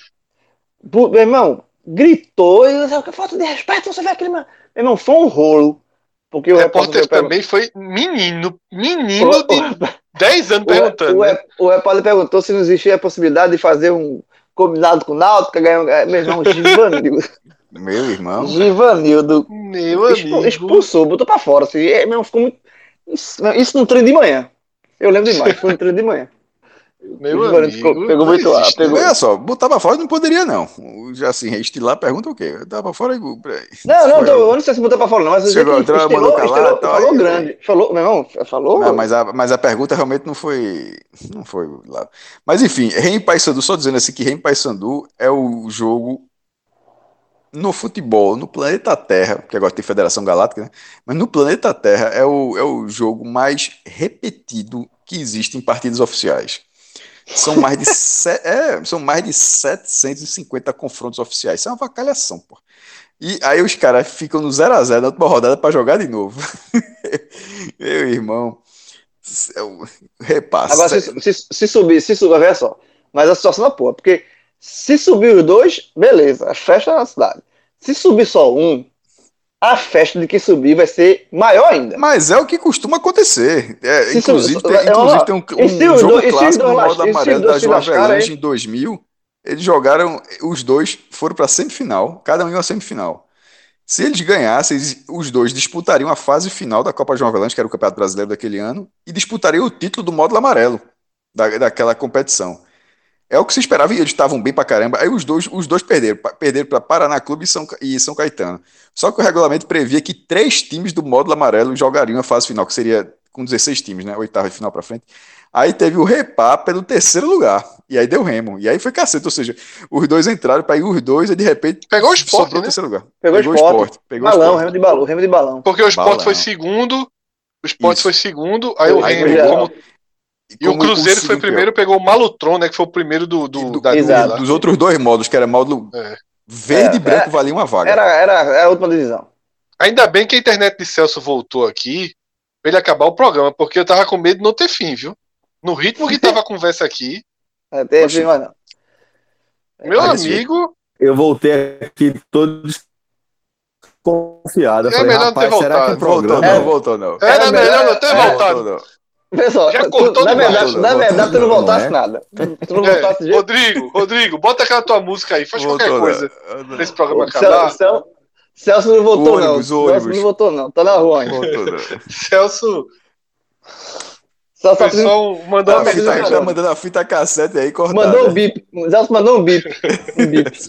Meu irmão, gritou, e eu disse, que falta de respeito, você vê aquele. Meu irmão, foi um rolo. Porque O o repórter repórter também foi menino, menino o, de 10 anos o, perguntando. o, né? o repórter perguntou se não existia a possibilidade de fazer um combinado com o Náutico, ganhar um. é, Meu irmão, Givanildo. Meu irmão. Givanildo Meu expu- amigo. expulsou, botou pra fora. Assim, é, meu, ficou muito. Isso, isso no treino de manhã. Eu lembro demais, foi no treino de manhã. Meu amigo. ficou- pegou muito ar, existe, pegou-? Olha só, botar pra fora não poderia, não. Já assim, estilar pergunta o quê? Botar pra fora e. Não, não, Foi- tô- eu não sei se botou pra fora, não, mas Chegou, estilou- mandou calar, estilou- tal, falou aí- grande. Falou, meu irmão, falou. Não, mas a, mas a pergunta realmente não foi. Não foi lá. Mas enfim, Rem Paysandu, só dizendo assim que Rem Paysandu é o jogo no futebol, no planeta Terra, porque agora tem Federação Galáctica, né? Mas no planeta Terra é o, é o jogo mais repetido que existe em partidas oficiais. São mais de, é, são mais de 750 confrontos oficiais. Isso é uma vacalhação, pô. E aí os caras ficam no 0x0 na última rodada para jogar de novo. Meu irmão. é o Repasse. Agora, se, se, se subir, se subir, olha só. Mas a situação da porra, porque se subir os dois, beleza, é festa na cidade. Se subir só um, a festa de quem subir vai ser maior ainda. Mas é o que costuma acontecer. É, inclusive, tem, é, inclusive tem um, um jogo os clássico las- modo amarelo da João Avelange em 2000. Eles jogaram, os dois foram para semifinal, cada um em uma semifinal. Se eles ganhassem, os dois disputariam a fase final da Copa João Avelange, que era o Campeonato Brasileiro daquele ano, e disputariam o título do módulo amarelo da, daquela competição. É o que se esperava e eles estavam bem pra caramba. Aí os dois, os dois perderam, perderam para Paraná Clube e São, e São Caetano. Só que o regulamento previa que três times do módulo amarelo jogariam a fase final, que seria com 16 times, né? Oitava e final pra frente. Aí teve o Repá pelo terceiro lugar. E aí deu Remo. E aí foi cacete, ou seja, os dois entraram para ir os dois e de repente Pegou o esporte, sobrou o né? terceiro lugar. Pegou o esporte. Pegou o balão, esporte. remo de balão, remo de balão. Porque o Sport Balão. foi segundo, o Sport Isso. foi segundo, aí o Remo, como- e o como Cruzeiro foi primeiro, pegou o Malutron, né? Que foi o primeiro do, do, E do- da. Dos outros dois módulos, que era módulo É. verde É, e branco, é, valia uma vaga. Era, era, era a última divisão. Ainda bem que a internet de Celso voltou aqui pra ele acabar o programa, porque eu tava com medo de não ter fim, viu? No ritmo que tava a conversa aqui, É, mas não. meu esse amigo, Eu voltei aqui todo desconfiado. É falei, melhor não ter rapaz, será que o voltado. Voltou, programa... não, voltou, não. Era É, melhor não ter é, voltado. Voltou, não. Só, Já tu- cortou na demais. verdade, na verdade, tu não Não voltasse é? nada. Tu não É, voltasse jeito Rodrigo, Rodrigo, bota aquela tua música aí, faz qualquer Voltou, coisa não. nesse programa Celso, acabar. Celso, Celso não votou, O ônibus, não. o Celso ônibus. não votou, não. Tá na rua ainda. Voltou, não. Celso, Celso o pessoal mandou Tá, uma Tá, fita, mensagem. tá mandando a fita cassete aí cortada. mandou um bip. Celso mandou um bip. Um bip.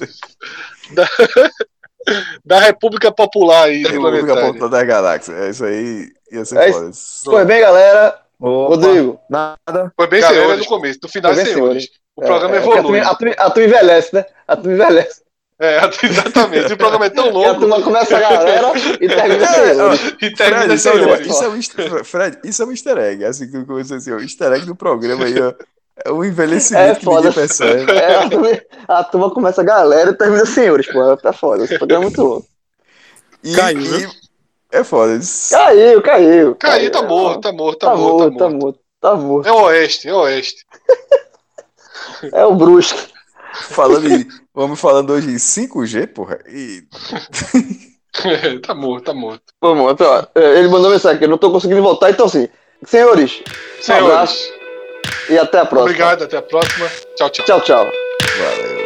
da República Popular aí, República. Ponta da Galáxia. É isso aí. Ia ser É foda. Pois bem, galera. Opa, Rodrigo. Nada. Foi bem senhores no começo, no final Foi bem senhores. O É, programa é, porque evolui. A turma, a turma envelhece, né? A turma envelhece. É, exatamente. O programa é tão E a longo turma começa a galera e termina É, e termina Fred, isso é, um isso é um easter, Fred, isso é um easter egg. Assim que tu começou assim, o easter egg do programa aí, ó. É um envelhecimento É que foda. ninguém percebe. É, a, turma, a turma começa a galera e termina senhores, pô. Tá foda. Esse programa é muito louco. E, Caiu, e- é foda. Isso- Caiu, caiu. Caiu, tá morto, tá morto, Tá morto, tá morto. morto. Tá morto. É o Oeste, é o Oeste. É o Brusque. Falando em, vamos falando hoje em 5G, porra. E tá morto, tá morto. Mano, ó, ele mandou mensagem aqui, eu não tô conseguindo voltar, então assim. Senhores, um Senhores, abraço e até a próxima. obrigado, até a próxima. Tchau, tchau. Tchau, tchau. valeu.